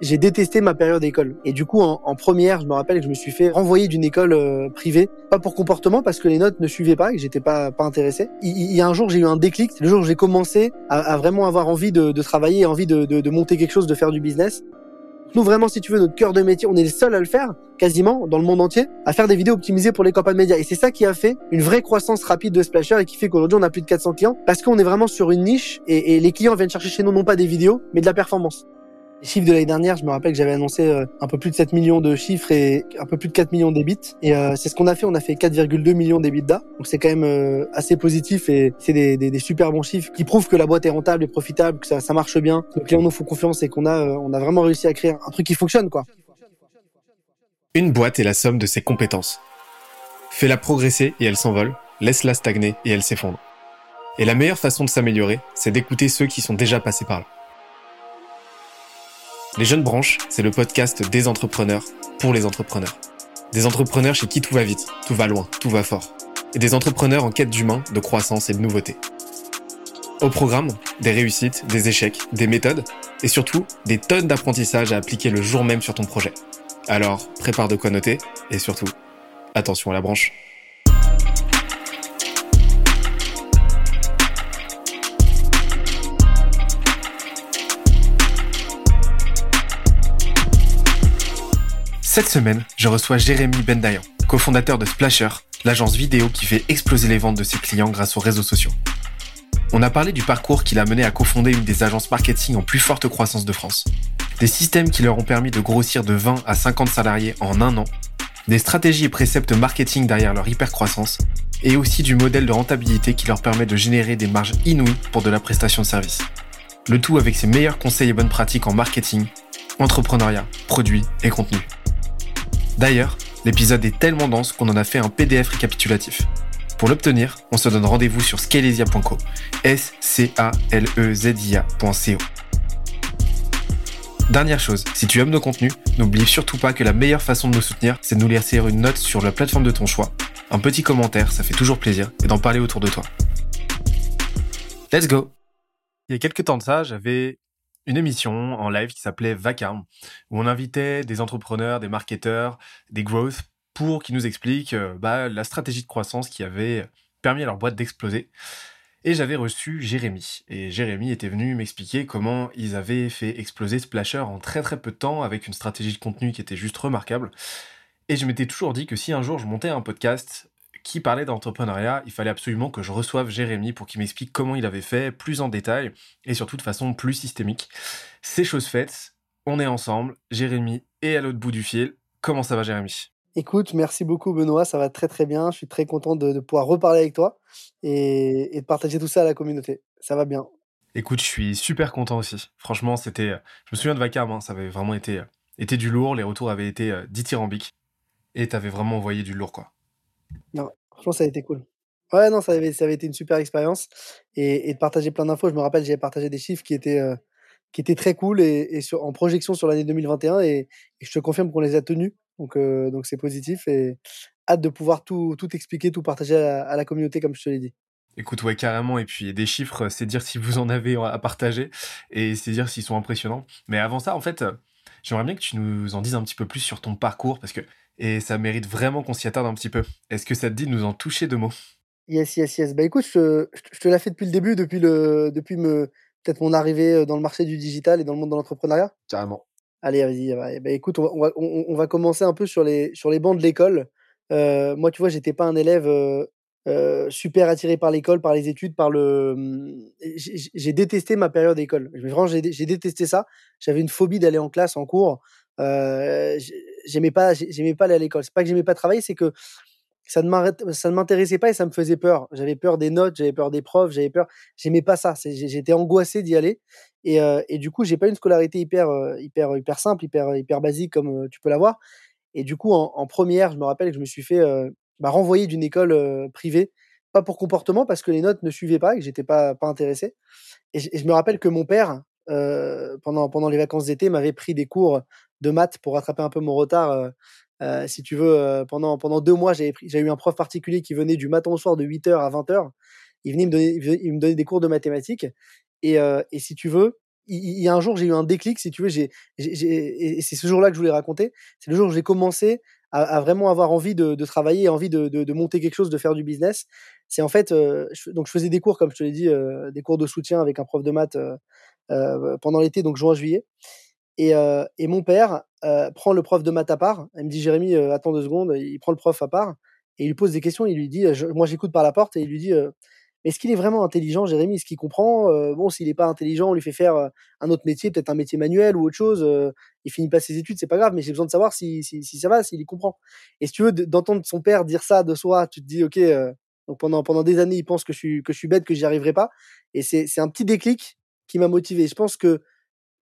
j'ai détesté ma période d'école. Et du coup, en, première, je me rappelle que je me suis fait renvoyer d'une école euh, privée, pas pour comportement, parce que les notes ne suivaient pas et que j'étais pas pas intéressé. Il, y a un jour, j'ai eu un déclic. Le jour où j'ai commencé à, vraiment avoir envie de, de travailler, envie de, monter quelque chose, de faire du business. Nous, vraiment, si tu veux, notre cœur de métier, on est les seuls à le faire, quasiment, dans le monde entier, à faire des vidéos optimisées pour les campagnes médias. Et c'est ça qui a fait une vraie croissance rapide de Splasher et qui fait qu'aujourd'hui, on a plus de 400 clients parce qu'on est vraiment sur une niche et, et les clients viennent chercher chez nous non pas des vidéos, mais de la performance. Les chiffres de l'année dernière, je me rappelle que j'avais annoncé euh, un peu plus de 7 millions de chiffres et un peu plus de 4 millions d'ébits. Et euh, c'est ce qu'on a fait. On a fait 4,2 millions d'EBITDA. Donc c'est quand même euh, assez positif et c'est des, super bons chiffres qui prouvent que la boîte est rentable et profitable, que ça, ça marche bien, que les clients nous font confiance et qu'on a, on a vraiment réussi à créer un truc qui fonctionne, quoi. Une boîte est la somme de ses compétences. Fais-la progresser et elle s'envole. Laisse-la stagner et elle s'effondre. Et la meilleure façon de s'améliorer, c'est d'écouter ceux qui sont déjà passés par là. Les Jeunes Branches, c'est le podcast des entrepreneurs pour les entrepreneurs. Des entrepreneurs chez qui tout va vite, tout va loin, tout va fort. Et des entrepreneurs en quête d'humain, de croissance et de nouveauté. Au programme, des réussites, des échecs, des méthodes et surtout des tonnes d'apprentissages à appliquer le jour même sur ton projet. Alors, prépare de quoi noter et surtout, attention à la branche. Cette semaine, je reçois Jérémy Bendayan, cofondateur de Splasher, l'agence vidéo qui fait exploser les ventes de ses clients grâce aux réseaux sociaux. On a parlé du parcours qui l'a mené à cofonder une des agences marketing en plus forte croissance de France. Des systèmes qui leur ont permis de grossir de 20 à 50 salariés en un an, des stratégies et préceptes marketing derrière leur hyper-croissance, et aussi du modèle de rentabilité qui leur permet de générer des marges inouïes pour de la prestation de service. Le tout avec ses meilleurs conseils et bonnes pratiques en marketing, entrepreneuriat, produits et contenu. D'ailleurs, l'épisode est tellement dense qu'on en a fait un PDF récapitulatif. Pour l'obtenir, on se donne rendez-vous sur scalesia.co. s c a l e z i a.co. Dernière chose, si tu aimes nos contenus, n'oublie surtout pas que la meilleure façon de nous soutenir, c'est de nous laisser une note sur la plateforme de ton choix, un petit commentaire, ça fait toujours plaisir, et d'en parler autour de toi. Let's go Il y a quelques temps de ça, j'avais une émission en live qui s'appelait Vacarme, où on invitait des entrepreneurs, des marketeurs, des growth pour qu'ils nous expliquent euh, bah, la stratégie de croissance qui avait permis à leur boîte d'exploser. Et j'avais reçu Jérémy. Et Jérémy était venu m'expliquer comment ils avaient fait exploser Splasher en très très peu de temps avec une stratégie de contenu qui était juste remarquable. Et je m'étais toujours dit que si un jour je montais un podcast, qui parlait d'entrepreneuriat, il fallait absolument que je reçoive Jérémy pour qu'il m'explique comment il avait fait, plus en détail, et surtout de façon plus systémique. C'est chose faite, on est ensemble, Jérémy est à l'autre bout du fil. Comment ça va Jérémy? Écoute, merci beaucoup Benoît, ça va très très bien. Je suis très content de, de pouvoir reparler avec toi et, et, de partager tout ça à la communauté. Ça va bien. Écoute, je suis super content aussi. Franchement, c'était, je me souviens de Vacam, hein, ça avait vraiment été, été du lourd. Les retours avaient été euh, dithyrambiques et t'avais vraiment envoyé du lourd quoi. Non, franchement, ça a été cool. Ouais, non, ça avait, ça avait été une super expérience et, de partager plein d'infos. Je me rappelle, j'avais partagé des chiffres qui étaient, euh, qui étaient très cool et, en projection sur l'année 2021 et, je te confirme qu'on les a tenus. Donc, euh, donc c'est positif et hâte de pouvoir tout, tout expliquer, tout partager à, à la communauté comme je te l'ai dit. Écoute, ouais, carrément. Et puis, des chiffres, c'est dire si vous en avez à partager et c'est dire s'ils sont impressionnants. Mais avant ça, en fait, j'aimerais bien que tu nous en dises un petit peu plus sur ton parcours parce que et ça mérite vraiment qu'on s'y attarde un petit peu. Est-ce que ça te dit de nous en toucher deux mots? Yes, yes, yes. Bah écoute, je, je, te l'ai fait depuis le début, depuis, le, depuis me, peut-être mon arrivée euh, dans le marché du digital et dans le monde de l'entrepreneuriat. Carrément. Allez, vas-y. Bah, écoute, on va, on, on, va commencer un peu sur les, sur les bancs de l'école. Euh, moi, tu vois, j'étais pas un élève euh, euh, super attiré par l'école, par les études, par le. J'ai détesté ma période d'école. Vraiment, j'ai détesté ça. J'avais une phobie d'aller en classe, en cours. J'aimais pas, j'aimais pas aller à l'école. C'est pas que j'aimais pas travailler, c'est que ça ne ça ne m'intéressait pas et ça me faisait peur. J'avais peur des notes, j'avais peur des profs, j'avais peur. J'aimais pas ça. J'étais angoissé d'y aller. Et, euh, et, du coup, j'ai pas une scolarité hyper, euh, hyper, hyper simple, hyper, hyper basique comme euh, tu peux l'avoir. Et du coup, en, première, je me rappelle que je me suis fait euh, bah, renvoyer d'une école privée, pas pour comportement, parce que les notes ne suivaient pas et que j'étais pas, pas intéressé. Et je, me rappelle que mon père, pendant, pendant les vacances d'été, m'avait pris des cours de maths pour rattraper un peu mon retard. Euh, euh, si tu veux, euh, pendant, pendant deux mois, j'ai eu un prof particulier qui venait du matin au soir de 8h à 20h. Il venait me donner, il me donnait des cours de mathématiques. Et, et si tu veux, il, y a un jour, j'ai eu un déclic, si tu veux, j'ai, et c'est ce jour-là que je voulais raconter. C'est le jour où j'ai commencé à, vraiment avoir envie de, travailler, envie de, monter quelque chose, de faire du business. C'est en fait, donc je faisais des cours, comme je te l'ai dit, des cours de soutien avec un prof de maths pendant l'été, donc juin-juillet. Et, et, mon père prend le prof de maths à part. Il me dit Jérémy, attends deux secondes. Il prend le prof à part et il lui pose des questions. Il lui dit, moi j'écoute par la porte et il lui dit, est-ce qu'il est vraiment intelligent, Jérémy? Est-ce qu'il comprend? Bon, s'il n'est pas intelligent, on lui fait faire un autre métier, peut-être un métier manuel ou autre chose. il finit pas ses études, c'est pas grave, mais j'ai besoin de savoir si, ça va, s'il y comprend. Et si tu veux d'entendre son père dire ça de soi, tu te dis, ok. donc pendant pendant des années, il pense que je suis que je suis bête, que j'y arriverai pas. Et c'est un petit déclic qui m'a motivé. Je pense que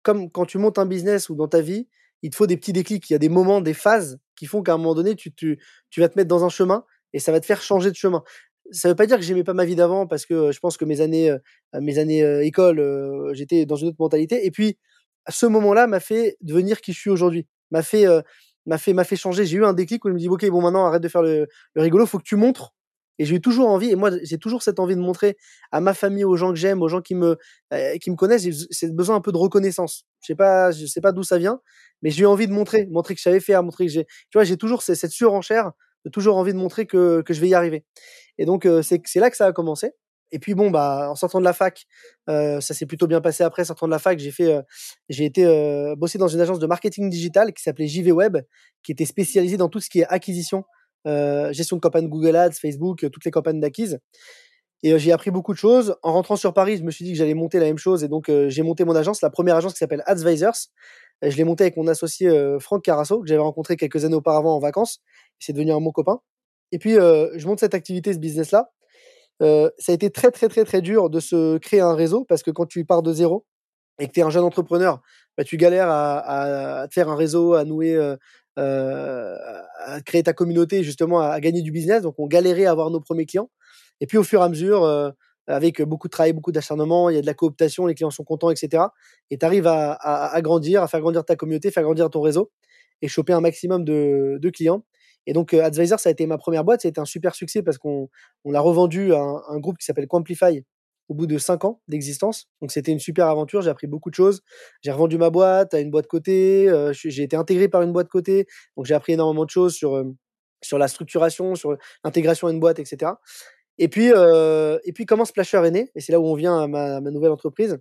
comme quand tu montes un business ou dans ta vie, il te faut des petits déclics. Il y a des moments, des phases qui font qu'à un moment donné, tu, tu, vas te mettre dans un chemin et ça va te faire changer de chemin ça veut pas dire que j'aimais pas ma vie d'avant parce que je pense que mes années, mes années école, j'étais dans une autre mentalité. Et puis, ce moment-là m'a fait devenir qui je suis aujourd'hui. M'a fait, m'a fait, m'a fait changer. J'ai eu un déclic où je me dis, ok, bon, maintenant arrête de faire le, le rigolo, faut que tu montres. Et j'ai eu toujours envie, et moi j'ai toujours cette envie de montrer à ma famille, aux gens que j'aime, aux gens qui me, qui me connaissent, j'ai besoin un peu de reconnaissance. Je sais pas, je sais pas d'où ça vient, mais j'ai eu envie de montrer, montrer que je savais faire, montrer que j'ai, tu vois, j'ai toujours cette, surenchère de toujours envie de montrer que, que je vais y arriver. Et donc, c'est là que ça a commencé. Et puis bon, bah, en sortant de la fac, ça s'est plutôt bien passé après. Sortant de la fac, j'ai fait, j'ai été bosser dans une agence de marketing digital qui s'appelait JV Web, qui était spécialisée dans tout ce qui est acquisition, gestion de campagnes Google Ads, Facebook, toutes les campagnes d'acquise. Et j'ai appris beaucoup de choses. En rentrant sur Paris, je me suis dit que j'allais monter la même chose. Et donc, j'ai monté mon agence, la première agence qui s'appelle Advisors. je l'ai montée avec mon associé Franck Carasso, que j'avais rencontré quelques années auparavant en vacances. C'est devenu un bon copain. Et puis, je monte cette activité, ce business-là. ça a été très, très, très, très dur de se créer un réseau parce que quand tu pars de zéro et que tu es un jeune entrepreneur, bah, tu galères à, à, faire un réseau, à nouer, à créer ta communauté, justement, à, gagner du business. Donc, on galérait à avoir nos premiers clients. Et puis, au fur et à mesure, avec beaucoup de travail, beaucoup d'acharnement, il y a de la cooptation, les clients sont contents, etc. Et tu arrives à, à, grandir, à faire grandir ta communauté, faire grandir ton réseau et choper un maximum de, clients. Et donc, Advisor, ça a été ma première boîte. Ça a été un super succès parce qu'on on a revendu un, un groupe qui s'appelle Quamplify au bout de cinq ans d'existence. Donc, c'était une super aventure. J'ai appris beaucoup de choses. J'ai revendu ma boîte à une boîte côté. j'ai été intégré par une boîte côté. Donc, j'ai appris énormément de choses sur, sur la structuration, sur l'intégration à une boîte, etc. Et puis, et puis comment Splasher est né? Et c'est là où on vient à ma, nouvelle entreprise.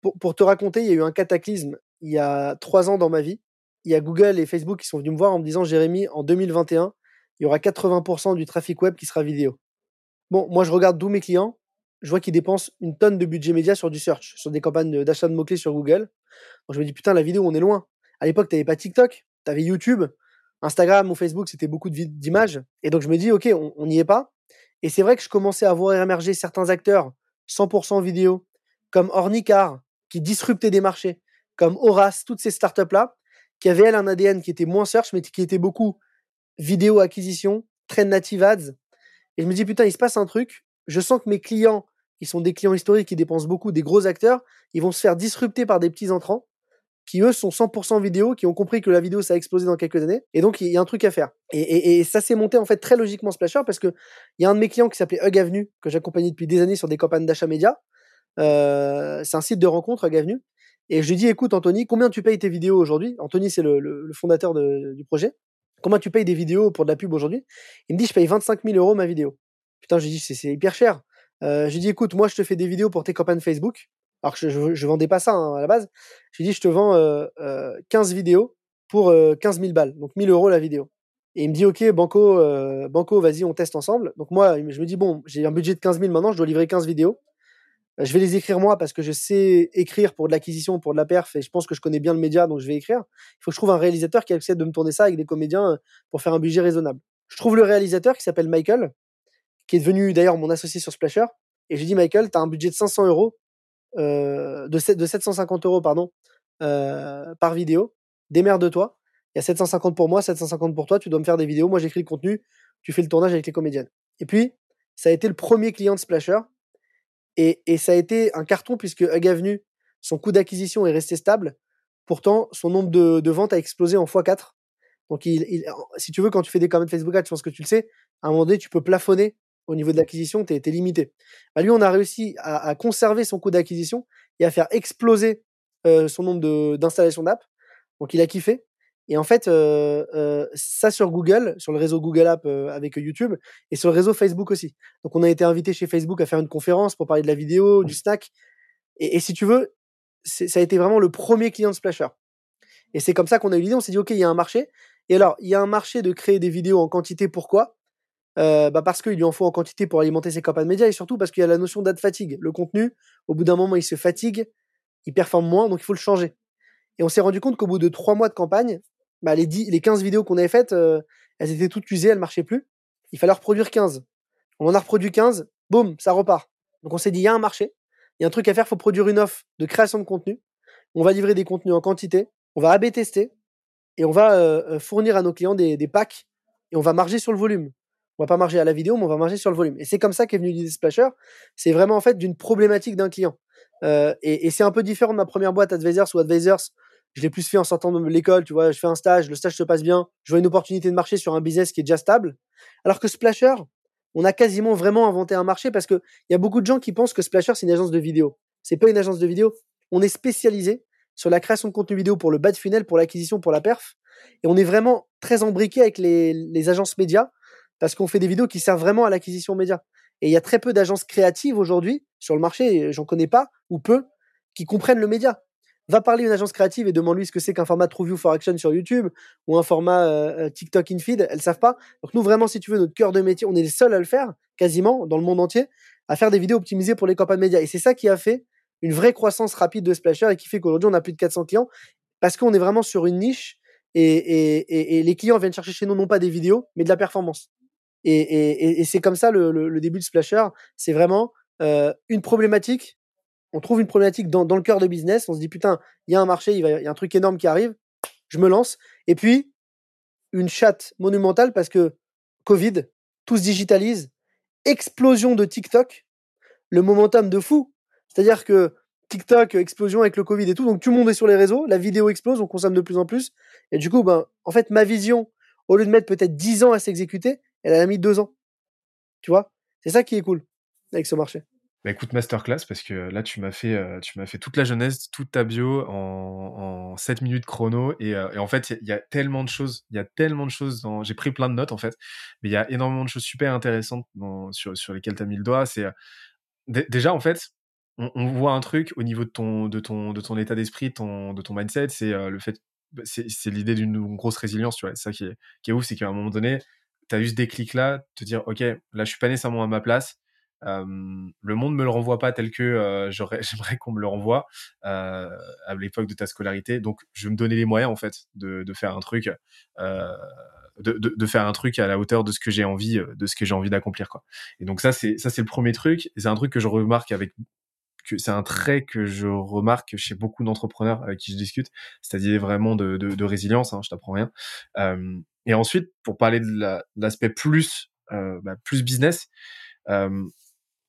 Pour, pour te raconter, il y a eu un cataclysme il y a trois ans dans ma vie il y a Google et Facebook qui sont venus me voir en me disant Jérémy, en 2021, il y aura 80% du trafic web qui sera vidéo. Bon, moi je regarde tous mes clients, je vois qu'ils dépensent une tonne de budget média sur du search, sur des campagnes d'achat de mots-clés sur Google. Donc je me dis putain, la vidéo, on est loin. À l'époque, tu n'avais pas TikTok, tu avais YouTube, Instagram ou Facebook, c'était beaucoup d'images. Et donc je me dis, ok, on n'y est pas. Et c'est vrai que je commençais à voir émerger certains acteurs 100% vidéo, comme Ornicar, qui disruptaient des marchés, comme Horace, toutes ces startups-là, qui avait elle un ADN qui était moins search, mais qui était beaucoup vidéo acquisition, trend native ads. Et je me dis, putain, il se passe un truc. Je sens que mes clients, qui sont des clients historiques, qui dépensent beaucoup, des gros acteurs, ils vont se faire disrupter par des petits entrants qui eux sont 100% vidéo, qui ont compris que la vidéo ça a explosé dans quelques années, et donc il y a un truc à faire. Et, ça s'est monté en fait très logiquement Splasher parce que il y a un de mes clients qui s'appelait Hug Avenue que j'accompagnais depuis des années sur des campagnes d'achat média. Euh, c'est un site de rencontre Hug Avenue et je lui dis, écoute, Anthony, combien tu payes tes vidéos aujourd'hui? Anthony, c'est le, fondateur du projet. Combien tu payes des vidéos pour de la pub aujourd'hui? Il me dit, je paye 25 000 euros ma vidéo. Putain, je lui dis, c'est hyper cher. Euh, je lui dis, écoute, moi, je te fais des vidéos pour tes campagnes Facebook. Alors que je, ne vendais pas ça hein, à la base. Je lui dis, je te vends 15 euh, euh, vidéos pour 15 000 balles, donc 1000 euros la vidéo. Et il me dit, OK, Banco, Banco vas-y, on teste ensemble. Donc moi, je me dis, bon, j'ai un budget de 15 000 maintenant, je dois livrer 15 vidéos. Je vais les écrire moi parce que je sais écrire pour de l'acquisition, pour de la perf, et je pense que je connais bien le média, donc je vais écrire. Il faut que je trouve un réalisateur qui accepte de me tourner ça avec des comédiens euh, pour faire un budget raisonnable. Je trouve le réalisateur qui s'appelle Michael, qui est devenu d'ailleurs mon associé sur Splasher, et j'ai dit Michael, tu as un budget de 500 euros, euh, de, de 750 euros pardon, euh, par vidéo, démerde-toi. Il y a 750 pour moi, 750 pour toi, tu dois me faire des vidéos, moi j'écris le contenu, tu fais le tournage avec les comédiennes. Et puis, ça a été le premier client de Splasher et, ça a été un carton puisque Hug Avenue, son coût d'acquisition est resté stable. Pourtant, son nombre de, ventes a explosé en x4. Donc, si tu veux, quand tu fais des campagnes Facebook Ads, je pense que tu le sais, à un moment donné, tu peux plafonner au niveau de l'acquisition, tu es, limité. Bah, lui, on a réussi à, conserver son coût d'acquisition et à faire exploser son nombre d'installations d'app. Donc il a kiffé. Et en fait, ça sur Google, sur le réseau Google App avec YouTube, et sur le réseau Facebook aussi. Donc on a été invité chez Facebook à faire une conférence pour parler de la vidéo, du snack. Et, si tu veux, ça a été vraiment le premier client de Splasher. Et c'est comme ça qu'on a eu l'idée, on s'est dit, OK, il y a un marché. Et alors, il y a un marché de créer des vidéos en quantité, pourquoi? Bah Parce qu'il lui en faut en quantité pour alimenter ses campagnes médias, et surtout parce qu'il y a la notion d'ad fatigue. Le contenu, au bout d'un moment, il se fatigue, il performe moins, donc il faut le changer. Et on s'est rendu compte qu'au bout de trois mois de campagne, bah, les, 10, les 15 vidéos qu'on avait faites, euh, elles étaient toutes usées, elles marchaient plus. Il fallait reproduire 15. On en a reproduit 15, boum, ça repart. Donc on s'est dit, il y a un marché, il y a un truc à faire, il faut produire une offre de création de contenu. On va livrer des contenus en quantité, on va AB tester et on va euh, euh, fournir à nos clients des, packs et on va marger sur le volume. On va pas marger à la vidéo, mais on va marger sur le volume. Et c'est comme ça qu'est venu l'idée Splasher. C'est vraiment en fait d'une problématique d'un client. et, et c'est un peu différent de ma première boîte Advisors ou Advisors je l'ai plus fait en sortant de l'école, tu vois, je fais un stage, le stage se passe bien, je vois une opportunité de marché sur un business qui est déjà stable. Alors que Splasher, on a quasiment vraiment inventé un marché parce qu'il y a beaucoup de gens qui pensent que Splasher, c'est une agence de vidéo. C'est pas une agence de vidéo. On est spécialisé sur la création de contenu vidéo pour le bas de funnel, pour l'acquisition, pour la perf. Et on est vraiment très embriqué avec les agences médias parce qu'on fait des vidéos qui servent vraiment à l'acquisition média. Et il y a très peu d'agences créatives aujourd'hui sur le marché, j'en connais pas, ou peu, qui comprennent le média va parler à une agence créative et demande-lui ce que c'est qu'un format TrueView for Action sur YouTube ou un format euh, euh, TikTok in feed. Elles savent pas. Donc nous vraiment, si tu veux, notre cœur de métier, on est les seuls à le faire quasiment dans le monde entier, à faire des vidéos optimisées pour les campagnes médias. Et c'est ça qui a fait une vraie croissance rapide de Splasher et qui fait qu'aujourd'hui on a plus de 400 clients parce qu'on est vraiment sur une niche et, les clients viennent chercher chez nous non pas des vidéos mais de la performance. Et, c'est comme ça le, début de Splasher. C'est vraiment euh, une problématique on trouve une problématique dans, le cœur de business, on se dit putain, il y a un marché, il y a un truc énorme qui arrive, je me lance. Et puis, une chatte monumentale parce que Covid, tout se digitalise, explosion de TikTok, le momentum de fou. C'est-à-dire que TikTok, explosion avec le Covid et tout, donc tout le monde est sur les réseaux, la vidéo explose, on consomme de plus en plus. Et du coup, ben, en fait, ma vision, au lieu de mettre peut-être 10 ans à s'exécuter, elle a mis 2 ans. Tu vois? C'est ça qui est cool avec ce marché. Bah écoute, masterclass, parce que là, tu m'as fait, euh, tu m'as fait toute la jeunesse, toute ta bio en, en 7 minutes chrono. Et, euh, et en fait, il y, a tellement de choses, il y a tellement de choses dans. J'ai pris plein de notes, en fait, mais il y a énormément de choses super intéressantes sur, lesquelles tu as mis le doigt. C'est euh, déjà, en fait, on, voit un truc au niveau de ton, de ton, de ton état d'esprit, de ton, de ton mindset. C'est le fait, bah, c'est l'idée d'une grosse résilience, tu vois. C'est ça qui est, qui est ouf, c'est qu'à un moment donné, tu as eu ce déclic là, te dire, OK, là, je suis pas nécessairement à ma place le monde me le renvoie pas tel que j'aimerais qu'on me le renvoie à l'époque de ta scolarité. Donc, je vais me donner les moyens en fait de, faire un truc, de, faire un truc à la hauteur de ce que j'ai envie, de ce que j'ai envie d'accomplir quoi. Et donc ça c'est ça c'est le premier truc. C'est un truc que je remarque avec que c'est un trait que je remarque chez beaucoup d'entrepreneurs avec qui je discute, c'est-à-dire vraiment de résilience. Hein, je t'apprends rien. Et ensuite, pour parler de l'aspect plus bah, plus business. Euh,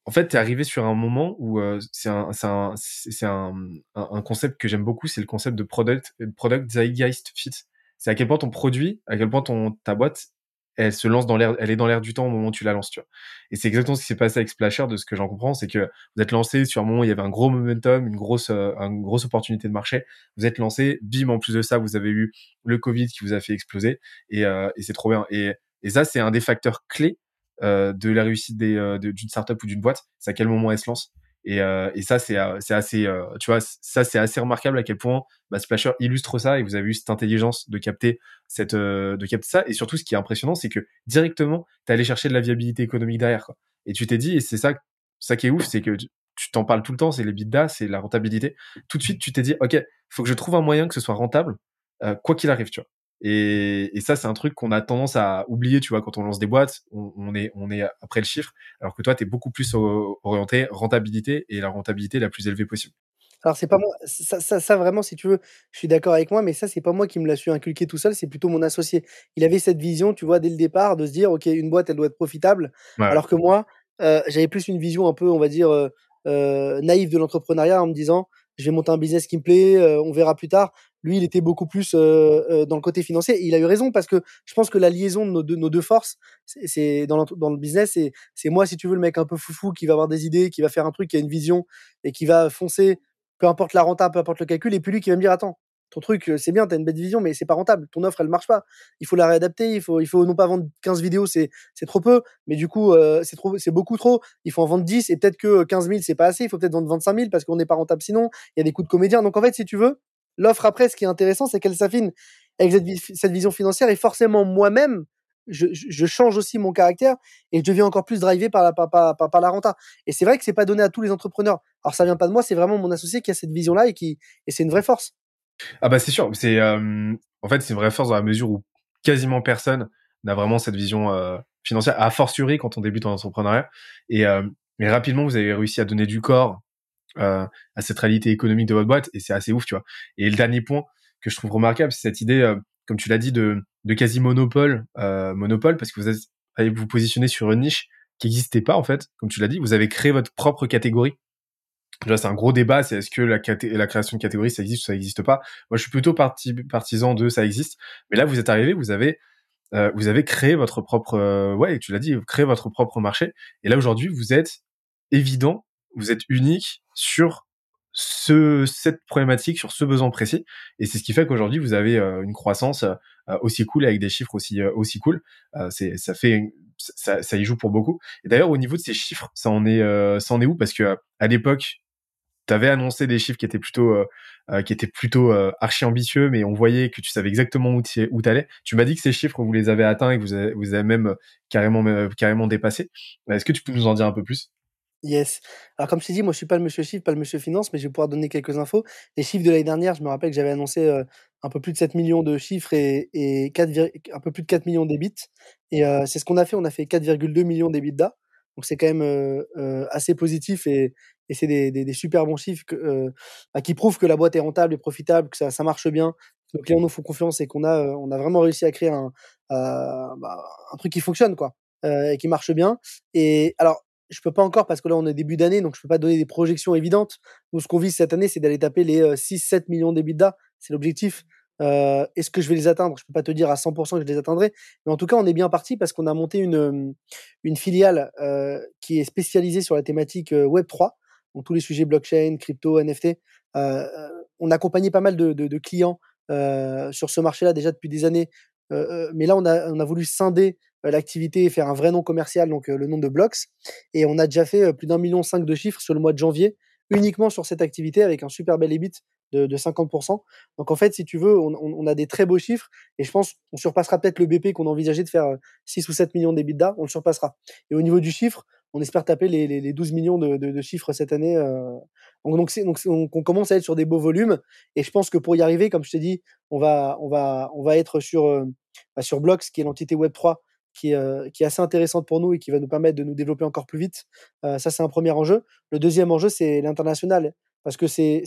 en fait, tu es arrivé sur un moment où euh, c'est un, un, un, un, concept que j'aime beaucoup, c'est le concept de product, product zeitgeist fit. C'est à quel point ton produit, à quel point ton, ta boîte, elle se lance dans l'air, elle est dans l'air du temps au moment où tu la lances, tu vois. Et c'est exactement ce qui s'est passé avec Splasher, de ce que j'en comprends, c'est que vous êtes lancé sur un moment où il y avait un gros momentum, une grosse, euh, une grosse opportunité de marché. Vous êtes lancé, bim, en plus de ça, vous avez eu le Covid qui vous a fait exploser, et, euh, et c'est trop bien. Et, et ça, c'est un des facteurs clés euh, de la réussite euh, d'une startup ou d'une boîte, c'est à quel moment elle se lance. Et, euh, et ça, c'est, c'est assez, tu vois, ça, c'est assez remarquable à quel point bah, Splasher illustre ça et vous avez eu cette intelligence de capter cette, de capter ça. Et surtout, ce qui est impressionnant, c'est que directement, tu allé chercher de la viabilité économique derrière. Quoi. Et tu t'es dit, et c'est ça, ça qui est ouf, c'est que tu t'en parles tout le temps, c'est les bidas, c'est la rentabilité. Tout de suite, tu t'es dit, OK, faut que je trouve un moyen que ce soit rentable, quoi qu'il arrive, tu vois. Et, et ça, c'est un truc qu'on a tendance à oublier, tu vois, quand on lance des boîtes, on, on est, on est après le chiffre, alors que toi, tu es beaucoup plus orienté rentabilité et la rentabilité la plus élevée possible. Alors c'est pas moi, ça, ça, ça, vraiment, si tu veux, je suis d'accord avec moi, mais ça c'est pas moi qui me l'a su inculquer tout seul, c'est plutôt mon associé. Il avait cette vision, tu vois, dès le départ, de se dire, ok, une boîte, elle doit être profitable, alors que moi, euh, j'avais plus une vision un peu, on va dire, euh, euh naïve de l'entrepreneuriat en me disant, je vais monter un business qui me plaît, on verra plus tard. Lui, il était beaucoup plus euh, euh, dans le côté financier. Et il a eu raison parce que je pense que la liaison de nos deux, forces, c'est dans, le business, c'est moi, si tu veux, le mec un peu foufou qui va avoir des idées, qui va faire un truc, qui a une vision et qui va foncer peu importe la renta, peu importe le calcul, et puis lui qui va me dire attends, ton truc, c'est bien, tu as une belle vision, mais c'est pas rentable. Ton offre, elle marche pas. Il faut la réadapter. Il faut, il faut non pas vendre 15 vidéos, c'est, c'est trop peu, mais du coup, c'est trop, c'est beaucoup trop. Il faut en vendre 10 et peut-être que 15 000, c'est pas assez. Il faut peut-être vendre 25 000 parce qu'on n'est pas rentable sinon. Il y a des coûts de comédien. Donc en fait, si tu veux, l'offre après, ce qui est intéressant, c'est qu'elle s'affine avec cette, vision financière et forcément moi-même, je, change aussi mon caractère et je deviens encore plus drivé par la, renta. Et c'est vrai que c'est pas donné à tous les entrepreneurs. Alors ça vient pas de moi, c'est vraiment mon associé qui a cette vision-là et qui et c'est une vraie force. Ah bah c'est sûr, c'est en fait c'est une vraie force dans la mesure où quasiment personne n'a vraiment cette vision euh, financière, à fortiori quand on débute en entrepreneuriat. Et, mais rapidement vous avez réussi à donner du corps euh, à cette réalité économique de votre boîte et c'est assez ouf, tu vois. Et le dernier point que je trouve remarquable, c'est cette idée, comme tu l'as dit, de, quasi monopole, euh, monopole parce que vous allez vous positionner sur une niche qui n'existait pas en fait, comme tu l'as dit, vous avez créé votre propre catégorie Là, c'est un gros débat, c'est est-ce que la, création de catégorie, ça existe ou ça n'existe pas Moi, je suis plutôt parti partisan de ça existe. Mais là, vous êtes arrivé, vous avez, euh, vous avez créé votre propre, euh, ouais, tu l'as dit, créez votre propre marché. Et là, aujourd'hui, vous êtes évident, vous êtes unique sur ce, cette problématique, sur ce besoin précis. Et c'est ce qui fait qu'aujourd'hui, vous avez euh, une croissance euh, aussi cool avec des chiffres aussi, euh, aussi cool. c'est, ça fait, ça, ça, y joue pour beaucoup. Et d'ailleurs, au niveau de ces chiffres, ça en est, ça en est où? Parce que à l'époque, tu avais annoncé des chiffres qui étaient plutôt euh, euh, qui étaient plutôt euh, archi ambitieux, mais on voyait que tu savais exactement où tu allais. Tu m'as dit que ces chiffres vous les avez atteints et que vous vous avez même carrément carrément dépassé. Est-ce que tu peux nous en dire un peu plus? Yes. Alors comme je t'ai dit, moi je suis pas le monsieur chiffre, pas le monsieur finance, mais je vais pouvoir donner quelques infos. Les chiffres de l'année dernière, je me rappelle que j'avais annoncé un peu plus de 7 millions de chiffres et, et 4, un peu plus de 4 millions d'ébits. Et c'est ce qu'on a fait, on a fait 4,2 millions d'EBITDA. Donc c'est quand même assez positif et, et c'est des, des, des, super bons chiffres que, euh, bah, qui prouvent que la boîte est rentable et profitable, que ça, ça marche bien, que nos clients nous font confiance et qu'on a, euh, on a vraiment réussi à créer un, euh, bah, un truc qui fonctionne quoi, euh, et qui marche bien. Et alors, je peux pas encore parce que là on est début d'année, donc je peux pas donner des projections évidentes. Nous, ce qu'on vise cette année, c'est d'aller taper les 6-7 millions d'EBITDA, c'est l'objectif. Euh, Est-ce que je vais les atteindre? Je peux pas te dire à 100% que je les atteindrai, mais en tout cas, on est bien parti parce qu'on a monté une, une filiale euh, qui est spécialisée sur la thématique Web 3 donc tous les sujets blockchain, crypto, NFT. Euh, on a accompagné pas mal de, clients euh, sur ce marché-là déjà depuis des années, euh, mais là on a, on a voulu scinder l'activité et faire un vrai nom commercial, donc le nom de Blocks, et on a déjà fait plus d'un million cinq de chiffres sur le mois de janvier uniquement sur cette activité avec un super bel EBIT de, de 50%. Donc en fait, si tu veux, on, on, a des très beaux chiffres et je pense qu'on surpassera peut-être le BP qu'on envisageait de faire 6 ou 7 millions d'EBITDA, on le surpassera. Et au niveau du chiffre, on espère taper les, les, 12 millions de, chiffres cette année. Euh. Donc, on, commence à être sur des beaux volumes. Et je pense que pour y arriver, comme je t'ai dit, on va, être sur, euh, bah, Blocks, qui est l'entité Web3, qui, euh, qui est assez intéressante pour nous et qui va nous permettre de nous développer encore plus vite. Euh, ça, c'est un premier enjeu. Le deuxième enjeu, c'est l'international. Parce que c'est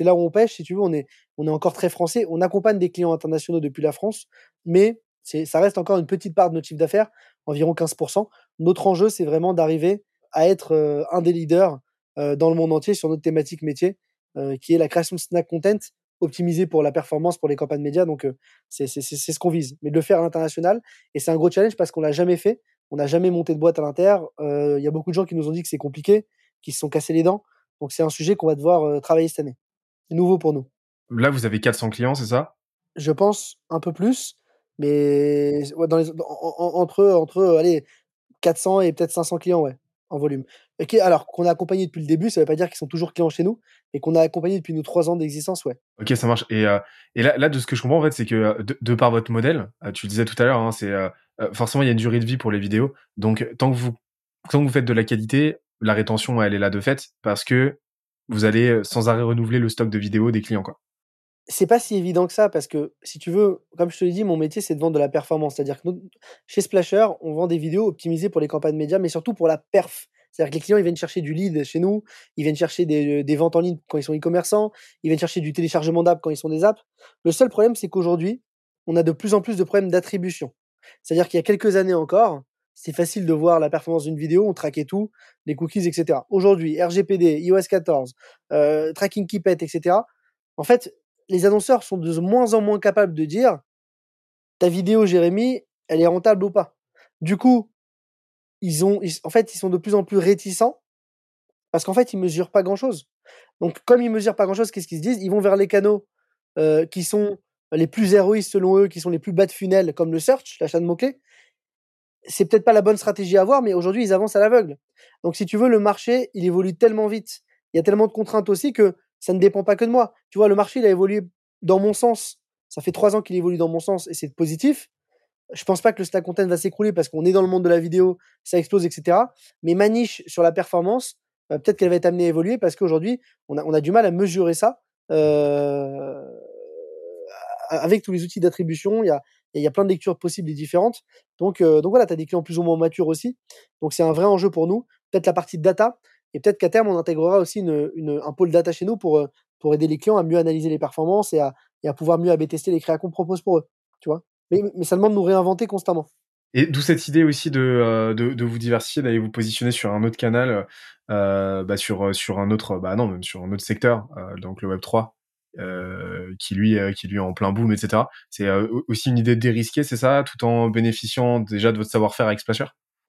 là où on pêche, si tu veux, on est, on est encore très français. On accompagne des clients internationaux depuis la France, mais ça reste encore une petite part de notre chiffre d'affaires, environ 15%. Notre enjeu, c'est vraiment d'arriver à être euh, un des leaders euh, dans le monde entier sur notre thématique métier, euh, qui est la création de snack content optimisé pour la performance, pour les campagnes médias. Donc, c'est ce qu'on vise. Mais de le faire à l'international, et c'est un gros challenge parce qu'on l'a jamais fait. On n'a jamais monté de boîte à l'inter. Il y a beaucoup de gens qui nous ont dit que c'est compliqué, qui se sont cassés les dents. Donc, c'est un sujet qu'on va devoir travailler cette année. C'est nouveau pour nous. Là, vous avez 400 clients, c'est ça? Je pense un peu plus. Mais dans les, entre, entre allez, 400 et peut-être 500 clients, ouais, en volume. Okay, alors qu'on a accompagné depuis le début, ça ne veut pas dire qu'ils sont toujours clients chez nous, et qu'on a accompagné depuis nos trois ans d'existence, ouais. Ok, ça marche. Et, euh, là, de ce que je comprends, en fait, c'est que euh, de, par votre modèle, euh, tu le disais tout à l'heure, hein, c'est forcément il y a une durée de vie pour les vidéos. Donc tant que vous tant que vous faites de la qualité, la rétention elle est là de fait parce que vous allez sans arrêt renouveler le stock de vidéos des clients, quoi c'est pas si évident que ça parce que si tu veux, comme je te l'ai dit, mon métier c'est de vendre de la performance. C'est-à-dire que chez Splasher, on vend des vidéos optimisées pour les campagnes médias, mais surtout pour la perf. C'est-à-dire que les clients ils viennent chercher du lead chez nous, ils viennent chercher des, des ventes en ligne quand ils sont e-commerçants, ils viennent chercher du téléchargement d'app quand ils sont des apps. Le seul problème c'est qu'aujourd'hui, on a de plus en plus de problèmes d'attribution. C'est-à-dire qu'il y a quelques années encore, c'est facile de voir la performance d'une vidéo, on traquait tout, les cookies, etc. Aujourd'hui, RGPD, iOS 14, euh, tracking keepet, etc. En fait, les annonceurs sont de moins en moins capables de dire ta vidéo, Jérémy, elle est rentable ou pas. Du coup, ils ont, en fait, ils sont de plus en plus réticents parce qu'en fait, ils mesurent pas grand chose. Donc, comme ils mesurent pas grand-chose, qu'est-ce qu'ils se disent? Ils vont vers les canaux euh, qui sont les plus héroïstes selon eux, qui sont les plus bas de funnel, comme le search, l'achat de mots-clés. C'est peut-être pas la bonne stratégie à avoir, mais aujourd'hui, ils avancent à l'aveugle. Donc, si tu veux, le marché, il évolue tellement vite. Il y a tellement de contraintes aussi que ça ne dépend pas que de moi. Tu vois, le marché, il a évolué dans mon sens. Ça fait trois ans qu'il évolue dans mon sens et c'est positif. Je pense pas que le stack content va s'écrouler parce qu'on est dans le monde de la vidéo, ça explose, etc. Mais ma niche sur la performance, euh, peut-être qu'elle va être amenée à évoluer parce qu'aujourd'hui, on a, du mal à mesurer ça. Euh, avec tous les outils d'attribution, il y a, y a plein de lectures possibles et différentes. Donc, euh, donc voilà, tu as des clients plus ou moins matures aussi. Donc c'est un vrai enjeu pour nous. Peut-être la partie data. Et peut-être qu'à terme, on intégrera aussi un pôle data chez nous pour, euh, pour aider les clients à mieux analyser les performances et à, pouvoir mieux AB tester les créas qu'on propose pour eux. Mais, ça demande de nous réinventer constamment. Et d'où cette idée aussi de, euh, vous diversifier, d'aller vous positionner sur un autre canal, euh, bah sur, un autre, bah même sur un autre secteur, donc le Web 3, euh, qui lui qui lui est en plein boom etc c'est aussi une idée de dérisquer c'est ça tout en bénéficiant déjà de votre savoir-faire avec Splasher?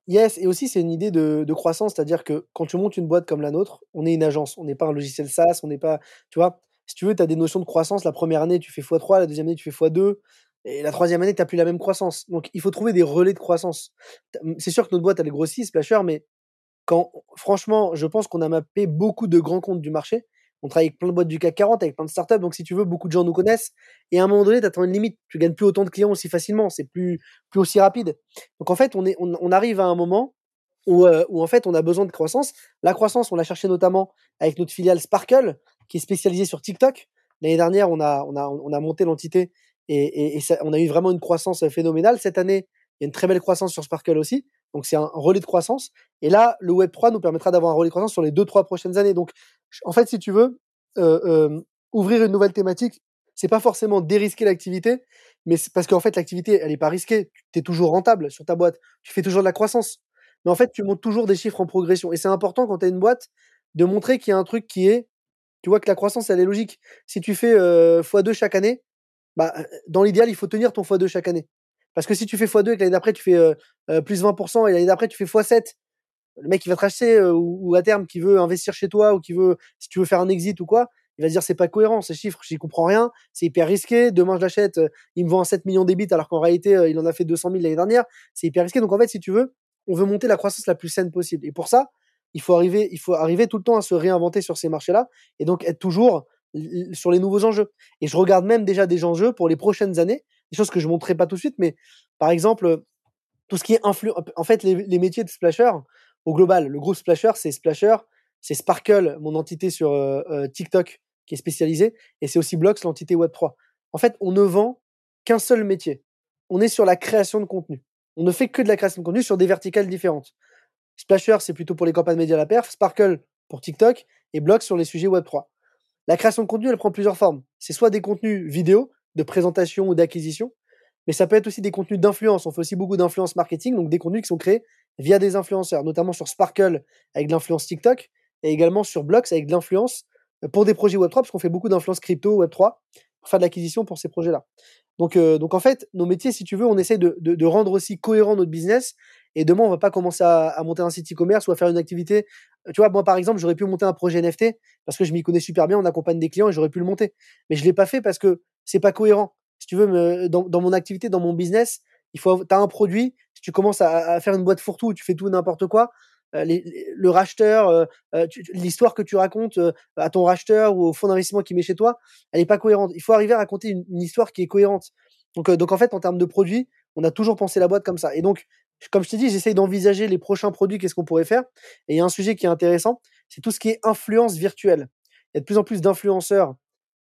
Yes, et aussi c'est une idée de, de croissance, c'est-à-dire que quand tu montes une boîte comme la nôtre, on est une agence, on n'est pas un logiciel SaaS, on n'est pas, tu vois, si tu veux, tu as des notions de croissance, la première année tu fais x3, la deuxième année tu fais x2, et la troisième année tu n'as plus la même croissance. Donc il faut trouver des relais de croissance. C'est sûr que notre boîte elle est grossie, Splasher, mais quand franchement, je pense qu'on a mappé beaucoup de grands comptes du marché on travaille avec plein de boîtes du CAC 40, avec plein de startups. Donc, si tu veux, beaucoup de gens nous connaissent. Et à un moment donné, tu atteins une limite. Tu gagnes plus autant de clients aussi facilement. C'est plus, plus aussi rapide. Donc, en fait, on, est, on, arrive à un moment où, euh, où, en fait, on a besoin de croissance. La croissance, on l'a cherché notamment avec notre filiale Sparkle, qui est spécialisée sur TikTok. L'année dernière, on a, on a, on a monté l'entité et, et, ça, on a eu vraiment une croissance phénoménale. Cette année, il y a une très belle croissance sur Sparkle aussi. Donc, c'est un relais de croissance. Et là, le Web3 nous permettra d'avoir un relais de croissance sur les deux, trois prochaines années. Donc, en fait, si tu veux, euh, euh, ouvrir une nouvelle thématique, c'est pas forcément dérisquer l'activité, mais c'est parce qu'en fait, l'activité, elle est pas risquée. Tu es toujours rentable sur ta boîte. Tu fais toujours de la croissance. Mais en fait, tu montes toujours des chiffres en progression. Et c'est important quand tu as une boîte de montrer qu'il y a un truc qui est, tu vois que la croissance, elle est logique. Si tu fais euh, x2 chaque année, bah, dans l'idéal, il faut tenir ton x2 chaque année. Parce que si tu fais x2 et que l'année d'après, tu fais euh, plus 20% et l'année d'après, tu fais x7, le mec qui va te racheter ou, à terme qui veut investir chez toi ou qui veut, si tu veux faire un exit ou quoi, il va dire c'est pas cohérent, ces chiffres, j'y comprends rien, c'est hyper risqué. Demain je l'achète, il me vend 7 millions d'ébits alors qu'en réalité il en a fait 200 000 l'année dernière, c'est hyper risqué. Donc en fait, si tu veux, on veut monter la croissance la plus saine possible. Et pour ça, il faut arriver, il faut arriver tout le temps à se réinventer sur ces marchés-là et donc être toujours sur les nouveaux enjeux. Et je regarde même déjà des enjeux pour les prochaines années, des choses que je montrerai pas tout de suite, mais par exemple tout ce qui est influent, en fait les, métiers de splasher, au global, le gros splasher, c'est Splasher, c'est Sparkle, mon entité sur euh, euh, TikTok qui est spécialisée, et c'est aussi Blocks, l'entité Web3. En fait, on ne vend qu'un seul métier. On est sur la création de contenu. On ne fait que de la création de contenu sur des verticales différentes. Splasher, c'est plutôt pour les campagnes médias à la perf, Sparkle pour TikTok, et Blocks sur les sujets Web3. La création de contenu, elle prend plusieurs formes. C'est soit des contenus vidéo, de présentation ou d'acquisition, mais ça peut être aussi des contenus d'influence. On fait aussi beaucoup d'influence marketing, donc des contenus qui sont créés via des influenceurs, notamment sur Sparkle avec de l'influence TikTok et également sur Blocks avec de l'influence euh, pour des projets Web3, parce qu'on fait beaucoup d'influence crypto, Web3, pour faire de l'acquisition pour ces projets-là. Donc, euh, donc en fait, nos métiers, si tu veux, on essaie de, de, de, rendre aussi cohérent notre business. Et demain, on va pas commencer à, à monter un site e-commerce ou à faire une activité. Tu vois, moi, par exemple, j'aurais pu monter un projet NFT parce que je m'y connais super bien, on accompagne des clients et j'aurais pu le monter. Mais je l'ai pas fait parce que c'est pas cohérent. Si tu veux, me, dans, dans mon activité, dans mon business, il faut, as un produit, si tu commences à, faire une boîte fourre-tout, tu fais tout n'importe quoi, euh, le racheteur, euh, euh, l'histoire que tu racontes à ton racheteur ou au fonds d'investissement qui met chez toi, elle n'est pas cohérente. Il faut arriver à raconter une, histoire qui est cohérente. Donc, donc en fait, en termes de produits, on a toujours pensé la boîte comme ça. Et donc, comme je t'ai dit, j'essaye d'envisager les prochains produits, qu'est-ce qu'on pourrait faire. Et il y a un sujet qui est intéressant, c'est tout ce qui est influence virtuelle. Il y a de plus en plus d'influenceurs,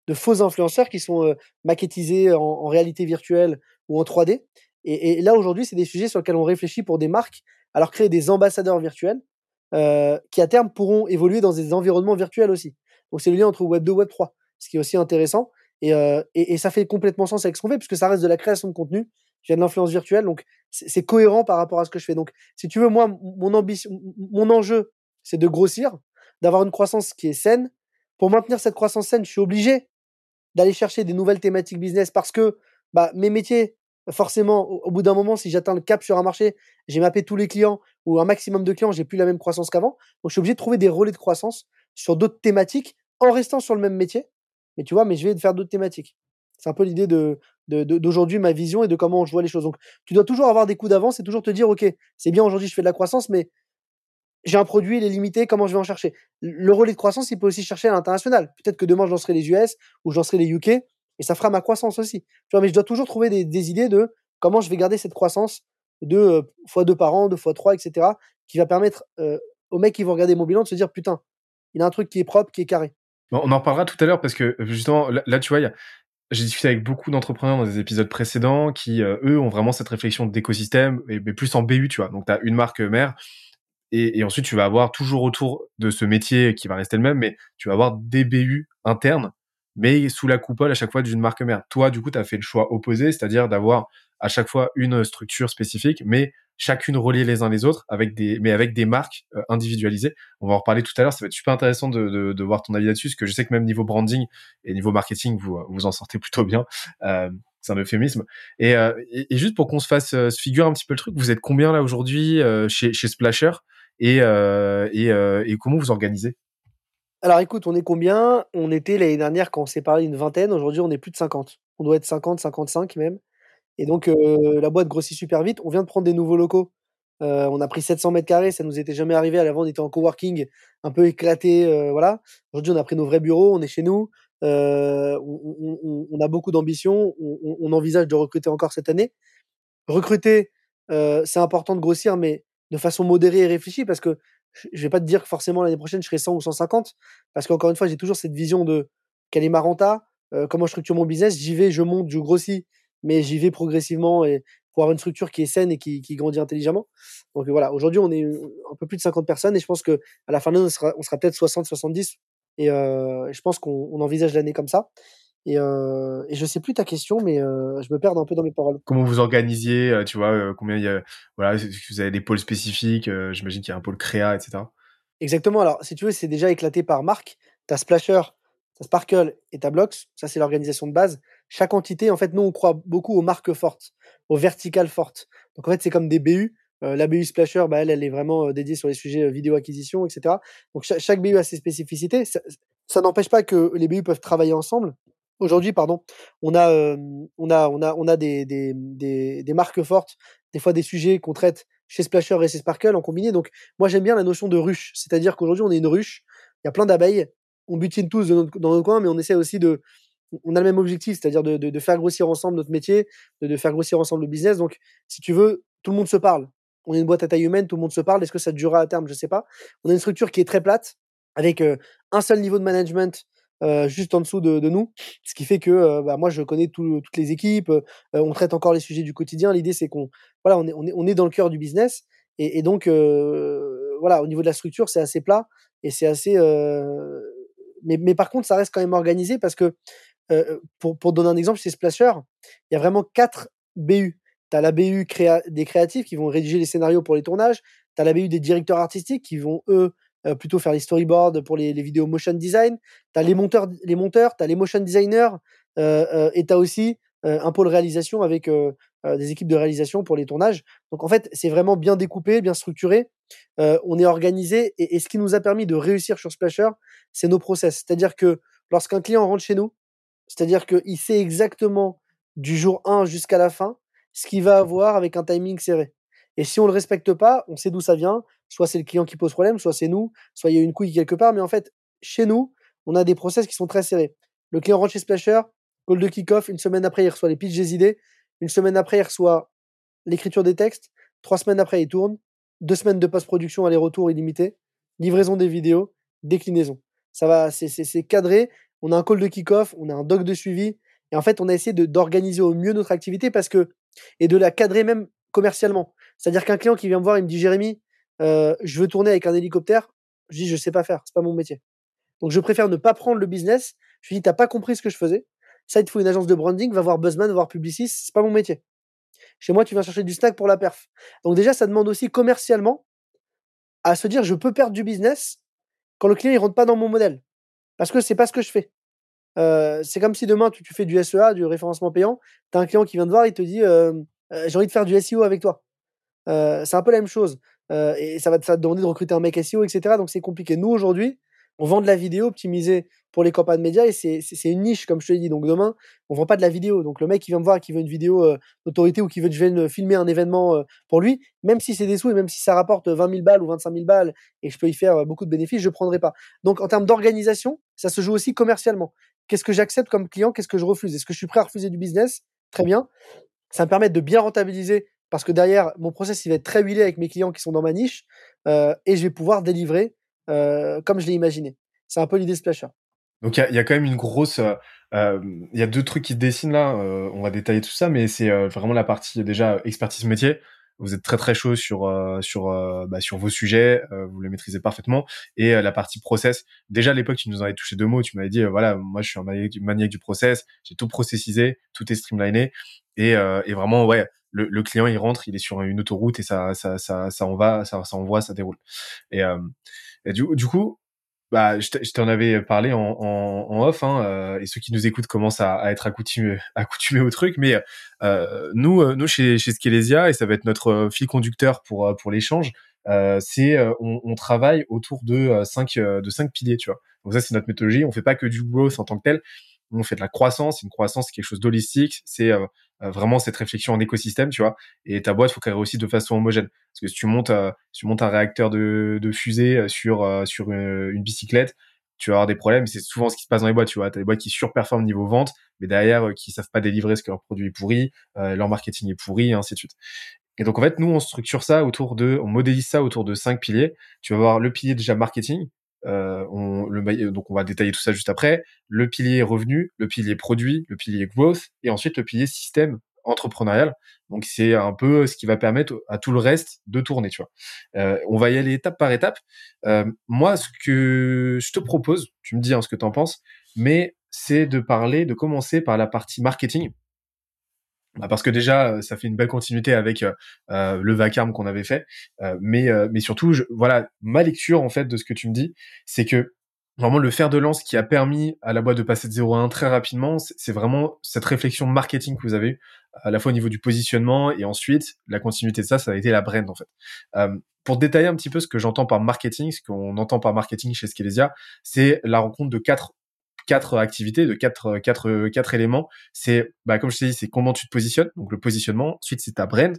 de faux influenceurs qui sont maquettisés en, réalité virtuelle ou en 3D. Et, là, aujourd'hui, c'est des sujets sur lesquels on réfléchit pour des marques, alors créer des ambassadeurs virtuels qui, à terme, pourront évoluer dans des environnements virtuels aussi. Donc, c'est le lien entre Web 2 et Web 3, ce qui est aussi intéressant. Et, et, ça fait complètement sens avec ce qu'on fait, puisque ça reste de la création de contenu, vient de l'influence virtuelle. Donc, c'est cohérent par rapport à ce que je fais. Donc, si tu veux, moi, mon ambition, mon enjeu, c'est de grossir, d'avoir une croissance qui est saine. Pour maintenir cette croissance saine, je suis obligé d'aller chercher des nouvelles thématiques business parce que bah, mes métiers, forcément, au, bout d'un moment, si j'atteins le cap sur un marché, j'ai mappé tous les clients ou un maximum de clients, j'ai plus la même croissance qu'avant. Donc, je suis obligé de trouver des relais de croissance sur d'autres thématiques en restant sur le même métier, mais tu vois, mais je vais faire d'autres thématiques. C'est un peu l'idée de, d'aujourd'hui, ma vision et de comment je vois les choses. Donc, tu dois toujours avoir des coups d'avance et toujours te dire, OK, c'est bien aujourd'hui, je fais de la croissance, mais j'ai un produit, il est limité, comment je vais en chercher? Le relais de croissance, il peut aussi chercher à l'international. Peut-être que demain, je lancerai les US ou je lancerai les UK et ça fera ma croissance aussi. Mais je dois toujours trouver des, idées de comment je vais garder cette croissance de euh, fois deux par an, deux fois trois, etc., qui va permettre euh, aux mecs qui vont regarder mon bilan de se dire, putain, il a un truc qui est propre, qui est carré. on en reparlera tout à l'heure parce que justement, là, tu vois, j'ai discuté avec beaucoup d'entrepreneurs dans des épisodes précédents qui, euh, eux, ont vraiment cette réflexion d'écosystème, mais plus en BU, tu vois. Donc, tu as une marque mère, et, ensuite, tu vas avoir toujours autour de ce métier qui va rester le même, mais tu vas avoir des BU internes, mais sous la coupole à chaque fois d'une marque mère. Toi, du coup, tu as fait le choix opposé, c'est-à-dire d'avoir à chaque fois une structure spécifique, mais chacune reliée les uns les autres, mais avec des marques euh, individualisées. On va en reparler tout à l'heure. Ça va être super intéressant de, voir ton avis là-dessus, parce que je sais que même niveau branding et niveau marketing, vous vous en sortez plutôt bien. Euh, c'est un euphémisme. Et, euh, et, juste pour qu'on se fasse se figure un petit peu le truc, vous êtes combien là aujourd'hui chez Splasher? Et, euh, euh, et, comment vous organisez? Alors écoute, on est combien? On était l'année dernière quand on s'est parlé une vingtaine, aujourd'hui on est plus de 50. On doit être 50, 55 même. Et donc euh, la boîte grossit super vite. On vient de prendre des nouveaux locaux. on a pris 700 mètres carrés, ça nous était jamais arrivé. À l'avant, on était en coworking, un peu éclaté, voilà. Aujourd'hui, on a pris nos vrais bureaux, on est chez nous. on, a beaucoup d'ambition. On, envisage de recruter encore cette année. Recruter, c'est important de grossir, mais de façon modérée et réfléchie parce que je vais pas te dire que forcément l'année prochaine je serai 100 ou 150 parce qu'encore une fois j'ai toujours cette vision de quelle est ma renta, euh, comment je structure mon business, j'y vais, je monte, je grossis, mais j'y vais progressivement et pour avoir une structure qui est saine et qui, grandit intelligemment. Donc voilà, aujourd'hui on est un peu plus de 50 personnes et je pense que à la fin de l'année on sera, sera peut-être 60, 70 et euh, je pense qu'on envisage l'année comme ça. Et, euh, et je sais plus ta question, mais euh, je me perds un peu dans mes paroles. Comment vous organisiez, euh, tu vois, euh, combien il y a, voilà, vous avez des pôles spécifiques, euh, j'imagine qu'il y a un pôle créa, etc. Exactement. Alors, si tu veux, c'est déjà éclaté par marque. T'as Splasher, t'as Sparkle et t'as Blocks. Ça, c'est l'organisation de base. Chaque entité, en fait, nous, on croit beaucoup aux marques fortes, aux verticales fortes. Donc, en fait, c'est comme des BU. la BU Splasher, bah, elle, elle est vraiment dédiée sur les sujets vidéo acquisition, etc. Donc, chaque, BU a ses spécificités. Ça, ça n'empêche pas que les BU peuvent travailler ensemble. Aujourd'hui, pardon, on a, on a, on a, on a des, marques fortes, des fois des sujets qu'on traite chez Splasher et chez Sparkle en combiné. Donc, moi, j'aime bien la notion de ruche. C'est-à-dire qu'aujourd'hui, on est une ruche. Il y a plein d'abeilles. On butine tous dans notre coin, mais on essaie aussi de. On a le même objectif, c'est-à-dire de, faire grossir ensemble notre métier, de, faire grossir ensemble le business. Donc, si tu veux, tout le monde se parle. On est une boîte à taille humaine, tout le monde se parle. Est-ce que ça durera à terme? Je sais pas. On a une structure qui est très plate, avec un seul niveau de management euh, juste en dessous de, nous, ce qui fait que euh, bah, moi je connais toutes les équipes, euh, on traite encore les sujets du quotidien. L'idée c'est qu'on voilà, on est, on est, on est dans le cœur du business et, et donc voilà, au niveau de la structure c'est assez plat et c'est assez, mais, mais par contre ça reste quand même organisé parce que pour, pour donner un exemple chez Splasher, il y a vraiment quatre BU. Tu as la BU créa des créatifs qui vont rédiger les scénarios pour les tournages. Tu as la BU des directeurs artistiques qui vont, eux, euh, plutôt faire les storyboards pour les, les vidéos motion design. Tu as les monteurs, les monteurs tu as les motion designers euh, euh, et tu as aussi un pôle réalisation avec des équipes de réalisation pour les tournages. Donc en fait, c'est vraiment bien découpé, bien structuré. on est organisé et, et, ce qui nous a permis de réussir sur Splasher, c'est nos process. C'est-à-dire que lorsqu'un client rentre chez nous, c'est-à-dire qu'il sait exactement du jour 1 jusqu'à la fin ce qu'il va avoir avec un timing serré. Et si on le respecte pas, on sait d'où ça vient. Soit c'est le client qui pose problème, soit c'est nous, soit il y a une couille quelque part. Mais en fait, chez nous, on a des process qui sont très serrés. Le client rentre chez Splasher, call de kick-off, une semaine après, il reçoit les pitches des idées. Une semaine après, il reçoit l'écriture des textes. Trois semaines après, il tourne. Deux semaines de post-production, aller-retour illimité. Livraison des vidéos, déclinaison. Ça va, c'est cadré. On a un call de kick-off, on a un doc de suivi. Et en fait, on a essayé d'organiser au mieux notre activité parce que, et de la cadrer même commercialement. C'est-à-dire qu'un client qui vient me voir, il me dit Jérémy, je veux tourner avec un hélicoptère. Je dis je sais pas faire, c'est pas mon métier. Donc je préfère ne pas prendre le business. Je lui dis t'as pas compris ce que je faisais? Ça il te faut une agence de branding, va voir Buzzman, va voir Publicis, c'est pas mon métier. Chez moi tu viens chercher du snack pour la perf. Donc déjà ça demande aussi commercialement à se dire je peux perdre du business quand le client il rentre pas dans mon modèle parce que c'est pas ce que je fais. C'est comme si demain tu, fais du SEA, du référencement payant, tu as un client qui vient te voir, il te dit j'ai envie de faire du SEO avec toi. C'est un peu la même chose. Euh, et ça va, te, demander de recruter un mec SEO, etc. Donc c'est compliqué. Nous, aujourd'hui, on vend de la vidéo optimisée pour les campagnes médias et c'est une niche, comme je te l'ai dit. Donc demain, on vend pas de la vidéo. Donc le mec qui vient me voir qui veut une vidéo euh, d'autorité ou qui veut que je vienne filmer un événement euh, pour lui, même si c'est des sous et même si ça rapporte 20 000 balles ou 25 000 balles et je peux y faire beaucoup de bénéfices, je ne prendrai pas. Donc en termes d'organisation, ça se joue aussi commercialement. Qu'est-ce que j'accepte comme client? Qu'est-ce que je refuse? Est-ce que je suis prêt à refuser du business? Très bien. Ça me permet de bien rentabiliser parce que derrière, mon process, il va être très huilé avec mes clients qui sont dans ma niche euh, et je vais pouvoir délivrer comme je l'ai imaginé. C'est un peu l'idée Splasher. Donc il y, a, quand même une grosse, euh, euh, il y a deux trucs qui se dessinent là. Euh, on va détailler tout ça, mais c'est vraiment la partie déjà expertise métier. Vous êtes très très chaud sur sur bah, sur vos sujets, vous les maîtrisez parfaitement. Et la partie process. Déjà à l'époque, tu nous en avais touché deux mots. Tu m'avais dit voilà, moi je suis un maniaque du, process. J'ai tout processisé, tout est streamliné. Et, et vraiment ouais, le, le, client il rentre, il est sur une autoroute et ça ça ça ça en va, ça ça envoie, ça déroule. Et, et du, du coup bah, je t'en avais parlé en, en, en off, hein, euh, et ceux qui nous écoutent commencent à, à être accoutumés, accoutumés au truc. Mais euh, nous, euh, nous chez, chez Skelesia, et ça va être notre fil conducteur pour pour l'échange, euh, c'est on, on, travaille autour de cinq de cinq piliers, tu vois. Donc ça, c'est notre méthodologie. On fait pas que du growth en tant que tel. On fait de la croissance. Une croissance, c'est quelque chose d'holistique. C'est euh, vraiment cette réflexion en écosystème, tu vois. Et ta boîte, faut qu'elle réussisse de façon homogène. Parce que si tu montes, euh, tu montes un réacteur de, fusée euh, sur une, bicyclette, tu vas avoir des problèmes. C'est souvent ce qui se passe dans les boîtes, tu vois. T'as des boîtes qui surperforment niveau vente, mais derrière qui savent pas délivrer ce que leur produit est pourri, leur marketing est pourri, et ainsi de suite. Et donc en fait, nous on structure ça autour de, on modélise ça autour de cinq piliers. Tu vas voir le pilier déjà marketing, euh, on, le, donc on va détailler tout ça juste après. Le pilier revenu, le pilier produit, le pilier growth, et ensuite le pilier système entrepreneurial. Donc c'est un peu ce qui va permettre à tout le reste de tourner, tu vois. Euh, on va y aller étape par étape. Euh, moi, ce que je te propose, tu me dis hein, ce que tu en penses, mais c'est de parler, de commencer par la partie marketing. Bah parce que déjà, ça fait une belle continuité avec euh, le vacarme qu'on avait fait, mais mais surtout, je, voilà, ma lecture en fait de ce que tu me dis, c'est que vraiment le fer de lance qui a permis à la boîte de passer de 0 à 1 très rapidement, c'est vraiment cette réflexion marketing que vous avez eue, à la fois au niveau du positionnement et ensuite la continuité de ça, ça a été la brand en fait. Euh, pour détailler un petit peu ce que j'entends par marketing, ce qu'on entend par marketing chez Skelesia, c'est la rencontre de quatre quatre activités, de quatre quatre quatre éléments. C'est bah, comme je t'ai dit, c'est comment tu te positionnes, donc le positionnement. Ensuite, c'est ta brand,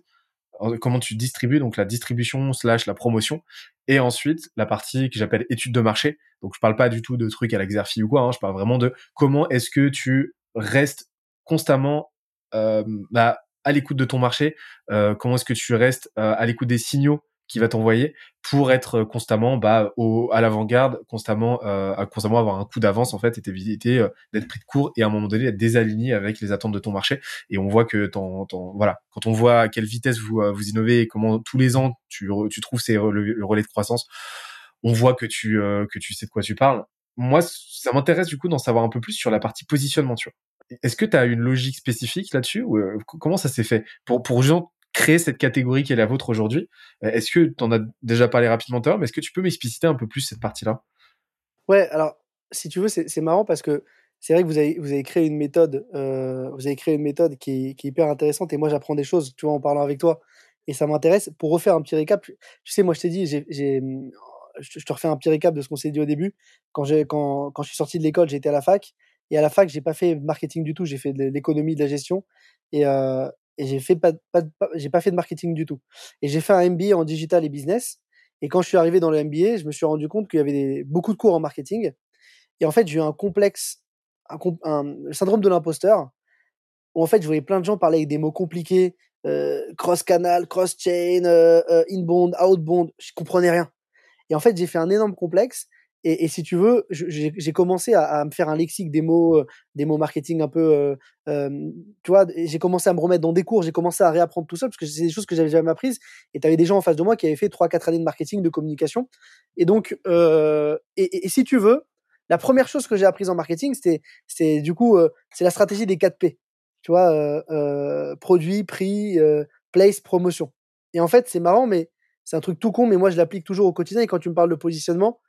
comment tu distribues, donc la distribution slash la promotion, et ensuite la partie que j'appelle étude de marché. Donc je parle pas du tout de trucs à l'exercice ou quoi, hein, je parle vraiment de comment est-ce que tu restes constamment euh, bah, à l'écoute de ton marché, euh, comment est-ce que tu restes euh, à l'écoute des signaux qui va t'envoyer pour être constamment bah, au, à l'avant-garde, constamment, euh, constamment avoir un coup d'avance en fait, et t'éviter euh, d'être pris de court et à un moment donné être désaligné avec les attentes de ton marché. Et on voit que ton, voilà, quand on voit à quelle vitesse vous euh, vous innovez et comment tous les ans tu, tu trouves ces le, relais de croissance, on voit que tu euh, que tu sais de quoi tu parles. Moi, ça m'intéresse du coup d'en savoir un peu plus sur la partie positionnement. Tu. Est-ce que tu as une logique spécifique là-dessus ou comment ça s'est fait? Pour pour créer cette catégorie qui est la vôtre aujourd'hui. Euh, est-ce que tu en as déjà parlé rapidement tout à l'heure, mais est-ce que tu peux m'expliciter un peu plus cette partie-là? Ouais, alors si tu veux, c'est marrant parce que c'est vrai que vous avez, vous avez créé une méthode, euh, vous avez créé une méthode qui qui est hyper intéressante et moi j'apprends des choses, tu vois, en parlant avec toi et ça m'intéresse. Pour refaire un petit récap, tu sais, moi je t'ai dit, je te refais un petit récap de ce qu'on s'est dit au début. Quand, quand, quand je suis sorti de l'école, j'étais à la fac et à la fac, j'ai pas fait marketing du tout, j'ai fait de l'économie, de la gestion et, euh, et j'ai fait pas, j'ai pas fait de marketing du tout. Et j'ai fait un MBA en digital et business. Et quand je suis arrivé dans le MBA, je me suis rendu compte qu'il y avait beaucoup de cours en marketing. Et en fait, j'ai eu un complexe, un, un, syndrome de l'imposteur, où en fait, je voyais plein de gens parler avec des mots compliqués, euh, cross-canal, cross-chain, euh, euh, inbound, outbound. Je comprenais rien. Et en fait, j'ai fait un énorme complexe et, et, si tu veux, j'ai commencé à, à, me faire un lexique des mots, euh, des mots marketing un peu, euh, euh, tu vois. J'ai commencé à me remettre dans des cours, j'ai commencé à réapprendre tout seul parce que c'est des choses que j'avais jamais apprises. Et tu avais des gens en face de moi qui avaient fait trois, quatre années de marketing, de communication. Et donc, euh, et, et, si tu veux, la première chose que j'ai apprise en marketing, c'était, du coup, euh, c'est la stratégie des 4 P. Tu vois, produit, prix, place, promotion. Et en fait, c'est marrant, mais c'est un truc tout con, mais moi je l'applique toujours au quotidien. Et quand tu me parles de positionnement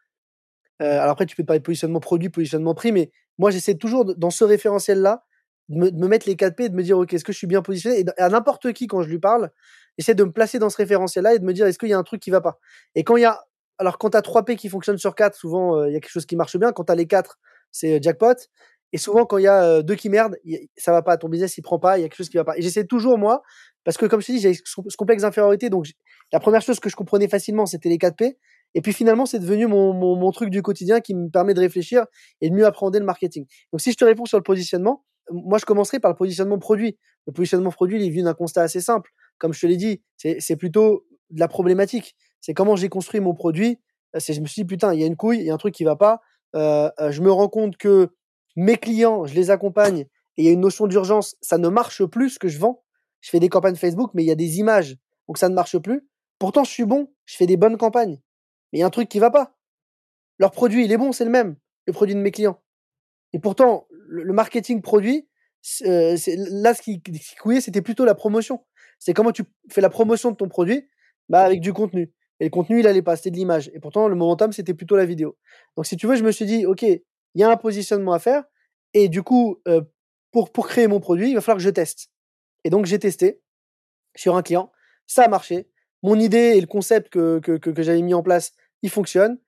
euh, alors après, tu peux parler de positionnement produit, positionnement prix, mais moi, j'essaie toujours, dans ce référentiel-là, de me, mettre les 4 P et de me dire, OK, est-ce que je suis bien positionné? Et à n'importe qui, quand je lui parle, j'essaie de me placer dans ce référentiel-là et de me dire, est-ce qu'il y a un truc qui va pas? Et quand il y a alors quand tu as 3 P qui fonctionnent sur 4, souvent il y a quelque chose qui marche bien. Quand tu as les 4, c'est jackpot. Et souvent, quand il y a deux qui merdent, ça va pas. Ton business, il prend pas. Il y a quelque chose qui va pas. Et j'essaie toujours, moi, parce que comme je te dis, j'ai ce complexe d'infériorité. Donc, la première chose que je comprenais facilement, c'était les 4 P. Et puis finalement, c'est devenu mon, mon, mon, truc du quotidien qui me permet de réfléchir et de mieux apprendre le marketing. Donc, si je te réponds sur le positionnement, moi, je commencerai par le positionnement produit. Le positionnement produit, il est venu d'un constat assez simple. Comme je te l'ai dit, c'est plutôt de la problématique. C'est comment j'ai construit mon produit. Je me suis dit, putain, il y a une couille, il y a un truc qui va pas. Euh, euh, je me rends compte que mes clients, je les accompagne et il y a une notion d'urgence. Ça ne marche plus ce que je vends. Je fais des campagnes Facebook, mais il y a des images, donc ça ne marche plus. Pourtant, je suis bon, je fais des bonnes campagnes. Mais il y a un truc qui va pas. Leur produit, il est bon, c'est le même, le produit de mes clients. Et pourtant, le, marketing produit, euh, là, ce qui, qui couillait, c'était plutôt la promotion. C'est comment tu fais la promotion de ton produit bah, avec du contenu. Et le contenu, il allait pas, c'était de l'image. Et pourtant, le momentum, c'était plutôt la vidéo. Donc, si tu veux, je me suis dit, OK, il y a un positionnement à faire. Et du coup, euh, pour, créer mon produit, il va falloir que je teste. Et donc, j'ai testé sur un client. Ça a marché. Mon idée et le concept que, que, j'avais mis en place, il fonctionne.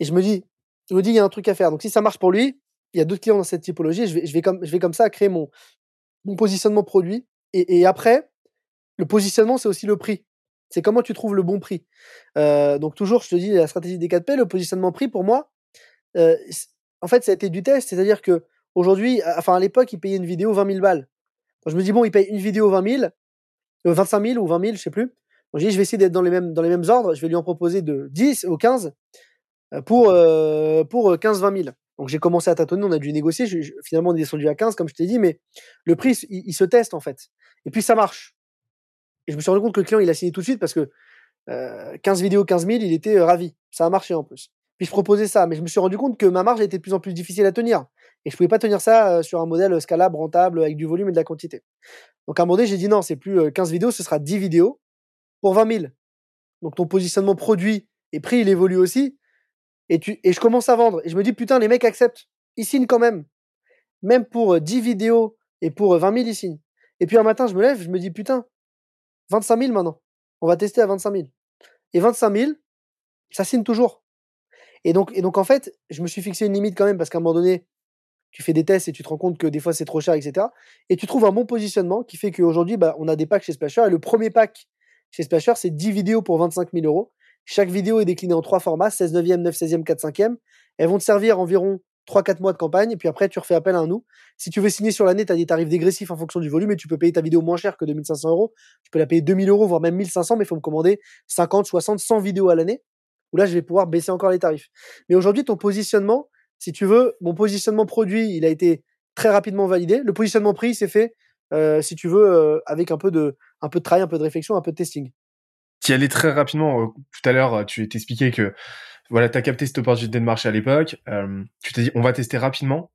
Et je me dis, je me dis, il y a un truc à faire. Donc, si ça marche pour lui, il y a d'autres clients dans cette typologie. Je vais, comme, je vais ça créer mon, positionnement produit. Et, et après, le positionnement, c'est aussi le prix. C'est comment tu trouves le bon prix. Euh, donc toujours, je te dis, la stratégie des 4P, le positionnement prix, pour moi, euh, en fait, ça a été du test. C'est-à-dire que aujourd'hui, enfin à l'époque, il payait une vidéo 20 000 balles. je me dis, bon, il paye une vidéo 20 000, 25 000 ou 20 000, je sais plus. Je dis, je vais essayer d'être dans les mêmes dans les mêmes ordres. Je vais lui en proposer de 10 ou 15 euh, pour pour 15-20 000. Donc j'ai commencé à tâtonner, on a dû négocier. finalement, on est descendu à 15, comme je t'ai dit, mais le prix, il, se teste en fait. Et puis ça marche. Et je me suis rendu compte que le client, il a signé tout de suite parce que 15 vidéos, 15 000, il était ravi. Ça a marché en plus. Puis je proposais ça, mais je me suis rendu compte que ma marge était de plus en plus difficile à tenir. Et je pouvais pas tenir ça sur un modèle scalable, rentable, avec du volume et de la quantité. Donc à un moment donné, j'ai dit non, c'est plus 15 vidéos, ce sera 10 vidéos pour 20 000. Donc ton positionnement produit et prix, il évolue aussi. Et, tu, et je commence à vendre. Et je me dis, putain, les mecs acceptent. Ils signent quand même. Même pour 10 vidéos et pour 20 000, ils signent. Et puis un matin, je me lève, je me dis, putain, 25 000 maintenant. On va tester à 25 000. Et 25 000, ça signe toujours. Et donc, et donc, en fait, je me suis fixé une limite quand même parce qu'à un moment donné, tu fais des tests et tu te rends compte que des fois c'est trop cher, etc. Et tu trouves un bon positionnement qui fait qu'aujourd'hui, bah, on a des packs chez Splasher. Et le premier pack chez Splasher, c'est 10 vidéos pour 25 000 euros. Chaque vidéo est déclinée en trois formats 16 9e, 9 16e, 4 5e. Elles vont te servir environ 3-4 mois de campagne, et puis après, tu refais appel à un nous. Si tu veux signer sur l'année, tu as des tarifs dégressifs en fonction du volume, et tu peux payer ta vidéo moins cher que 2500 euros. Tu peux la payer 2000 euros, voire même 1500, mais il faut me commander 50, 60, 100 vidéos à l'année, où là, je vais pouvoir baisser encore les tarifs. Mais aujourd'hui, ton positionnement, si tu veux, mon positionnement produit, il a été très rapidement validé. Le positionnement prix, c'est fait, euh, si tu veux, euh, avec un peu, de, un peu de travail, un peu de réflexion, un peu de testing. Tu y allais très rapidement. Euh, tout à l'heure, tu t'expliquais que voilà, tu as capté cette opportunité de marché à l'époque, euh, tu t'es dit on va tester rapidement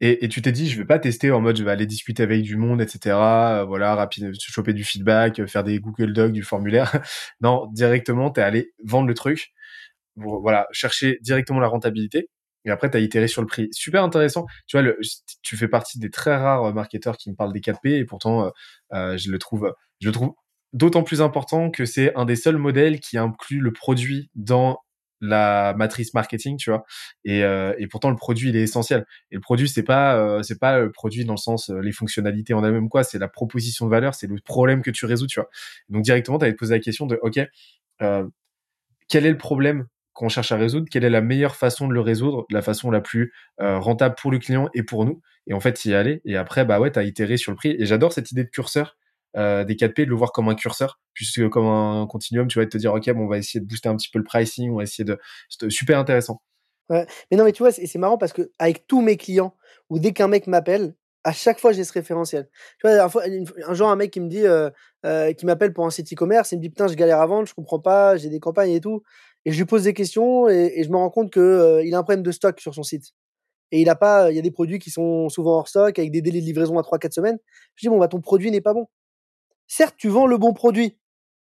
et, tu t'es dit je vais pas tester en mode je vais aller discuter avec du monde, etc. Euh, voilà, rapide, choper du feedback, euh, faire des Google Docs, du formulaire. non, directement, tu es allé vendre le truc, voilà, chercher directement la rentabilité. Et après, tu as itéré sur le prix. Super intéressant. Tu vois, le, tu fais partie des très rares marketeurs qui me parlent des 4P et pourtant, euh, je le trouve, je le trouve d'autant plus important que c'est un des seuls modèles qui inclut le produit dans la matrice marketing, tu vois. Et, euh, et pourtant le produit il est essentiel. Et le produit c'est pas euh, c'est pas le produit dans le sens euh, les fonctionnalités en elles-mêmes quoi, c'est la proposition de valeur, c'est le problème que tu résous, tu vois. Donc directement tu allais te poser la question de ok quel est le problème qu'on cherche à résoudre, quelle est la meilleure façon de le résoudre, la façon la plus rentable pour le client et pour nous. Et en fait, y aller. Et après, bah ouais, t'as itéré sur le prix. Et j'adore cette idée de curseur euh, des 4P, de le voir comme un curseur, puisque comme un continuum, tu vas te dire, OK, bon, on va essayer de booster un petit peu le pricing, on va essayer de... C'est super intéressant. Ouais. Mais non, mais tu vois, c'est marrant parce que avec tous mes clients, ou dès qu'un mec m'appelle, à chaque fois, j'ai ce référentiel. Tu vois, un jour, un mec qui me dit, euh, euh, qui m'appelle pour un site e-commerce, il me dit, putain, je galère à vendre, je comprends pas, j'ai des campagnes et tout. Et je lui pose des questions et, je me rends compte que il a un problème de stock sur son site. Et il a pas, il y a des produits qui sont souvent hors stock avec des délais de livraison à 3-4 semaines. Je dis, bon, bah, ton produit n'est pas bon. Certes, tu vends le bon produit,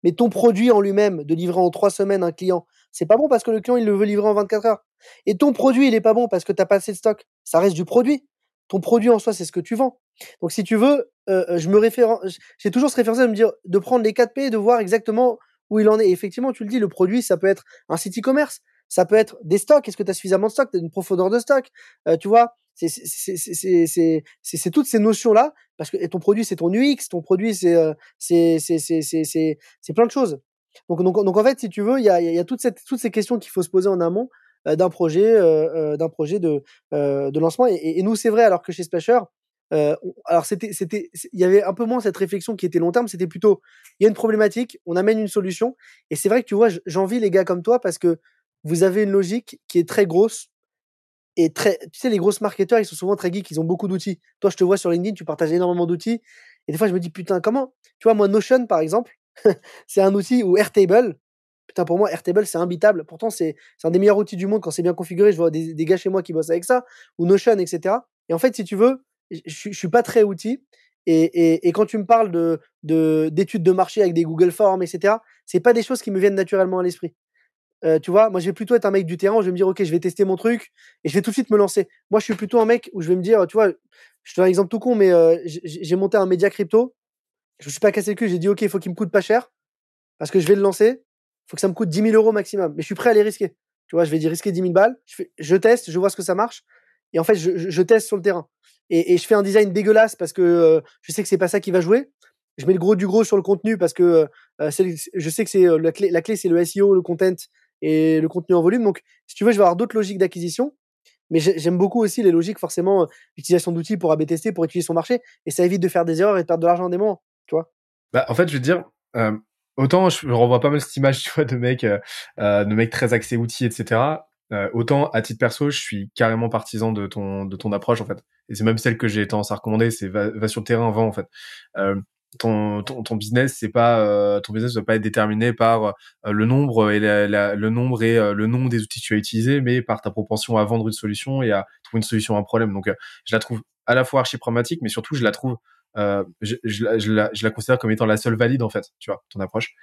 mais ton produit en lui-même, de livrer en trois semaines un client, c'est pas bon parce que le client, il le veut livrer en 24 heures. Et ton produit, il est pas bon parce que tu n'as pas assez de stock. Ça reste du produit. Ton produit en soi, c'est ce que tu vends. Donc, si tu veux, euh, je me réfère, j'ai toujours ce référentiel de me dire, de prendre les 4 P et de voir exactement où il en est. effectivement, tu le dis, le produit, ça peut être un site e-commerce, ça peut être des stocks. Est-ce que tu as suffisamment de stocks Tu as une profondeur de stock euh, Tu vois c'est toutes ces notions-là, parce que ton produit, c'est ton UX, ton produit, c'est euh, c'est plein de choses. Donc, donc, donc, en fait, si tu veux, il y a, y a toutes, cette, toutes ces questions qu'il faut se poser en amont euh, d'un projet, euh, d'un projet de, de lancement. Et, et nous, c'est vrai, alors que chez Splasher, alors c'était, c'était, il y avait un peu moins cette réflexion qui était long terme. C'était plutôt, il y a une problématique, on amène une solution. Et c'est vrai que tu vois, j'envie les gars comme toi parce que vous avez une logique qui est très grosse et très. Tu sais, les grosses marketeurs, ils sont souvent très geeks, ils ont beaucoup d'outils. Toi, je te vois sur LinkedIn, tu partages énormément d'outils. Et des fois, je me dis, putain, comment? Tu vois, moi, Notion, par exemple, c'est un outil ou Airtable. Putain, pour moi, Airtable, c'est imbitable. Pourtant, c'est un des meilleurs outils du monde quand c'est bien configuré. Je vois des, des, gars chez moi qui bossent avec ça, ou Notion, etc. Et en fait, si tu veux, je, je suis pas très outil. Et, quand tu me parles de d'études de, marché avec des Google Forms, etc., c'est pas des choses qui me viennent naturellement à l'esprit. Euh, tu vois, moi, je vais plutôt être un mec du terrain je vais me dire, OK, je vais tester mon truc et je vais tout de suite me lancer. Moi, je suis plutôt un mec où je vais me dire, tu vois, je te donne un exemple tout con, mais euh, j'ai monté un média crypto. Je me suis pas cassé le cul. J'ai dit, OK, il faut qu'il me coûte pas cher parce que je vais le lancer. Il faut que ça me coûte 10 000 euros maximum. Mais je suis prêt à les risquer. Tu vois, je vais dire risquer 10 000 balles. Je, teste, je vois ce que ça marche. Et en fait, je, teste sur le terrain. Et, je fais un design dégueulasse parce que euh, je sais que c'est pas ça qui va jouer. Je mets le gros du gros sur le contenu parce que je sais que c'est la clé, la clé c'est le SEO, le content et le contenu en volume. Donc, si tu veux, je vais avoir d'autres logiques d'acquisition. Mais j'aime beaucoup aussi les logiques, forcément, l'utilisation d'outils pour AB tester, pour étudier son marché. Et ça évite de faire des erreurs et de perdre de l'argent en des moments. Tu vois bah, En fait, je veux dire, euh, autant je renvoie pas mal cette image, tu vois, de euh, euh, de mecs très axés outils, etc. Euh, autant à titre perso, je suis carrément partisan de ton de ton approche en fait. Et c'est même celle que j'ai tendance à recommander, c'est va, va, sur le terrain, vend en fait. Euh, ton, ton, ton business c'est pas euh, ton business doit pas être déterminé par euh, le nombre et la, le nombre et euh, le nom des outils que tu as utilisés mais par ta propension à vendre une solution et à trouver une solution à un problème donc je la trouve à la fois archi pragmatique mais surtout je la trouve je, je, la, je, la, je, la, considère comme étant la seule valide en fait tu vois ton approche.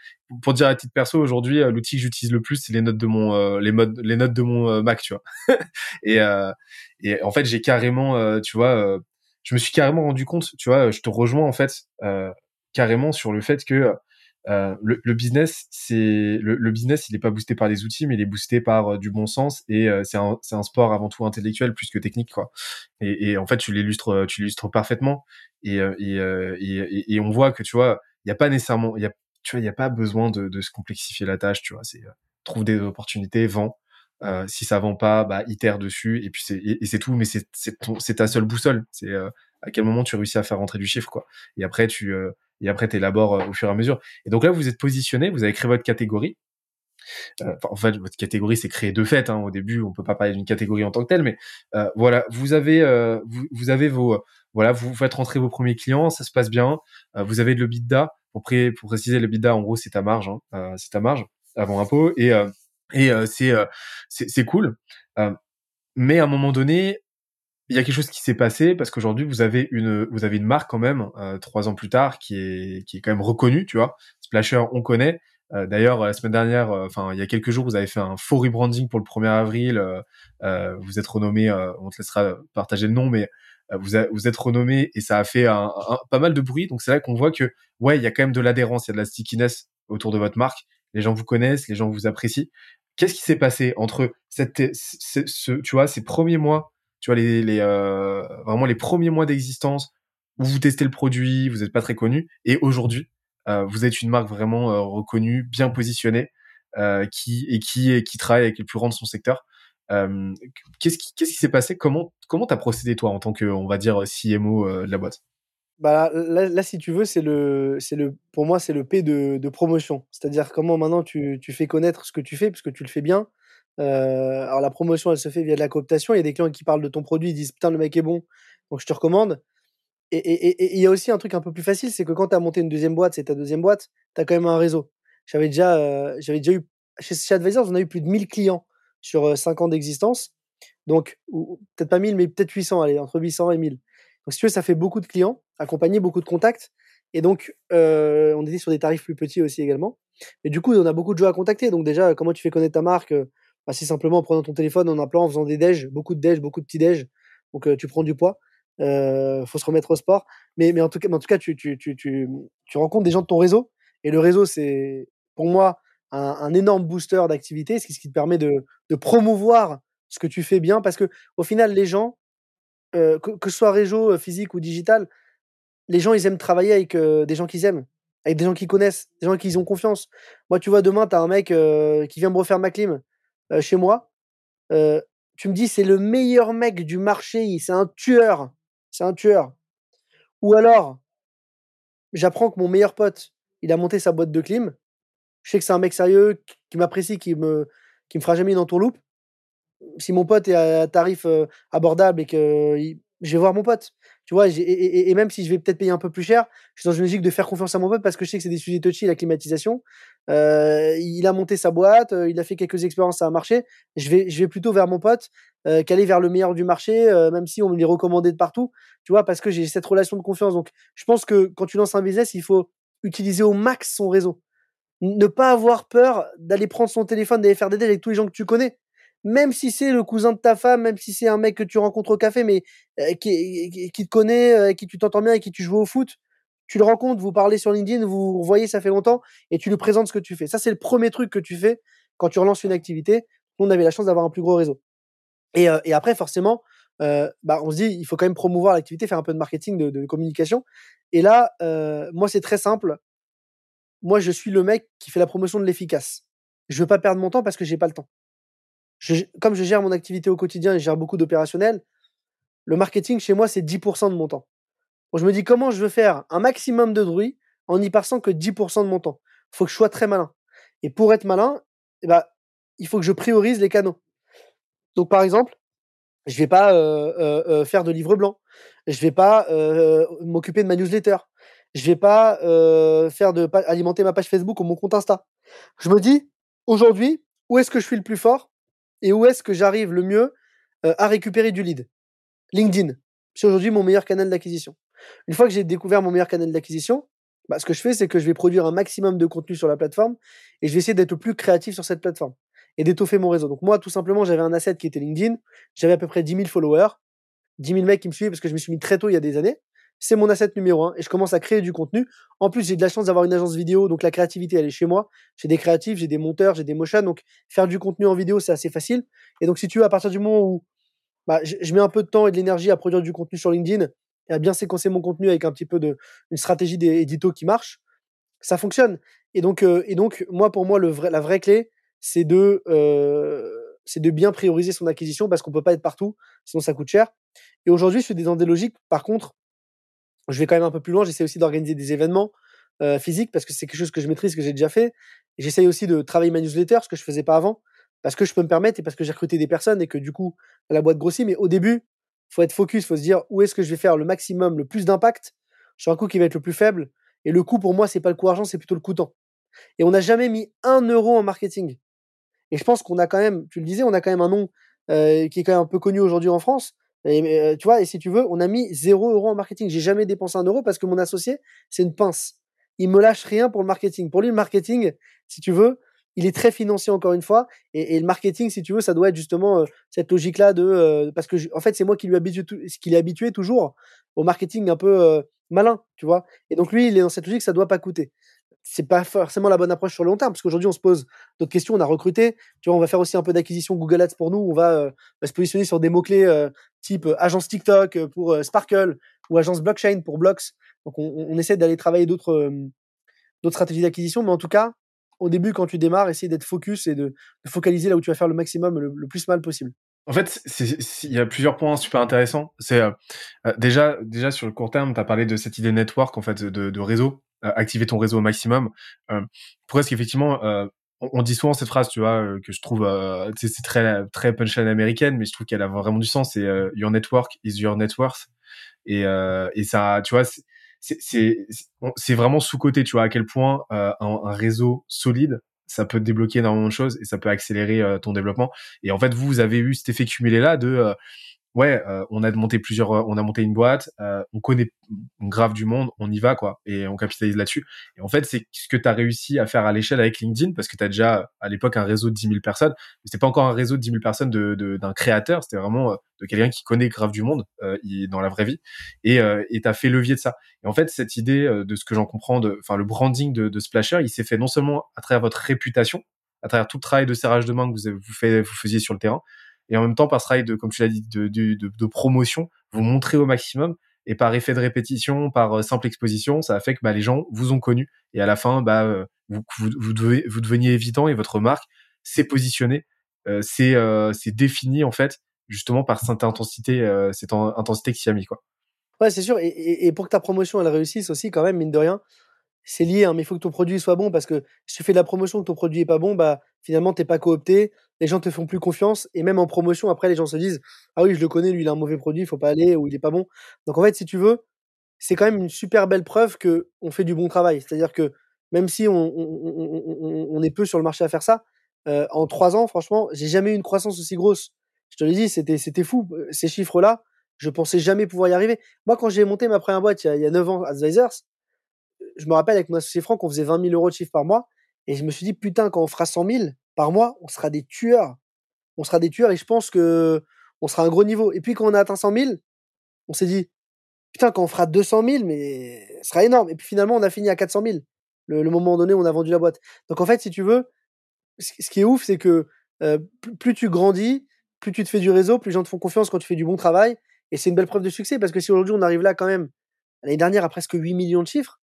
Pour dire à titre perso aujourd'hui l'outil que j'utilise le plus c'est les notes de mon les modes les notes de mon Mac tu vois. Et et en fait j'ai carrément tu vois je me suis carrément rendu compte, tu vois, je te rejoins en fait euh, carrément sur le fait que euh, le, le, business, c'est le, le, business, il n'est pas boosté par des outils, mais il est boosté par euh, du bon sens et euh, c'est un, un, sport avant tout intellectuel plus que technique, quoi. Et, et en fait, tu l'illustres, tu l'illustres parfaitement et, euh, et, et, et, on voit que tu vois, il n'y a pas nécessairement, y a, tu vois, il n'y a pas besoin de, de, se complexifier la tâche, tu vois. C'est trouve des opportunités, vends, euh, si ça vend pas, bah itère dessus et puis c'est et, c'est tout. Mais c'est c'est ta seule boussole. C'est euh, à quel moment tu réussis à faire rentrer du chiffre quoi. Et après tu euh, et après t'élabores au fur et à mesure. Et donc là vous êtes positionné, vous avez créé votre catégorie. en fait, votre catégorie c'est créé de fait. Hein. Au début, on peut pas parler d'une catégorie en tant que telle, mais voilà, vous avez vous, vous avez vos voilà, vous faites rentrer vos premiers clients, ça se passe bien. vous avez de l'EBITDA. Pour, pour préciser, l'EBITDA, en gros, c'est ta marge, hein. c'est ta marge avant impôt. Et et euh, c'est euh, c'est cool. Euh, mais à un moment donné, il y a quelque chose qui s'est passé parce qu'aujourd'hui vous avez une vous avez une marque quand même trois ans plus tard qui est qui est quand même reconnue, tu vois. Splasher, on connaît. D'ailleurs, la semaine dernière, enfin il y a quelques jours, vous avez fait un faux rebranding pour le 1er avril. vous êtes renommé, on te laissera partager le nom, mais vous, vous êtes renommé et ça a fait un, pas mal de bruit. Donc c'est là qu'on voit que ouais, il y a quand même de l'adhérence, il y a de la stickiness autour de votre marque. Les gens vous connaissent, les gens vous apprécient. Qu'est-ce qui s'est passé entre cette, ce, tu vois, ces premiers mois, tu vois, les, les euh, vraiment les premiers mois d'existence où vous testez le produit, vous n'êtes pas très connu, et aujourd'hui, euh, vous êtes une marque vraiment euh, reconnue, bien positionnée, euh, qui et qui qui travaille avec les plus grands de son secteur. Euh, qu'est-ce qui s'est passé? Comment comment t'as procédé toi en tant que on va dire CMO de la boîte? Bah là, si tu veux, c'est le, c'est le, pour moi, c'est le P de, promotion. C'est-à-dire comment maintenant tu, fais connaître ce que tu fais, parce que tu le fais bien. Euh, alors la promotion, elle se fait via de la cooptation. Il y a des clients qui parlent de ton produit, ils disent putain le mec est bon, donc je te recommande. Et il y a aussi un truc un peu plus facile, c'est que quand tu as monté une deuxième boîte, c'est ta deuxième boîte, tu as quand même un réseau. J'avais déjà, euh, j'avais déjà eu, chez, chez on a eu plus de 1000 clients sur 5 euh, ans d'existence. Donc, peut-être pas 1000, mais peut-être 800, allez, entre 800 et 1000. Donc, si tu veux, ça fait beaucoup de clients, accompagner beaucoup de contacts. Et donc, on était sur des tarifs plus petits aussi également. Mais du coup, on a beaucoup de gens à contacter. Donc, déjà, comment tu fais connaître ta marque bah, C'est simplement en prenant ton téléphone, en appelant, en faisant des déj, beaucoup de déj, beaucoup de petits déj. Donc, tu prends du poids. Euh, faut se remettre au sport. Mais, mais en tout cas, en tout cas tu, tu, tu, tu, rencontres des gens de ton réseau. Et le réseau, c'est pour moi un, énorme booster d'activité, c'est ce qui te permet de, promouvoir ce que tu fais bien, parce que au final, les gens, que, ce soit réseau physique ou digital, les gens, ils aiment travailler avec des gens qu'ils aiment, avec des gens qu'ils connaissent, des gens qui ont confiance. Moi, tu vois, demain, tu as un mec qui vient me refaire ma clim chez moi. tu me dis, c'est le meilleur mec du marché, c'est un tueur. C'est un tueur. Ou alors, j'apprends que mon meilleur pote, il a monté sa boîte de clim. Je sais que c'est un mec sérieux, qui m'apprécie, qui me, qui me fera jamais une entourloupe. Si mon pote est à tarif abordable et que je vais voir mon pote. Tu vois, et, même si je vais peut-être payer un peu plus cher, je suis dans une logique de faire confiance à mon pote parce que je sais que c'est des sujets touchy, la climatisation. il a monté sa boîte, il a fait quelques expériences, ça a marché. Je vais, je vais plutôt vers mon pote qu'aller vers le meilleur du marché, même si on me les recommandé de partout. Tu vois, parce que j'ai cette relation de confiance. Donc, je pense que quand tu lances un business, il faut utiliser au max son réseau. Ne pas avoir peur d'aller prendre son téléphone, d'aller faire des deals avec tous les gens que tu connais même si c'est le cousin de ta femme, même si c'est un mec que tu rencontres au café, mais qui, te connaît, avec qui tu t'entends bien et qui tu joues au foot, tu le rencontres, vous parlez sur LinkedIn, vous, voyez, ça fait longtemps, et tu lui présentes ce que tu fais. Ça, c'est le premier truc que tu fais quand tu relances une activité. on avait la chance d'avoir un plus gros réseau. Et, après, forcément, bah, on se dit, il faut quand même promouvoir l'activité, faire un peu de marketing, de, communication. Et là, moi, c'est très simple. Moi, je suis le mec qui fait la promotion de l'efficace. Je veux pas perdre mon temps parce que j'ai pas le temps comme je gère mon activité au quotidien et je gère beaucoup d'opérationnels, le marketing chez moi, c'est 10% de mon temps. je me dis comment je veux faire un maximum de bruit en n'y passant que 10% de mon temps? Il faut que je sois très malin. Et pour être malin, eh ben, il faut que je priorise les canaux. Donc, par exemple, je ne vais pas euh, euh, euh, faire de livre blanc. Je ne vais pas m'occuper de ma newsletter. Je vais pas faire de alimenter ma page Facebook ou mon compte Insta. Je me dis, aujourd'hui, où est-ce que je suis le plus fort et où est-ce que j'arrive le mieux à récupérer du lead? LinkedIn. C'est aujourd'hui mon meilleur canal d'acquisition. Une fois que j'ai découvert mon meilleur canal d'acquisition, bah, ce que je fais, c'est que je vais produire un maximum de contenu sur la plateforme et je vais essayer d'être le plus créatif sur cette plateforme et d'étoffer mon réseau. Donc moi, tout simplement, j'avais un asset qui était LinkedIn. J'avais à peu près 10 000 followers, 10 000 mecs qui me suivaient parce que je me suis mis très tôt il y a des années. C'est mon asset numéro un et je commence à créer du contenu. En plus, j'ai de la chance d'avoir une agence vidéo, donc la créativité, elle est chez moi. J'ai des créatifs, j'ai des monteurs, j'ai des motions, donc faire du contenu en vidéo, c'est assez facile. Et donc, si tu veux, à partir du moment où bah, je, mets un peu de temps et de l'énergie à produire du contenu sur LinkedIn et à bien séquencer mon contenu avec un petit peu de une stratégie d'édito qui marche, ça fonctionne. Et donc, euh, moi, pour moi, la vraie clé, c'est de, euh, c'est de bien prioriser son acquisition parce qu'on peut pas être partout, sinon ça coûte cher. Et aujourd'hui, je des dans des logiques, par contre, je vais quand même un peu plus loin. J'essaie aussi d'organiser des événements euh, physiques parce que c'est quelque chose que je maîtrise, que j'ai déjà fait. J'essaie aussi de travailler ma newsletter, ce que je faisais pas avant, parce que je peux me permettre et parce que j'ai recruté des personnes et que du coup, la boîte grossit. Mais au début, faut être focus, faut se dire où est-ce que je vais faire le maximum, le plus d'impact sur un coût qui va être le plus faible. Et le coût pour moi, c'est pas le coût argent, c'est plutôt le coût temps. Et on n'a jamais mis un euro en marketing. Et je pense qu'on a quand même, tu le disais, on a quand même un nom euh, qui est quand même un peu connu aujourd'hui en France. Et, euh, tu vois, et si tu veux, on a mis 0 euro en marketing. J'ai jamais dépensé un euro parce que mon associé, c'est une pince. Il me lâche rien pour le marketing. Pour lui, le marketing, si tu veux, il est très financier encore une fois. Et, le marketing, si tu veux, ça doit être justement euh, cette logique-là de euh, parce que en fait, c'est moi qui lui habitue, qui l'ai habitué toujours au marketing un peu malin, tu vois. Et donc lui, il est dans cette logique, ça doit pas coûter c'est pas forcément la bonne approche sur le long terme, parce qu'aujourd'hui, on se pose d'autres questions, on a recruté, tu vois, on va faire aussi un peu d'acquisition Google Ads pour nous, on va, euh, se positionner sur des mots-clés euh, type euh, agence TikTok pour Sparkle ou agence blockchain pour Blocks. Donc, on, essaie d'aller travailler d'autres stratégies d'acquisition, mais en tout cas, au début, quand tu démarres, essayer d'être focus et de, focaliser là où tu vas faire le maximum, le, plus mal possible. En fait, il y a plusieurs points super intéressants. C'est déjà, déjà sur le court terme, tu as parlé de cette idée network, en fait, de réseau. Euh, activer ton réseau au maximum. Euh, pour est-ce qu'effectivement, euh, on, dit souvent cette phrase, tu vois, que je trouve, c'est très très punchline américaine, mais je trouve qu'elle a vraiment du sens. C'est your network is your net worth. Et, et ça, tu vois, c'est c'est vraiment sous côté, tu vois, à quel point un, un, réseau solide ça peut débloquer énormément de choses et ça peut accélérer ton développement. Et en fait, vous, vous avez eu cet effet cumulé là de ouais, euh, on a monté plusieurs, on a monté une boîte, euh, on connaît grave du monde, on y va quoi, et on capitalise là-dessus. Et en fait, c'est ce que tu as réussi à faire à l'échelle avec LinkedIn, parce que tu as déjà à l'époque un réseau de 10 000 personnes, c'était pas encore un réseau de 10 000 personnes d'un de, d'un créateur, c'était vraiment de quelqu'un qui connaît grave du monde dans la vraie vie, et tu as fait levier de ça. Et en fait, cette idée de ce que j'en comprends, enfin le branding de, de Splasher, il s'est fait non seulement à travers votre réputation, à travers tout le travail de serrage de main que vous, fait, vous faisiez sur le terrain, et en même temps par ce travail de, comme tu l'as dit, de, promotion, vous montrez au maximum, et par effet de répétition, par euh, simple exposition, ça a fait que bah, les gens vous ont connu, et à la fin, bah, euh, vous, deveniez évident, et votre marque s'est positionnée, euh, c'est euh, défini en fait, justement par cette intensité, euh, cette intensité qui s'y a mis. Quoi. Ouais, c'est sûr, et, pour que ta promotion elle réussisse aussi, quand même, mine de rien, c'est lié, hein, mais il faut que ton produit soit bon parce que si tu fais de la promotion que ton produit est pas bon, bah finalement t'es pas coopté, les gens te font plus confiance et même en promotion après les gens se disent ah oui je le connais lui il a un mauvais produit, il faut pas aller ou il est pas bon. Donc en fait si tu veux c'est quand même une super belle preuve que on fait du bon travail. C'est-à-dire que même si on, on, est peu sur le marché à faire ça, euh, en trois ans franchement j'ai jamais eu une croissance aussi grosse. Je te l'ai dit c'était c'était fou ces chiffres là. Je pensais jamais pouvoir y arriver. Moi quand j'ai monté ma première boîte il y a, il y a 9 ans Advisors je me rappelle avec mon associé Franck, on faisait 20 000 euros de chiffre par mois. Et je me suis dit, putain, quand on fera 100 000 par mois, on sera des tueurs. On sera des tueurs et je pense que on sera un gros niveau. Et puis quand on a atteint 100 000, on s'est dit, putain, quand on fera 200 000, mais ce sera énorme. Et puis finalement, on a fini à 400 000. Le, moment donné, on a vendu la boîte. Donc en fait, si tu veux, ce qui est ouf, c'est que euh, plus tu grandis, plus tu te fais du réseau, plus les gens te font confiance quand tu fais du bon travail. Et c'est une belle preuve de succès parce que si aujourd'hui on arrive là quand même, l'année dernière à presque 8 millions de chiffres,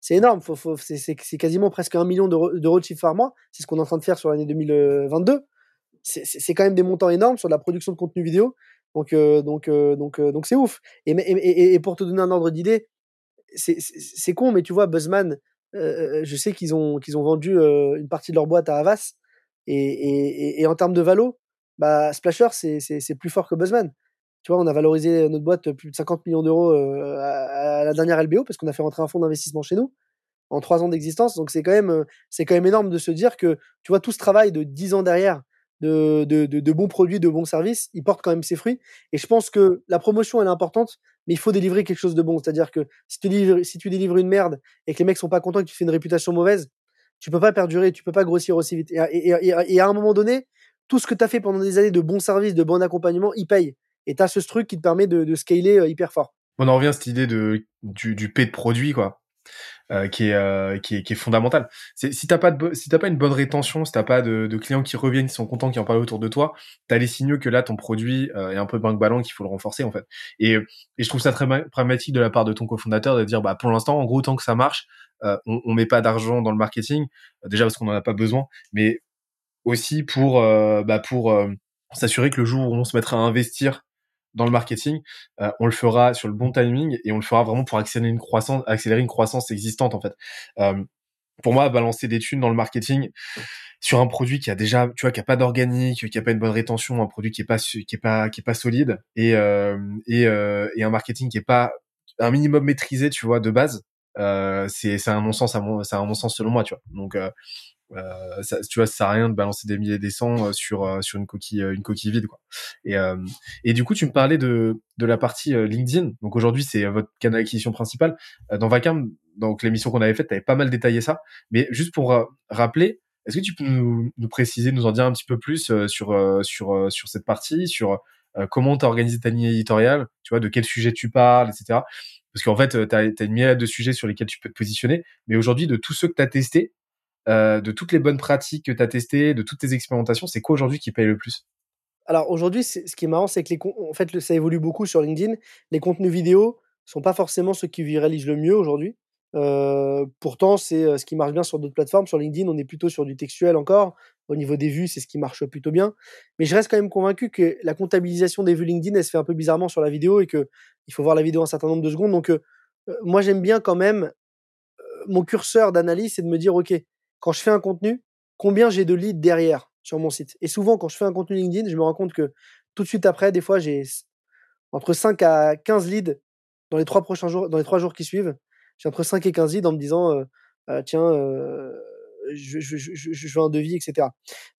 c'est énorme. C'est quasiment presque un million d'euros de chiffre par mois. C'est ce qu'on est en train de faire sur l'année 2022. C'est quand même des montants énormes sur la production de contenu vidéo. Donc, euh, donc, euh, donc, euh, donc c'est ouf. Et, pour te donner un ordre d'idée, c'est con, mais tu vois, Buzzman, je sais qu'ils ont, qu'ils ont vendu une partie de leur boîte à Havas. Et, et, en termes de valo, bah, Splasher, c'est plus fort que Buzzman. Tu vois, on a valorisé notre boîte plus de 50 millions d'euros euh, à, la dernière LBO parce qu'on a fait rentrer un fonds d'investissement chez nous en trois ans d'existence. Donc c'est quand même euh, c'est quand même énorme de se dire que tu vois tout ce travail de 10 ans derrière de, de, bons produits, de bons services, il porte quand même ses fruits. Et je pense que la promotion elle est importante, mais il faut délivrer quelque chose de bon. C'est-à-dire que si tu délivres, si tu délivres une merde et que les mecs sont pas contents que tu fais une réputation mauvaise, tu peux pas perdurer, tu peux pas grossir aussi vite. Et, et, et à un moment donné, tout ce que tu as fait pendant des années de bons services, de bon accompagnement, il paye. Et tu as ce truc qui te permet de, scaler euh, hyper fort. On en revient à cette idée de, du, du P de produit, quoi. Euh, qui, est, euh, qui, est, fondamental. Si t'as pas si t'as pas une bonne rétention, si t'as pas de, clients qui reviennent, qui sont contents, qui en parlent autour de toi, t'as les signaux que là ton produit euh, est un peu banque ballon, qu'il faut le renforcer en fait. Et, et je trouve ça très pragmatique de la part de ton cofondateur de dire bah pour l'instant en gros tant que ça marche, on, on met pas d'argent dans le marketing déjà parce qu'on en a pas besoin, mais aussi pour bah pour s'assurer que le jour où on se mettra à investir dans le marketing, euh, on le fera sur le bon timing et on le fera vraiment pour accélérer une croissance, accélérer une croissance existante en fait. Euh, pour moi, balancer des thunes dans le marketing sur un produit qui a déjà, tu vois, qui a pas d'organique, qui a pas une bonne rétention, un produit qui est pas qui est pas qui est pas solide et euh, et, euh, et un marketing qui est pas un minimum maîtrisé, tu vois, de base, euh, c'est c'est un non sens c'est un sens selon moi, tu vois. Donc euh, euh, ça, tu vois, ça sert à rien de balancer des milliers des cents euh, sur euh, sur une coquille une coquille vide quoi. Et et du coup, tu me parlais de de la partie LinkedIn. Donc aujourd'hui, c'est votre canal d'acquisition principal. dans Vacam, donc l'émission qu'on avait faite, tu avais pas mal détaillé ça. Mais juste pour rappeler, est-ce que tu peux nous, nous, préciser, nous en dire un petit peu plus sur sur sur cette partie, sur comment tu organisé ta ligne éditoriale, tu vois, de quel sujet tu parles, etc. Parce qu'en fait, tu as, as, une myriade de sujets sur lesquels tu peux te positionner. Mais aujourd'hui, de tous ceux que tu as testés, euh, de toutes les bonnes pratiques que tu as testées, de toutes tes expérimentations, c'est quoi aujourd'hui qui paye le plus? Alors aujourd'hui, ce qui est marrant, c'est que les en fait, ça évolue beaucoup sur LinkedIn. Les contenus vidéo sont pas forcément ceux qui viralisent le mieux aujourd'hui. Euh, pourtant, c'est euh, ce qui marche bien sur d'autres plateformes. Sur LinkedIn, on est plutôt sur du textuel encore. Au niveau des vues, c'est ce qui marche plutôt bien. Mais je reste quand même convaincu que la comptabilisation des vues LinkedIn, elle se fait un peu bizarrement sur la vidéo et que il faut voir la vidéo un certain nombre de secondes. Donc, moi, j'aime bien quand même mon curseur d'analyse, c'est de me dire, ok, quand je fais un contenu, combien j'ai de leads derrière sur mon site. Et souvent, quand je fais un contenu LinkedIn, je me rends compte que tout de suite après, des fois, j'ai entre 5 à 15 leads dans les trois prochains jours, dans les trois jours qui suivent. J'ai entre 5 et 15 leads en me disant, euh, tiens, je, veux un devis, etc.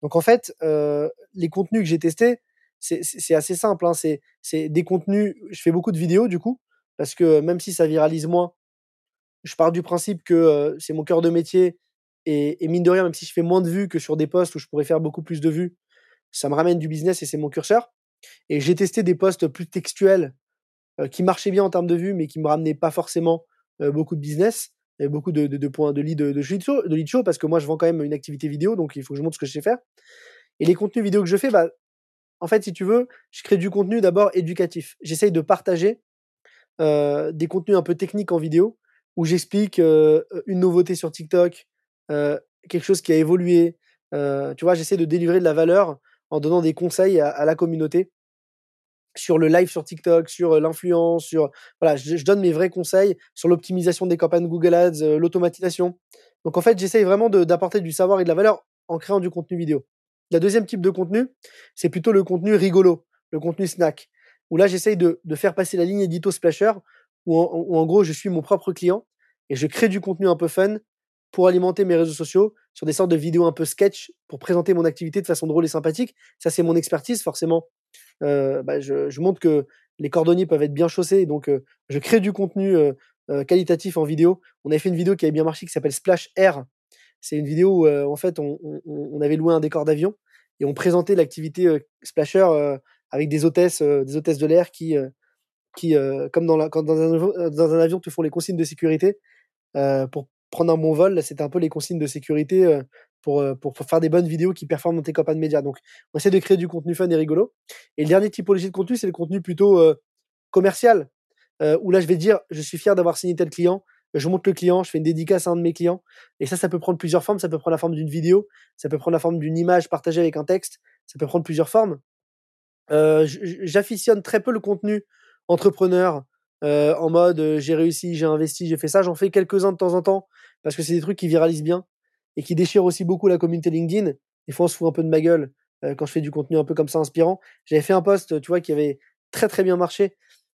Donc en fait, les contenus que j'ai testés, c'est assez simple. Hein. C'est des contenus. Je fais beaucoup de vidéos du coup, parce que même si ça viralise moins, je pars du principe que c'est mon cœur de métier. Et, mine de rien, même si je fais moins de vues que sur des posts où je pourrais faire beaucoup plus de vues, ça me ramène du business et c'est mon curseur. Et j'ai testé des posts plus textuels qui marchaient bien en termes de vues, mais qui me ramenaient pas forcément beaucoup de business, beaucoup de, points de lead de, de, lead show, parce que moi je vends quand même une activité vidéo, donc il faut que je montre ce que je sais faire. Et les contenus vidéo que je fais, bah, en fait, si tu veux, je crée du contenu d'abord éducatif. J'essaye de partager euh, des contenus un peu techniques en vidéo où j'explique euh, une nouveauté sur TikTok, euh, quelque chose qui a évolué. tu vois, j'essaie de délivrer de la valeur en donnant des conseils à, la communauté sur le live sur TikTok, sur l'influence, sur voilà, je, donne mes vrais conseils sur l'optimisation des campagnes Google Ads, l'automatisation. Donc en fait, j'essaye vraiment d'apporter du savoir et de la valeur en créant du contenu vidéo. La deuxième type de contenu, c'est plutôt le contenu rigolo, le contenu snack, où là, j'essaye de, faire passer la ligne édito splasher, où en, gros, je suis mon propre client et je crée du contenu un peu fun pour alimenter mes réseaux sociaux sur des sortes de vidéos un peu sketch pour présenter mon activité de façon drôle et sympathique. Ça, c'est mon expertise, forcément. Euh, bah, je, montre que les cordonniers peuvent être bien chaussés, donc euh, je crée du contenu euh, qualitatif en vidéo. On avait fait une vidéo qui avait bien marché qui s'appelle Splash Air, c'est une vidéo où, en fait, on, avait loué un décor d'avion et on présentait l'activité Splasher avec des hôtesses, des hôtesses de l'air qui, qui comme dans, la, quand dans, un, dans un avion, te font les consignes de sécurité pour prendre un bon vol. C'était un peu les consignes de sécurité pour, pour, faire des bonnes vidéos qui performent dans tes campagnes médias. Donc, on essaie de créer du contenu fun et rigolo. Et le dernier typologie de contenu, c'est le contenu plutôt commercial, où là, je vais dire, je suis fier d'avoir signé tel client, je montre le client, je fais une dédicace à un de mes clients. Et ça, ça peut prendre plusieurs formes. Ça peut prendre la forme d'une vidéo, ça peut prendre la forme d'une image partagée avec un texte, ça peut prendre plusieurs formes. Euh, J'afficionne très peu le contenu entrepreneur euh, en mode euh, j'ai réussi, j'ai investi, j'ai fait ça. J'en fais quelques-uns de temps en temps parce que c'est des trucs qui viralisent bien et qui déchirent aussi beaucoup la communauté LinkedIn. Des fois, on se fout un peu de ma gueule euh, quand je fais du contenu un peu comme ça inspirant. J'avais fait un post, tu vois, qui avait très très bien marché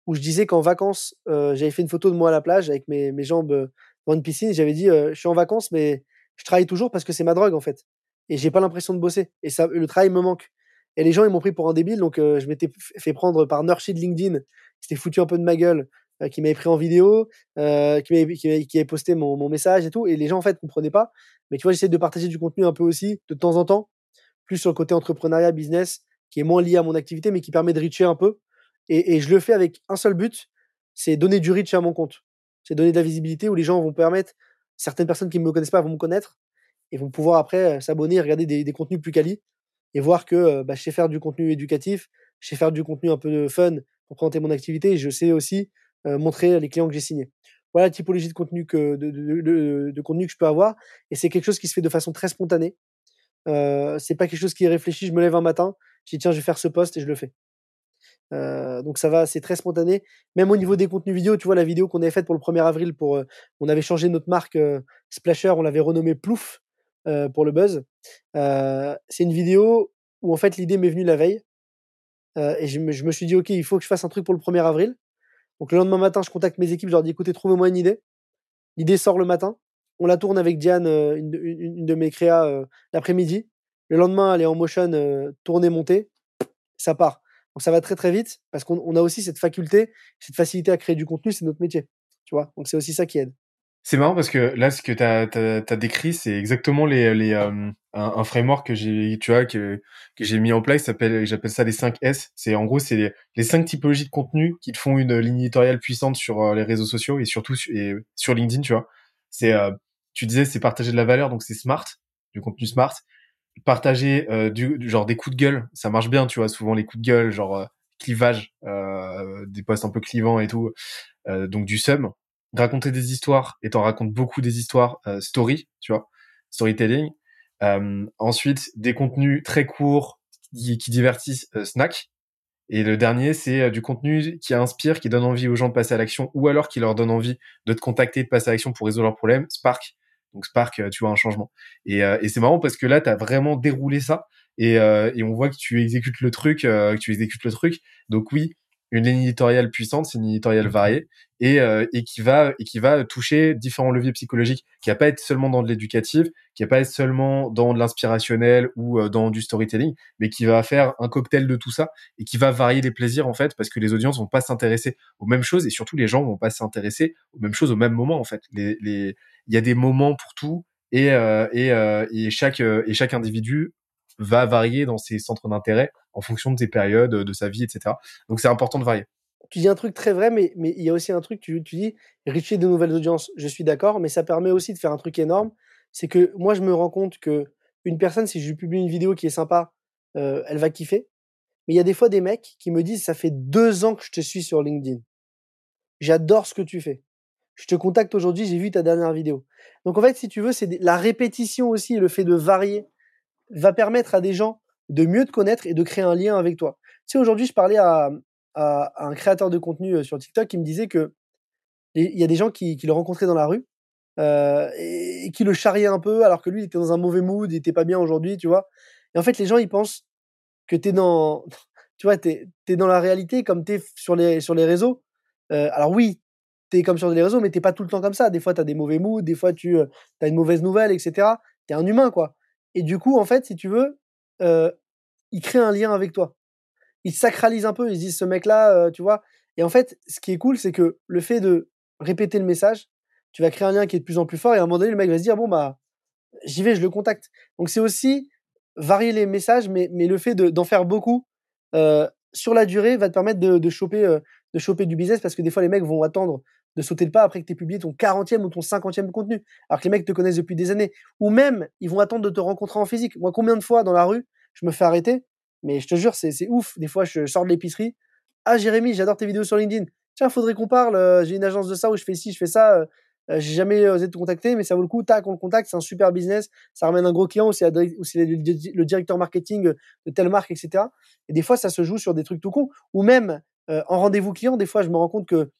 où je disais qu'en vacances, euh, j'avais fait une photo de moi à la plage avec mes, mes jambes euh, dans une piscine. J'avais dit, euh, je suis en vacances, mais je travaille toujours parce que c'est ma drogue en fait. Et j'ai pas l'impression de bosser. Et ça, le travail me manque. Et les gens, ils m'ont pris pour un débile. Donc, je m'étais fait prendre par Nurshi de LinkedIn, qui s'était foutu un peu de ma gueule, qui m'avait pris en vidéo, qui m'avait qui, avait posté mon, message et tout. Et les gens, en fait, comprenaient pas. Mais tu vois, j'essaie de partager du contenu un peu aussi, de temps en temps, plus sur le côté entrepreneuriat, business, qui est moins lié à mon activité, mais qui permet de reacher un peu et, je le fais avec un seul but, c'est donner du reach à mon compte. C'est donner de la visibilité où les gens vont permettre, certaines personnes qui ne me connaissent pas vont me connaître et vont pouvoir après euh, s'abonner regarder des, contenus plus quali et voir que euh, bah, je sais faire du contenu éducatif, je sais faire du contenu un peu fun pour présenter mon activité et je sais aussi montrer les clients que j'ai signés. Voilà la typologie de contenu que, de, contenu que je peux avoir et c'est quelque chose qui se fait de façon très spontanée. C'est pas quelque chose qui est réfléchi. Je me lève un matin, je dis tiens, je vais faire ce post et je le fais. Donc ça va, c'est très spontané. Même au niveau des contenus vidéo, tu vois la vidéo qu'on avait faite pour le 1er avril, pour, on avait changé notre marque Splasher, on l'avait renommée Plouf pour le buzz. c'est une vidéo où en fait l'idée m'est venue la veille et je me, suis dit ok, il faut que je fasse un truc pour le 1er avril. Donc le lendemain matin, je contacte mes équipes, je leur dis écoutez, trouvez-moi une idée. L'idée sort le matin, on la tourne avec Diane, une, une, de mes créas l'après-midi. Le lendemain, elle est en motion, tournée, montée, ça part. Donc ça va très très vite parce qu'on a aussi cette faculté, cette facilité à créer du contenu, c'est notre métier. Tu vois Donc c'est aussi ça qui aide. C'est marrant parce que là, ce que tu as, décrit, c'est exactement les, les euh, un, framework que j'ai, tu vois, que, que j'ai mis en place. J'appelle ça les 5 S. C'est en gros, c'est les, les 5 typologies de contenu qui te font une ligne éditoriale puissante sur euh, les réseaux sociaux et surtout et sur LinkedIn, tu vois. C'est, euh, tu disais, c'est partager de la valeur, donc c'est smart, du contenu smart partager du, genre des coups de gueule, ça marche bien, tu vois, souvent les coups de gueule, genre clivage, des posts un peu clivants et tout, donc du sum. Raconter des histoires, et t'en racontes beaucoup des histoires story, tu vois, storytelling. ensuite, des contenus très courts qui, qui divertissent, snack. Et le dernier, c'est du contenu qui inspire, qui donne envie aux gens de passer à l'action, ou alors qui leur donne envie de te contacter, de passer à l'action pour résoudre leurs problèmes. Spark, donc Spark, euh, tu vois un changement. Et, euh, et c'est marrant parce que là, tu as vraiment déroulé ça et, euh, et on voit que tu exécutes le truc, que tu exécutes le truc. Donc oui, une ligne éditoriale puissante, c'est une ligne éditoriale variée et, euh, et qui va et qui va toucher différents leviers psychologiques, qui va pas être seulement dans de l'éducatif, qui va pas être seulement dans de l'inspirationnel ou euh, dans du storytelling, mais qui va faire un cocktail de tout ça et qui va varier les plaisirs en fait, parce que les audiences vont pas s'intéresser aux mêmes choses et surtout les gens vont pas s'intéresser aux mêmes choses au même moment en fait. Les, les, il y a des moments pour tout et euh, et, et chaque et chaque individu va varier dans ses centres d'intérêt en fonction de ses périodes, de sa vie, etc. Donc c'est important de varier. Tu dis un truc très vrai, mais, il y a aussi un truc, tu, tu dis richer de nouvelles audiences. Je suis d'accord, mais ça permet aussi de faire un truc énorme. C'est que moi, je me rends compte que une personne, si je lui publie une vidéo qui est sympa, euh, elle va kiffer. Mais il y a des fois des mecs qui me disent, ça fait deux ans que je te suis sur LinkedIn. J'adore ce que tu fais. Je te contacte aujourd'hui, j'ai vu ta dernière vidéo. Donc en fait, si tu veux, c'est la répétition aussi, le fait de varier va permettre à des gens de mieux te connaître et de créer un lien avec toi. Tu sais, aujourd'hui, je parlais à, un créateur de contenu euh, sur TikTok qui me disait que il y a des gens qui, le rencontraient dans la rue euh, et, qui le charriaient un peu alors que lui, il était dans un mauvais mood, il était pas bien aujourd'hui, tu vois. Et en fait, les gens, ils pensent que tu es dans, tu vois, t'es, es dans la réalité comme tu es sur les, sur les réseaux. Euh, alors oui, tu es comme sur les réseaux, mais t'es pas tout le temps comme ça. Des fois, tu as des mauvais moods, des fois, tu as une mauvaise nouvelle, etc. Tu es un humain, quoi. Et du coup, en fait, si tu veux, euh, il crée un lien avec toi. Il sacralise un peu, ils se disent ce mec-là, tu vois? Et en fait, ce qui est cool, c'est que le fait de répéter le message, tu vas créer un lien qui est de plus en plus fort et à un moment donné, le mec va se dire, bon, bah, j'y vais, je le contacte. Donc c'est aussi varier les messages, mais, mais le fait d'en faire beaucoup sur la durée va te permettre de, de choper, de choper du business parce que des fois, les mecs vont attendre de sauter le pas après que tu aies publié ton 40e ou ton 50e contenu, alors que les mecs te connaissent depuis des années. Ou même, ils vont attendre de te rencontrer en physique. Moi, combien de fois dans la rue, je me fais arrêter, mais je te jure, c'est ouf. Des fois, je sors de l'épicerie. Ah, Jérémy, j'adore tes vidéos sur LinkedIn. Tiens, faudrait qu'on parle. Euh, j'ai une agence de ça où je fais ci, je fais ça. Euh, euh, j'ai jamais osé te contacter, mais ça vaut le coup. Tac, on le contacte. C'est un super business. Ça ramène un gros client ou c'est le directeur marketing de telle marque, etc. Et des fois, ça se joue sur des trucs tout cons. Ou même en rendez-vous client, des fois, je me rends compte que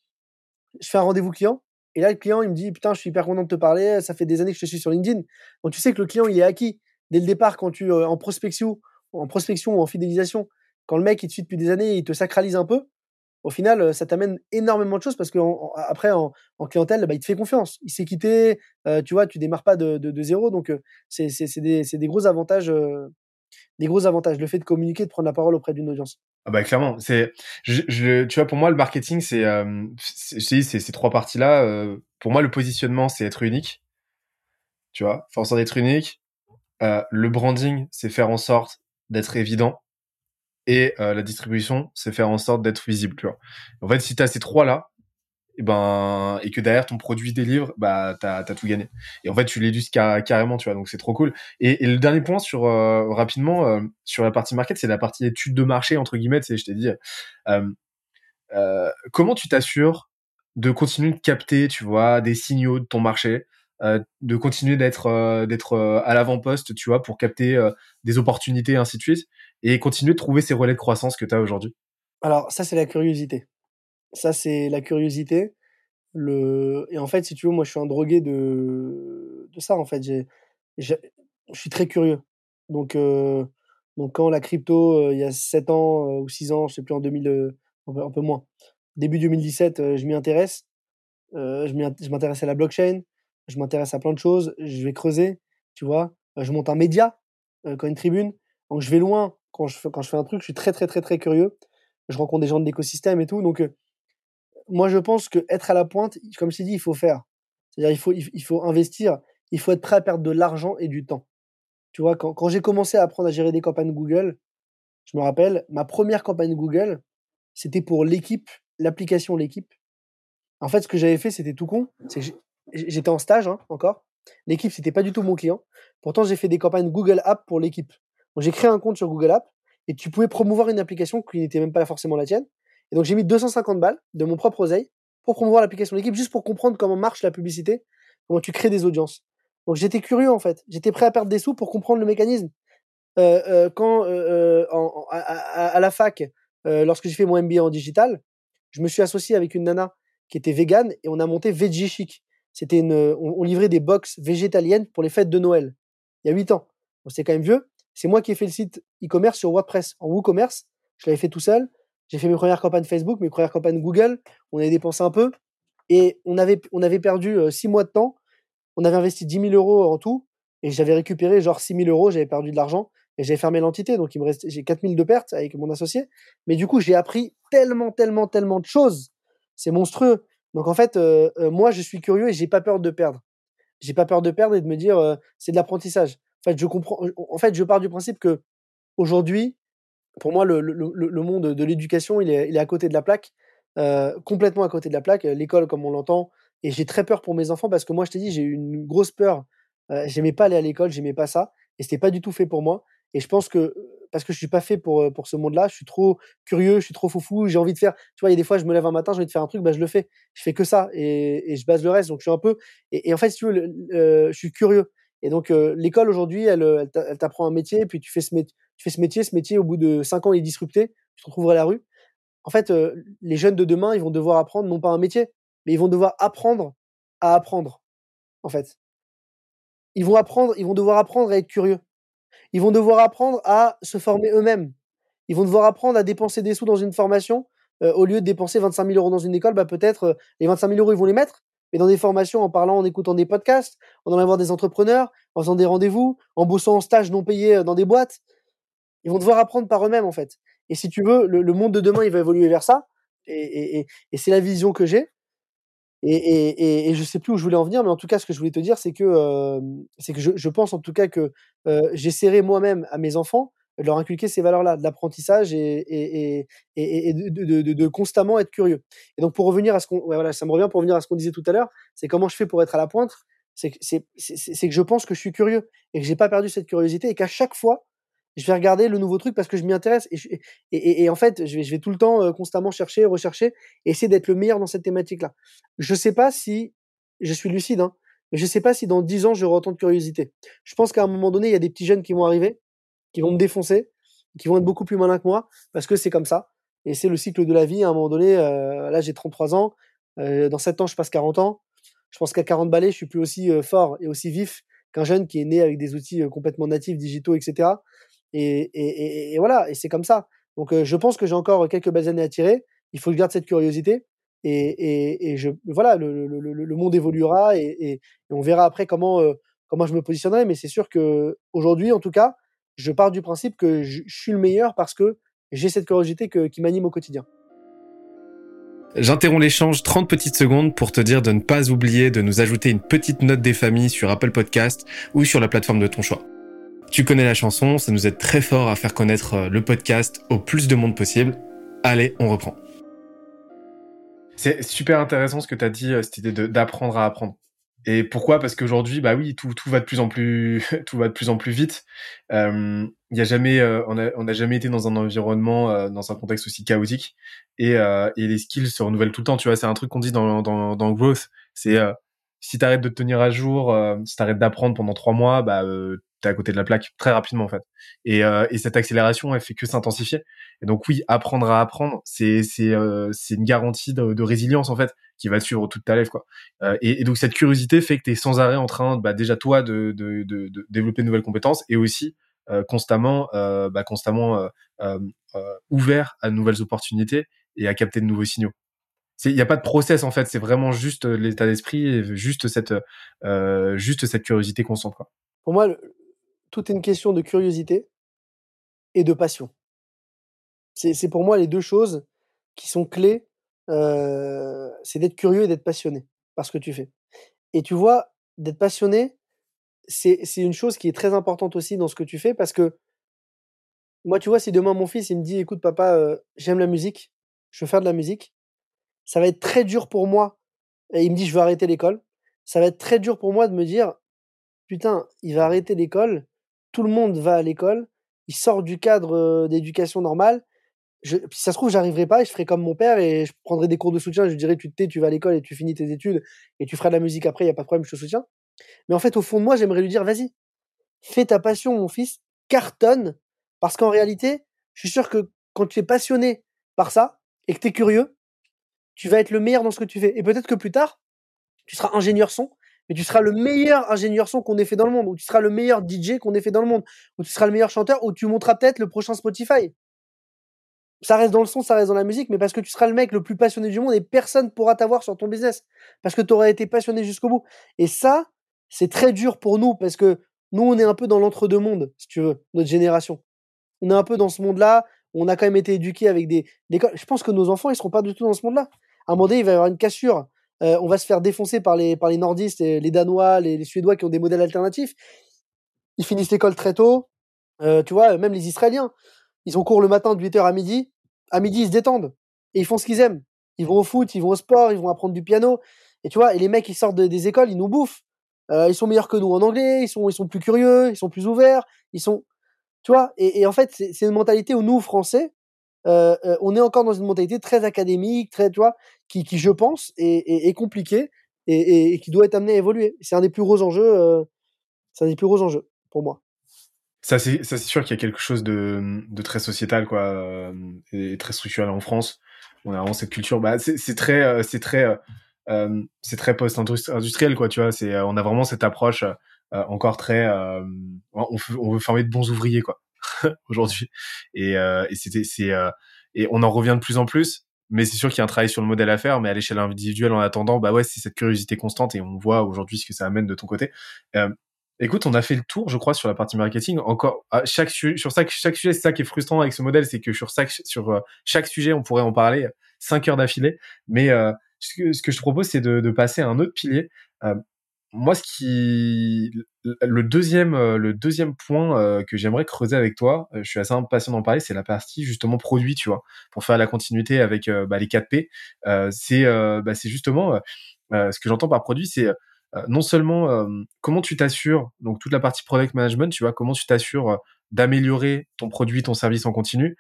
je fais un rendez-vous client. Et là, le client, il me dit, putain, je suis hyper content de te parler. Ça fait des années que je te suis sur LinkedIn. Donc, tu sais que le client, il est acquis. Dès le départ, quand tu, euh, en prospection, en prospection ou en fidélisation, quand le mec, il te suit depuis des années, il te sacralise un peu. Au final, euh, ça t'amène énormément de choses parce que après, en, clientèle, bah, il te fait confiance. Il s'est quitté. Euh, tu vois, tu démarres pas de, zéro. Donc, c'est des, des, gros avantages, des gros avantages. Le fait de communiquer, de prendre la parole auprès d'une audience. Ah bah clairement, c'est tu vois pour moi le marketing c'est euh, c'est ces trois parties là euh, pour moi le positionnement c'est être unique. Tu vois, faire en sorte d'être unique. Euh, le branding c'est faire en sorte d'être évident et la distribution c'est faire en sorte d'être visible, tu vois. En fait, si tu as ces trois là, et ben et que derrière ton produit délivre bah t'as as tout gagné. Et en fait tu l'éduques carrément tu vois donc c'est trop cool. Et, le dernier point sur euh, rapidement euh, sur la partie market c'est la partie étude de marché entre guillemets c'est je t'ai dit euh, comment tu t'assures de continuer de capter tu vois des signaux de ton marché de continuer d'être d'être à l'avant-poste tu vois pour capter des opportunités ainsi de suite et continuer de trouver ces relais de croissance que tu as aujourd'hui? Alors ça c'est la curiosité ça, c'est la curiosité. Le... Et en fait, si tu veux, moi, je suis un drogué de, de ça, en fait. J'ai... Je suis très curieux. Donc, euh... Donc quand la crypto, euh, il y a 7 ans euh, ou 6 ans, je sais plus, en 2000, euh, un, peu, moins, début 2017, je m'y intéresse. je m'intéresse à la blockchain, je m'intéresse à plein de choses, je vais creuser, tu vois. je monte un média, quand une tribune. Donc je vais loin quand je, quand je fais un truc, je suis très, très, très, très curieux. Je rencontre des gens de l'écosystème et tout. Donc, moi, je pense que être à la pointe, comme je t'ai dit, il faut faire. C'est-à-dire, il faut, il, faut investir, il faut être prêt à perdre de l'argent et du temps. Tu vois, quand, j'ai commencé à apprendre à gérer des campagnes Google, je me rappelle, ma première campagne Google, c'était pour l'équipe, l'application L'équipe. En fait, ce que j'avais fait, c'était tout con. J'étais en stage hein, encore. L'équipe, c'était pas du tout mon client. Pourtant, j'ai fait des campagnes Google App pour l'équipe. J'ai créé un compte sur Google App et tu pouvais promouvoir une application qui n'était même pas forcément la tienne. Et donc j'ai mis 250 balles de mon propre oseille pour promouvoir l'application de l'équipe, juste pour comprendre comment marche la publicité, comment tu crées des audiences. Donc j'étais curieux en fait, j'étais prêt à perdre des sous pour comprendre le mécanisme. Euh, euh, quand euh, en, à, la fac, lorsque j'ai fait mon MBA en digital, je me suis associé avec une nana qui était végane et on a monté Veggie Chic. C'était une, on, livrait des box végétaliennes pour les fêtes de Noël. Il y a 8 ans. c'est quand même vieux. C'est moi qui ai fait le site e-commerce sur WordPress en WooCommerce. Je l'avais fait tout seul. J'ai fait mes premières campagnes Facebook, mes premières campagnes Google. On avait dépensé un peu et on avait, on avait perdu six mois de temps. On avait investi 10 000 euros en tout et j'avais récupéré genre 6 000 euros. J'avais perdu de l'argent et j'avais fermé l'entité. Donc, j'ai 4 000 de pertes avec mon associé. Mais du coup, j'ai appris tellement, tellement, tellement de choses. C'est monstrueux. Donc, en fait, moi, je suis curieux et j'ai pas peur de perdre. J'ai pas peur de perdre et de me dire, c'est de l'apprentissage. En fait, je. En fait, je pars du principe que aujourd'hui, pour moi, le, monde de l'éducation, il est, à côté de la plaque, euh, complètement à côté de la plaque. L'école, comme on l'entend, et j'ai très peur pour mes enfants parce que moi, je t'ai dit, j'ai eu une grosse peur. Euh, j'aimais pas aller à l'école, j'aimais pas ça, et c'était pas du tout fait pour moi. Et je pense que parce que je suis pas fait pour pour ce monde-là, je suis trop curieux, je suis trop foufou, j'ai envie de faire. Tu vois, il y a des fois, je me lève un matin, j'ai envie de faire un truc, bah je le fais. Je fais que ça et, je base le reste. Donc je suis un peu. Et, en fait, si tu veux, euh, je suis curieux. Et donc euh, l'école aujourd'hui, elle, elle t'apprend un métier, puis tu fais ce métier, tu fais ce métier, ce métier au bout de cinq ans il est disrupté, tu te retrouveras à la rue. En fait, euh, les jeunes de demain, ils vont devoir apprendre non pas un métier, mais ils vont devoir apprendre à apprendre. En fait, ils vont apprendre, ils vont devoir apprendre à être curieux. Ils vont devoir apprendre à se former eux-mêmes. Ils vont devoir apprendre à dépenser des sous dans une formation euh, au lieu de dépenser 25 000 euros dans une école. Bah peut-être euh, les 25 000 euros ils vont les mettre, mais dans des formations, en parlant, en écoutant des podcasts, en allant voir des entrepreneurs, en faisant des rendez-vous, en bossant en stage non payé dans des boîtes. Ils vont devoir apprendre par eux-mêmes en fait. Et si tu veux, le, monde de demain, il va évoluer vers ça. Et, et, et c'est la vision que j'ai. Et, et, je sais plus où je voulais en venir, mais en tout cas, ce que je voulais te dire, c'est que, euh, c'est que je, je, pense en tout cas que euh, j'essaierai moi-même à mes enfants de leur inculquer ces valeurs-là, de l'apprentissage et, de, de, de, de, constamment être curieux. Et donc, pour revenir à ce qu'on, ouais, voilà, ça me revient pour revenir à ce qu'on disait tout à l'heure, c'est comment je fais pour être à la pointe. C'est que, c'est, que je pense que je suis curieux et que j'ai pas perdu cette curiosité et qu'à chaque fois, je vais regarder le nouveau truc parce que je m'y intéresse et, et, et, et, en fait je vais, je vais tout le temps euh, constamment chercher rechercher et essayer d'être le meilleur dans cette thématique là je sais pas si je suis lucide hein, mais je sais pas si dans dix ans j'aurai autant de curiosité. Je pense qu'à un moment donné il y a des petits jeunes qui vont arriver qui vont me défoncer qui vont être beaucoup plus malins que moi parce que c'est comme ça et c'est le cycle de la vie. À un moment donné euh, là j'ai 33 ans euh, dans 7 ans je passe 40 ans. Je pense qu'à 40 balais je suis plus aussi euh, fort et aussi vif qu'un jeune qui est né avec des outils euh, complètement natifs digitaux etc et, et, et, voilà, et c'est comme ça. Donc je pense que j'ai encore quelques belles années à tirer. Il faut que je garde cette curiosité. Et, et je, voilà, le, le, le, monde évoluera et, on verra après comment, comment je me positionnerai. Mais c'est sûr que aujourd'hui, en tout cas, je pars du principe que je, suis le meilleur parce que j'ai cette curiosité que, qui m'anime au quotidien. J'interromps l'échange 30 petites secondes pour te dire de ne pas oublier de nous ajouter une petite note des familles sur Apple Podcast ou sur la plateforme de ton choix. Tu connais la chanson, ça nous aide très fort à faire connaître euh, le podcast au plus de monde possible. Allez, on reprend. C'est super intéressant ce que tu as dit, euh, cette idée d'apprendre à apprendre. Et pourquoi? Parce qu'aujourd'hui, bah oui, tout, tout va de plus en plus, tout va de plus en plus vite. Euh, y a jamais, on a, on a jamais été dans un environnement, dans un contexte aussi chaotique. Et, et les skills se renouvellent tout le temps. Tu vois, c'est un truc qu'on dit dans, dans, dans growth. C'est si t'arrêtes de te tenir à jour, si t'arrêtes d'apprendre pendant trois mois, bah t'es à côté de la plaque très rapidement en fait. Et, euh, et cette accélération, elle fait que s'intensifier. Et donc oui, apprendre à apprendre, c'est c'est euh, c'est une garantie de, résilience en fait qui va te suivre toute ta lèvre quoi. Euh, et, donc cette curiosité fait que t'es sans arrêt en train, bah, déjà toi de, de, de, de développer de nouvelles compétences et aussi euh, constamment euh, bah, constamment euh, ouvert à de nouvelles opportunités et à capter de nouveaux signaux. Il n'y a pas de process en fait, c'est vraiment juste l'état d'esprit et juste cette juste cette curiosité constante quoi. Pour moi, tout est une question de curiosité et de passion. C'est pour moi les deux choses qui sont clés. C'est d'être curieux et d'être passionné par ce que tu fais. Et tu vois, d'être passionné, c'est une chose qui est très importante aussi dans ce que tu fais parce que moi, tu vois, si demain mon fils il me dit, écoute papa, j'aime la musique, je veux faire de la musique, ça va être très dur pour moi. Et il me dit, je veux arrêter l'école. Ça va être très dur pour moi de me dire, putain, il va arrêter l'école tout le monde va à l'école, il sort du cadre d'éducation normale. Si ça se trouve, j'arriverai pas et je ferai comme mon père et je prendrai des cours de soutien. Je lui dirai, tu te tais, tu vas à l'école et tu finis tes études et tu feras de la musique après, il n'y a pas de problème, je te soutiens. Mais en fait, au fond de moi, j'aimerais lui dire, vas-y, fais ta passion, mon fils, cartonne. Parce qu'en réalité, je suis sûr que quand tu es passionné par ça et que tu es curieux, tu vas être le meilleur dans ce que tu fais. Et peut-être que plus tard, tu seras ingénieur son mais tu seras le meilleur ingénieur son qu'on ait fait dans le monde, ou tu seras le meilleur DJ qu'on ait fait dans le monde, ou tu seras le meilleur chanteur, ou tu monteras peut-être le prochain Spotify. ça reste dans le son, ça reste dans la musique, mais parce que tu seras le mec le plus passionné du monde et personne pourra t'avoir sur ton business. Parce que tu auras été passionné jusqu'au bout. Et ça, c'est très dur pour nous parce que nous, on est un peu dans l'entre-deux-mondes, si tu veux, notre génération. On est un peu dans ce monde-là. On a quand même été éduqués avec des, des. Je pense que nos enfants, ils seront pas du tout dans ce monde-là. À un moment donné, il va y avoir une cassure. Euh, on va se faire défoncer par les, par les nordistes, les Danois, les, les Suédois qui ont des modèles alternatifs. Ils finissent l'école très tôt. Euh, tu vois, même les Israéliens, ils ont cours le matin de 8h à midi. À midi, ils se détendent. Et ils font ce qu'ils aiment. Ils vont au foot, ils vont au sport, ils vont apprendre du piano. Et tu vois, et les mecs, ils sortent des écoles, ils nous bouffent. Euh, ils sont meilleurs que nous en anglais, ils sont, ils sont plus curieux, ils sont plus ouverts, ils sont, tu vois. Et, en fait, c'est une mentalité où nous, Français, on est encore dans une mentalité très académique, très, tu vois, qui, je pense, est, compliquée et, qui doit être amenée à évoluer. C'est un des plus gros enjeux. Euh, c'est un des plus gros enjeux pour moi. Ça, c'est, sûr qu'il y a quelque chose de, très sociétal, quoi, euh, et très structurel en France. On a vraiment cette culture. Bah, c'est, très, euh, c'est très, c'est très post-industriel, quoi, tu vois. On a vraiment cette approche encore très, on, veut former de bons ouvriers, quoi, aujourd'hui. Et on en revient de plus en plus. Mais c'est sûr qu'il y a un travail sur le modèle à faire, mais à l'échelle individuelle, en attendant, bah ouais, c'est cette curiosité constante et on voit aujourd'hui ce que ça amène de ton côté. Euh, Écoute, on a fait le tour, je crois, sur la partie marketing. Encore, chaque sur chaque, chaque sujet, c'est ça qui est frustrant avec ce modèle, c'est que sur chaque, sur euh, chaque sujet, on pourrait en parler cinq heures d'affilée. Mais euh, ce, que, je te propose, c'est de, de, passer à un autre pilier. Euh, moi, ce qui, le deuxième, euh, le deuxième point euh, que j'aimerais creuser avec toi, je suis assez impatient d'en parler, c'est la partie justement produit, tu vois, pour faire la continuité avec bah, les 4 P. c'est, bah, c'est justement ce que j'entends par produit, c'est euh, non seulement euh, comment tu t'assures, donc toute la partie product management, tu vois, comment tu t'assures euh, d'améliorer ton produit, ton service en continu,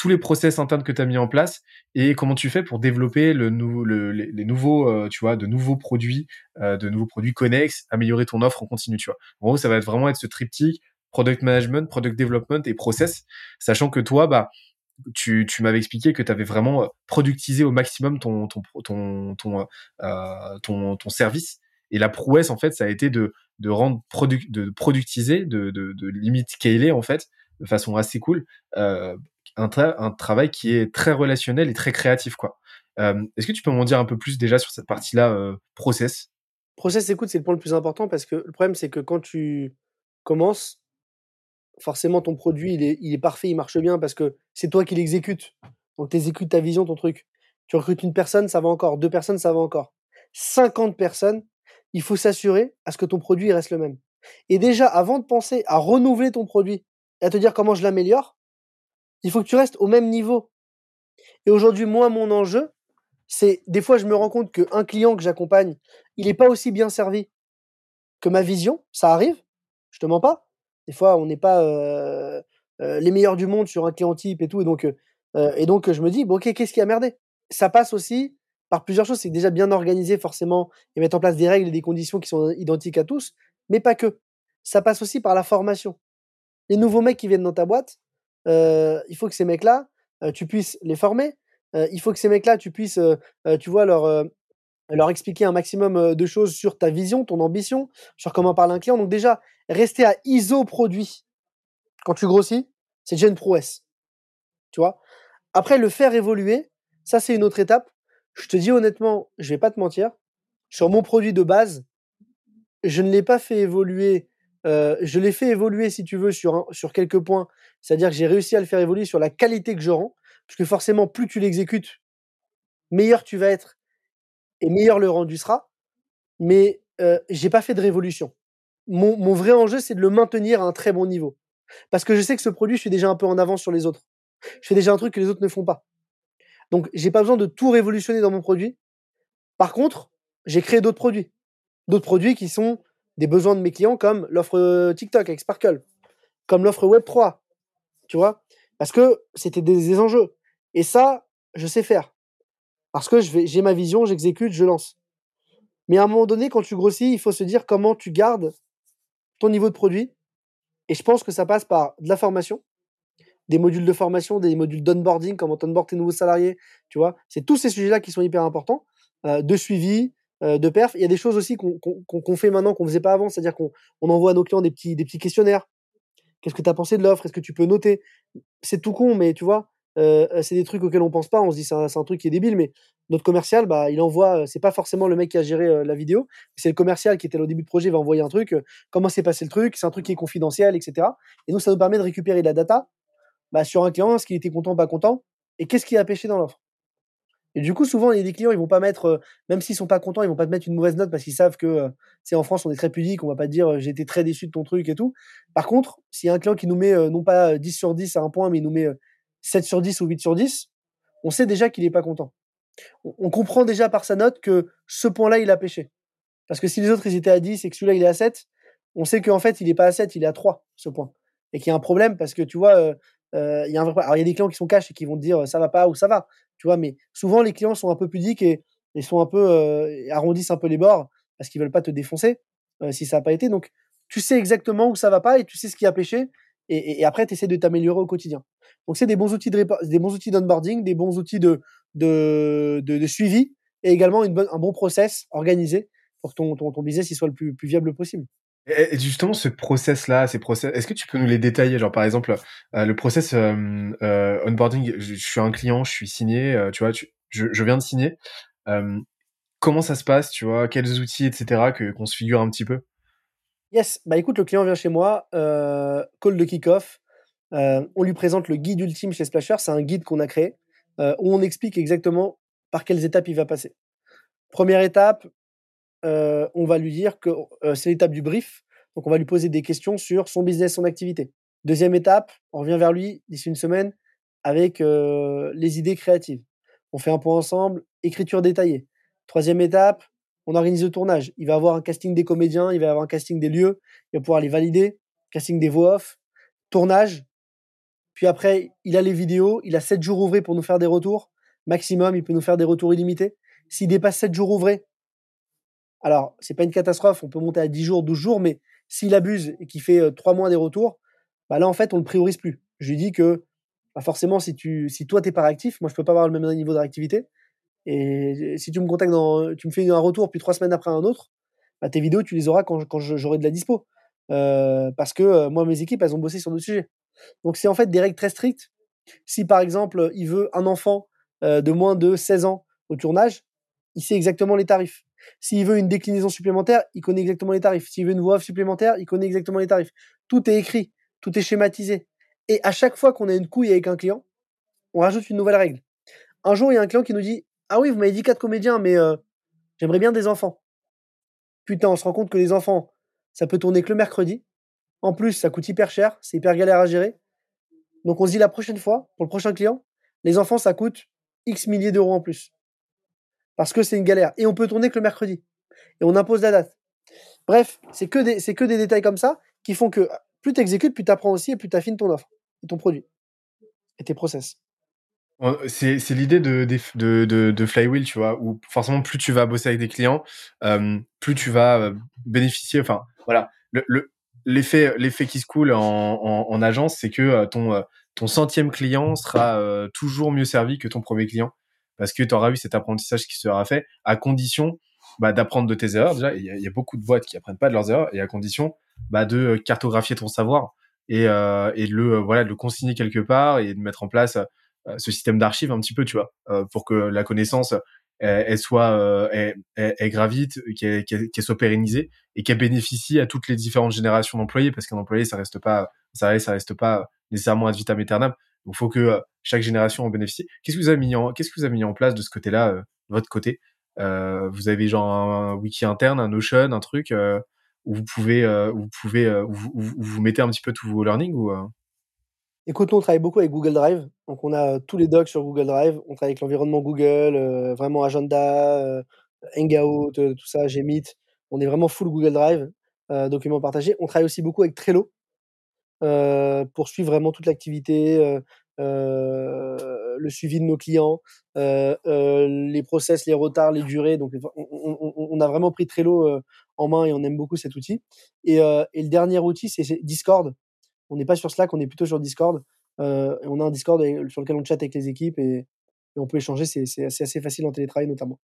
tous les process internes que tu as mis en place et comment tu fais pour développer le, le les, nouveaux tu vois de nouveaux produits de nouveaux produits connexes améliorer ton offre en continu tu vois en gros ça va vraiment être ce triptyque product management product development et process sachant que toi bah tu, tu m'avais expliqué que tu avais vraiment euh, productisé au maximum ton, ton, ton, ton, euh, ton, service. Et la prouesse, en fait, ça a été de, de rendre produc de productiser, de, de, de limite scaler, en fait, de façon assez cool, euh, un, travail qui est très relationnel et très créatif, quoi. Euh, Est-ce que tu peux m'en dire un peu plus déjà sur cette partie-là, euh, process? Process, écoute, c'est le point le plus important parce que le problème, c'est que quand tu commences, forcément ton produit il est, il est parfait, il marche bien parce que c'est toi qui l'exécutes. Donc tu exécutes ta vision, ton truc. Tu recrutes une personne, ça va encore. Deux personnes, ça va encore. 50 personnes, il faut s'assurer à ce que ton produit reste le même. Et déjà, avant de penser à renouveler ton produit et à te dire comment je l'améliore, il faut que tu restes au même niveau. Et aujourd'hui, moi, mon enjeu, c'est des fois, je me rends compte qu'un client que j'accompagne, il n'est pas aussi bien servi que ma vision. Ça arrive, je te mens pas. Des fois, on n'est pas euh, euh, les meilleurs du monde sur un client type et tout. Et donc, euh, et donc je me dis, bon, ok, qu'est-ce qui a merdé? Ça passe aussi par plusieurs choses. C'est déjà bien organisé, forcément, et mettre en place des règles et des conditions qui sont identiques à tous, mais pas que. Ça passe aussi par la formation. Les nouveaux mecs qui viennent dans ta boîte, il faut que ces mecs-là, tu puisses les former. il faut que ces mecs-là, tu puisses, tu vois, leur, leur expliquer un maximum de choses sur ta vision, ton ambition, sur comment parler un client. Donc déjà, rester à ISO produit quand tu grossis, c'est déjà une prouesse. Tu vois? Après, le faire évoluer, ça, c'est une autre étape. Je te dis honnêtement, je vais pas te mentir. Sur mon produit de base, je ne l'ai pas fait évoluer. Euh, je l'ai fait évoluer, si tu veux, sur, sur quelques points. C'est-à-dire que j'ai réussi à le faire évoluer sur la qualité que je rends. Parce que forcément, plus tu l'exécutes, meilleur tu vas être et meilleur le rendu sera. Mais euh, j'ai pas fait de révolution mon, vrai enjeu, c'est de le maintenir à un très bon niveau. Parce que je sais que ce produit, je suis déjà un peu en avance sur les autres. Je fais déjà un truc que les autres ne font pas. Donc, j'ai pas besoin de tout révolutionner dans mon produit. Par contre, j'ai créé d'autres produits. D'autres produits qui sont des besoins de mes clients, comme l'offre TikTok avec Sparkle, comme l'offre Web3. Tu vois Parce que c'était des, enjeux. Et ça, je sais faire. Parce que j'ai ma vision, j'exécute, je lance. Mais à un moment donné, quand tu grossis, il faut se dire comment tu gardes ton niveau de produit. Et je pense que ça passe par de la formation, des modules de formation, des modules d'onboarding, comment onboard tes nouveaux salariés, tu vois. C'est tous ces sujets-là qui sont hyper importants, euh, de suivi, de perf. Il y a des choses aussi qu'on fait maintenant qu'on faisait pas avant, c'est-à-dire qu'on envoie à nos clients des petits, des petits questionnaires. Qu'est-ce que tu as pensé de l'offre? Est-ce que tu peux noter? C'est tout con, mais tu vois, c'est des trucs auxquels on pense pas. On se dit c'est un, un, truc qui est débile, mais notre commercial, bah, il envoie. C'est pas forcément le mec qui a géré la vidéo, c'est le commercial qui était au début du projet, va envoyer un truc. comment s'est passé le truc? C'est un truc qui est confidentiel, etc. Et nous, ça nous permet de récupérer la data bah, sur un client, ce qui était content, pas content, et qu'est-ce qui a pêché dans l'offre? Et du coup, souvent, des clients, ils vont pas mettre, même s'ils sont pas contents, ils vont pas te mettre une mauvaise note parce qu'ils savent que, c'est en France, on est très pudique, on va pas dire j'ai été très déçu de ton truc et tout. Par contre, s'il y a un client qui nous met non pas 10 sur 10 à un point, mais il nous met 7 sur 10 ou 8 sur 10, on sait déjà qu'il est pas content. On, comprend déjà par sa note que ce point-là, il a pêché. Parce que si les autres, ils étaient à 10 et que celui-là, il est à 7, on sait qu'en fait, il est pas à 7, il est à 3, ce point. Et qu'il y a un problème parce que tu vois, il y a un Alors, il y a des clients qui sont cash et qui vont te dire ça va pas ou ça va, tu vois, mais souvent, les clients sont un peu pudiques et, et sont un peu, arrondissent un peu les bords parce qu'ils veulent pas te défoncer si ça n'a pas été. Donc, tu sais exactement où ça va pas et tu sais ce qui a pêché et, après, tu essaies de t'améliorer au quotidien. Donc, c'est des bons outils de des bons outils d'onboarding, des bons outils de, de, de, suivi et également une bonne, un bon process organisé pour que ton, ton, ton business il soit le plus viable possible. Justement, ce process-là, ces process, est-ce que tu peux nous les détailler? Genre, par exemple, euh, le process euh, euh, onboarding, je, suis un client, je suis signé, tu vois, je, je, viens de signer. comment ça se passe, tu vois? Quels outils, etc., que qu'on se figure un petit peu? Yes, bah écoute, le client vient chez moi, call de kick-off, on lui présente le guide ultime chez Splasher, c'est un guide qu'on a créé, où on explique exactement par quelles étapes il va passer. Première étape, on va lui dire que c'est l'étape du brief. Donc, on va lui poser des questions sur son business, son activité. Deuxième étape, on revient vers lui d'ici une semaine avec les idées créatives. On fait un point ensemble, écriture détaillée. Troisième étape, on organise le tournage. Il va avoir un casting des comédiens, il va avoir un casting des lieux, il va pouvoir les valider, casting des voix off, tournage. Puis après, il a les vidéos, il a 7 jours ouvrés pour nous faire des retours. Maximum, il peut nous faire des retours illimités. S'il dépasse 7 jours ouvrés, alors, c'est pas une catastrophe, on peut monter à 10 jours, 12 jours, mais s'il abuse et qu'il fait 3 mois des retours, bah là, en fait, on le priorise plus. Je lui dis que bah forcément, si, tu, toi, t'es pas réactif, moi, je peux pas avoir le même niveau de réactivité. Et si tu me contactes, dans, tu me fais un retour, puis trois semaines après un autre, bah, tes vidéos, tu les auras quand, j'aurai de la dispo. Euh, parce que moi, mes équipes, elles ont bossé sur d'autres sujets. Donc, c'est en fait des règles très strictes. Si, par exemple, il veut un enfant de moins de 16 ans au tournage, il sait exactement les tarifs. S'il veut une déclinaison supplémentaire, il connaît exactement les tarifs. S'il veut une voix off supplémentaire, il connaît exactement les tarifs. Tout est écrit, tout est schématisé. Et à chaque fois qu'on a une couille avec un client, on rajoute une nouvelle règle. Un jour, il y a un client qui nous dit Ah oui, vous m'avez dit quatre comédiens, mais euh, j'aimerais bien des enfants. Putain, on se rend compte que les enfants, ça peut tourner que le mercredi. En plus, ça coûte hyper cher, c'est hyper galère à gérer. Donc on se dit la prochaine fois, pour le prochain client, les enfants, ça coûte X milliers d'euros en plus parce que c'est une galère. Et on peut tourner que le mercredi. Et on impose la date. Bref, c'est que des, c'est que des détails comme ça qui font que plus tu exécutes, plus tu apprends aussi et plus tu affines ton offre et ton produit et tes process. C'est, c'est l'idée de, de, de, Flywheel, tu vois, où forcément plus tu vas bosser avec des clients, euh, plus tu vas euh, bénéficier. Enfin, voilà, le, l'effet, l'effet qui se coule en agence, c'est que euh, ton, ton centième client sera toujours mieux servi que ton premier client parce que tu auras eu cet apprentissage qui sera fait à condition bah, d'apprendre de tes erreurs. Déjà, il y, a beaucoup de boîtes qui apprennent pas de leurs erreurs et à condition bah, de euh, cartographier ton savoir et, euh, et de le euh, voilà de le consigner quelque part et de mettre en place euh, ce système d'archives un petit peu, tu vois, pour que la connaissance elle, soit elle, elle, gravite, qu'elle soit pérennisée et qu'elle bénéficie à toutes les différentes générations d'employés parce qu'un employé ça reste pas ça reste, ça reste pas nécessairement ad vitam aeternam. Donc, faut que chaque génération en bénéficie. Qu'est-ce que vous avez mis en, place de ce côté-là, de votre côté? Euh, Vous avez genre un, wiki interne, un Notion, un truc euh, où vous pouvez, euh, vous pouvez, vous, mettez un petit peu tous vos learnings ou Écoute, on travaille beaucoup avec Google Drive. Donc, on a tous les docs sur Google Drive. On travaille avec l'environnement Google, vraiment Agenda, Hangout, tout ça, Gmeet. On est vraiment full Google Drive, documents partagés. On travaille aussi beaucoup avec Trello pour suivre vraiment toute l'activité, le suivi de nos clients, les process, les retards, les durées. Donc, on, a vraiment pris Trello en main et on aime beaucoup cet outil. Et, et le dernier outil, c'est Discord. On n'est pas sur Slack, on est plutôt sur Discord. Euh, on a un Discord sur lequel on chatte avec les équipes et, on peut échanger. C'est assez, assez facile en télétravail notamment.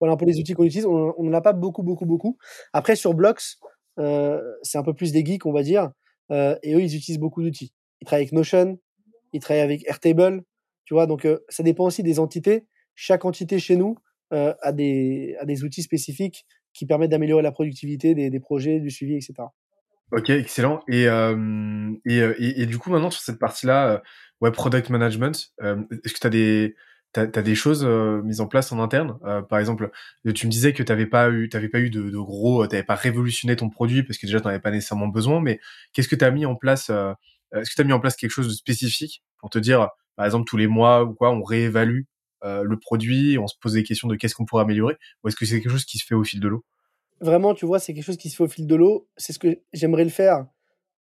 Voilà un peu les outils qu'on utilise. On n'en a pas beaucoup, beaucoup, beaucoup. Après, sur Blocks, euh, c'est un peu plus des geeks, on va dire. Euh, et eux, ils utilisent beaucoup d'outils. Ils travaillent avec Notion, ils travaillent avec Airtable, Tu vois, donc ça dépend aussi des entités. Chaque entité chez nous a, des, a des outils spécifiques qui permettent d'améliorer la productivité des, projets, du suivi, etc. Ok, excellent. Et, euh, et, et, du coup, maintenant, sur cette partie-là, euh, web product management, euh, est-ce que tu as des, t'as, as des choses mises en place en interne? Par exemple, tu me disais que tu n'avais pas eu, t'avais pas eu de, gros, tu n'avais pas révolutionné ton produit parce que déjà, tu n'en avais pas nécessairement besoin, mais qu'est-ce que tu as mis en place Est-ce que tu as mis en place quelque chose de spécifique pour te dire, par exemple, tous les mois ou quoi, on réévalue le produit, on se pose des questions de qu'est-ce qu'on pourrait améliorer, ou est-ce que c'est quelque chose qui se fait au fil de l'eau? Vraiment, tu vois, c'est quelque chose qui se fait au fil de l'eau. C'est ce que j'aimerais le faire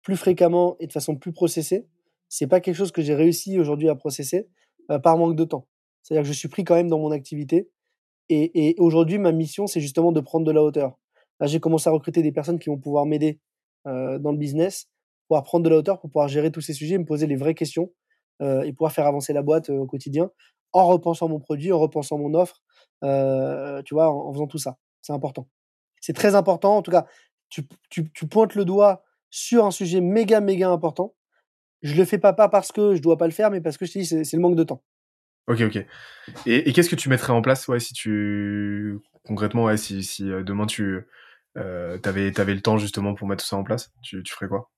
plus fréquemment et de façon plus processée. C'est pas quelque chose que j'ai réussi aujourd'hui à processer euh, par manque de temps. C'est-à-dire que je suis pris quand même dans mon activité. Et, aujourd'hui, ma mission, c'est justement de prendre de la hauteur. Là, j'ai commencé à recruter des personnes qui vont pouvoir m'aider dans le business, pouvoir prendre de la hauteur pour pouvoir gérer tous ces sujets, me poser les vraies questions et pouvoir faire avancer la boîte au quotidien en repensant mon produit, en repensant mon offre, tu vois, en, faisant tout ça. C'est important. C'est très important. En tout cas, tu, pointes le doigt sur un sujet méga, méga important. Je le fais pas, pas parce que je dois pas le faire, mais parce que je te dis, c'est, le manque de temps. Ok, ok. Et, qu'est-ce que tu mettrais en place, si tu concrètement, si, si euh, demain tu euh, avais, le temps justement pour mettre tout ça en place, tu, ferais quoi?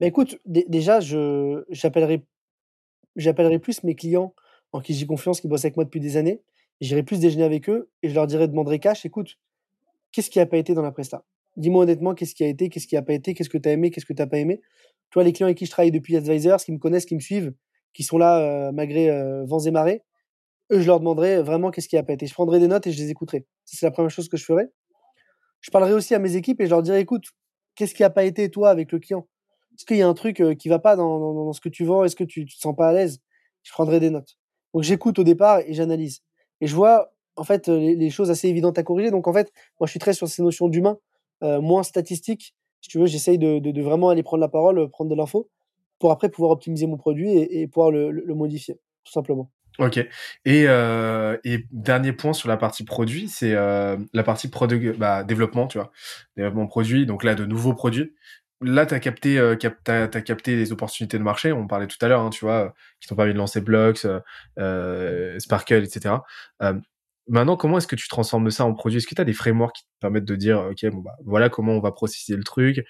Bah écoute, déjà, je j'appellerai j'appellerai plus mes clients en qui j'ai confiance, qui bossent avec moi depuis des années. J'irai plus déjeuner avec eux et je leur dirai, demanderai cash, écoute, qu'est-ce qui n'a pas été dans la presta? Dis-moi honnêtement, qu'est-ce qui a été, qu'est-ce qui n'a pas été, qu'est-ce que tu as aimé, qu'est-ce que tu n'as pas aimé? Toi, les clients avec qui je travaille depuis Advisors, qui me connaissent, qui me suivent, qui sont là euh, malgré euh, vents et marées, eux, je leur demanderai vraiment qu'est-ce qui n'a pas été. Je prendrai des notes et je les écouterai. C'est la première chose que je ferai. Je parlerai aussi à mes équipes et je leur dirai, écoute, qu'est-ce qui n'a pas été, toi, avec le client? Est-ce qu'il y a un truc euh, qui va pas dans, dans, dans, ce que tu vends? Est-ce que tu ne te sens pas à l'aise? Je prendrai des notes. Donc, j'écoute au départ et j'analyse. Et je vois en fait, les, choses assez évidentes à corriger. Donc, en fait, moi, je suis très sur ces notions d'humain, moins statistiques. Si tu veux, j'essaye de, de, vraiment aller prendre la parole, prendre de l'info, pour après pouvoir optimiser mon produit et, pouvoir le, modifier, tout simplement. Ok. Et, euh, et dernier point sur la partie produit, c'est euh, la partie bah, développement, tu vois, développement produit. Donc là, de nouveaux produits. Là, tu as capté, euh, capté les opportunités de marché. On parlait tout à l'heure, hein, tu vois, qui t'ont permis de lancer Blocks, euh, Sparkle, etc. Maintenant, comment est-ce que tu transformes ça en produit? Est-ce que tu as des frameworks qui te permettent de dire, OK, bah, voilà comment on va processer le truc?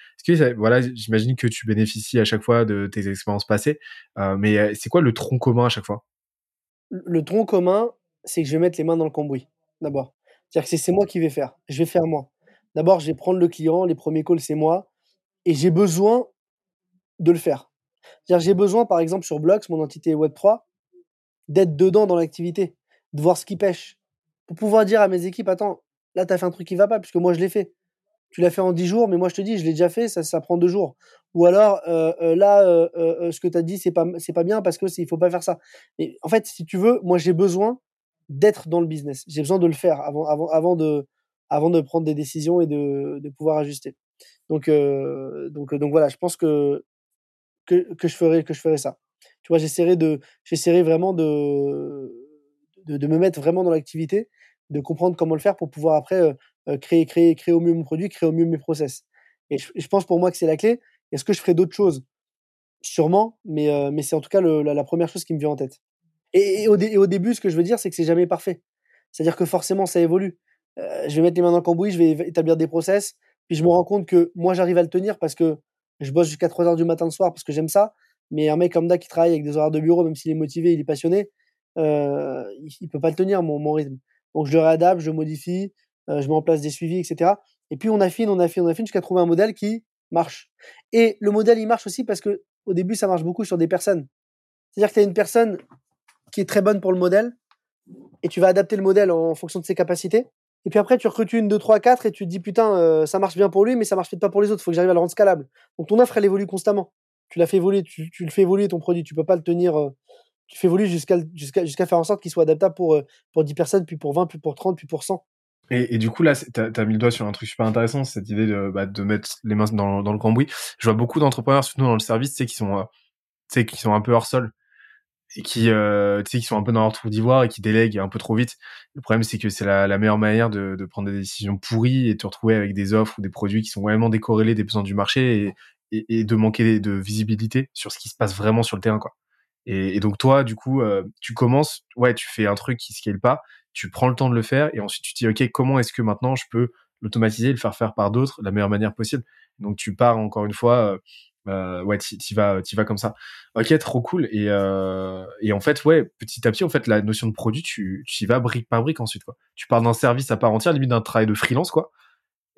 Voilà, j'imagine que tu bénéficies à chaque fois de tes expériences passées, euh, mais euh, c'est quoi le tronc commun à chaque fois? Le tronc commun, c'est que je vais mettre les mains dans le cambouis, d'abord. C'est-à-dire que c'est moi qui vais faire. Je vais faire moi. D'abord, je vais prendre le client, les premiers calls, c'est moi, et j'ai besoin de le faire. J'ai besoin, par exemple, sur Blocks, mon entité Web3, d'être dedans dans l'activité, de voir ce qui pêche, pouvoir dire à mes équipes, attends, là, tu as fait un truc qui va pas, puisque moi, je l'ai fait. Tu l'as fait en 10 jours, mais moi, je te dis, je l'ai déjà fait, ça, prend deux jours. Ou alors, euh, euh, là, euh, ce que tu as dit, c'est pas, pas bien parce que il faut pas faire ça. Et en fait, si tu veux, moi, j'ai besoin d'être dans le business. J'ai besoin de le faire avant, avant, avant, de, avant de prendre des décisions et de, de pouvoir ajuster. Donc, donc, donc voilà, je pense que, que, que, je ferai, que je ferai ça. Tu vois, j'essaierai vraiment de, de, me mettre vraiment dans l'activité, de comprendre comment le faire pour pouvoir après euh, créer, créer, créer au mieux mon produit, créer au mieux mes process. Et je, pense pour moi que c'est la clé. Est-ce que je ferai d'autres choses? Sûrement, mais, euh, mais c'est en tout cas le, la, première chose qui me vient en tête. Et, au, au, début, ce que je veux dire, c'est que c'est jamais parfait. C'est-à-dire que forcément, ça évolue. Euh, je vais mettre les mains dans le cambouis, je vais établir des process, puis je me rends compte que moi, j'arrive à le tenir parce que je bosse jusqu'à 3 heures du matin le soir parce que j'aime ça. Mais un mec comme ça qui travaille avec des horaires de bureau, même s'il est motivé, il est passionné, euh, il, peut pas le tenir mon, mon, rythme. Donc je le réadapte, je modifie, euh, je mets en place des suivis, etc. Et puis on affine, on affine, on affine jusqu'à trouver un modèle qui marche. Et le modèle, il marche aussi parce que au début, ça marche beaucoup sur des personnes. C'est-à-dire que tu as une personne qui est très bonne pour le modèle et tu vas adapter le modèle en fonction de ses capacités. Et puis après, tu recrutes une, deux, trois, quatre et tu te dis putain, euh, ça marche bien pour lui, mais ça marche peut-être pas pour les autres. Il faut que j'arrive à le rendre scalable. Donc ton offre, elle évolue constamment. Tu l'as fait évoluer, tu, tu, le fais évoluer ton produit. Tu peux pas le tenir euh, tu fais évoluer jusqu'à jusqu'à jusqu'à faire en sorte qu'il soit adaptable pour, euh, pour 10 personnes, puis pour 20, puis pour 30, puis pour 100. Et, et du coup, là, tu as, mis le doigt sur un truc super intéressant, cette idée de, bah, de mettre les mains dans, dans le cambouis. Je vois beaucoup d'entrepreneurs, surtout dans le service, qui sont, euh, qui sont un peu hors sol et qui, euh, qui sont un peu dans leur trou d'ivoire et qui délèguent un peu trop vite. Le problème, c'est que c'est la, la, meilleure manière de, de, prendre des décisions pourries et de te retrouver avec des offres ou des produits qui sont vraiment décorrélés des besoins du marché et, et, et de manquer de visibilité sur ce qui se passe vraiment sur le terrain, quoi. Et, donc toi, du coup, tu commences, ouais, tu fais un truc qui scale pas, tu prends le temps de le faire et ensuite tu te dis, ok, comment est-ce que maintenant je peux l'automatiser, le faire faire par d'autres de la meilleure manière possible? Donc tu pars encore une fois, euh, ouais, tu vas, y vas comme ça. Ok, trop cool. Et, et en fait, ouais, petit à petit, en fait, la notion de produit, tu, tu y vas brique par brique ensuite, quoi. Tu pars d'un service à part entière, limite d'un travail de freelance, quoi.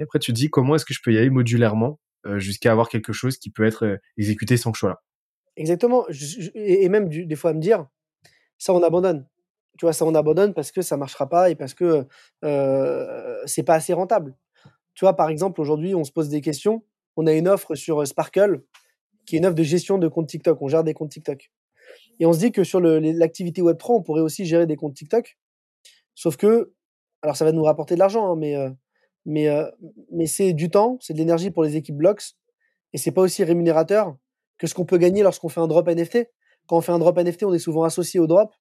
Et après, tu te dis comment est-ce que je peux y aller modulairement jusqu'à avoir quelque chose qui peut être exécuté sans que je sois là? Exactement. et même des fois à me dire, ça on abandonne. Tu vois, ça on abandonne parce que ça marchera pas et parce que euh, c'est pas assez rentable. Tu vois, par exemple, aujourd'hui, on se pose des questions. On a une offre sur Sparkle, qui est une offre de gestion de comptes TikTok. On gère des comptes TikTok. Et on se dit que sur l'activité Web3, on pourrait aussi gérer des comptes TikTok. Sauf que, alors ça va nous rapporter de l'argent, hein, mais, mais, mais c'est du temps, c'est de l'énergie pour les équipes Blocks. Et c'est pas aussi rémunérateur que ce qu'on peut gagner lorsqu'on fait un drop NFT. Quand on fait un drop NFT, on est souvent associé au drop.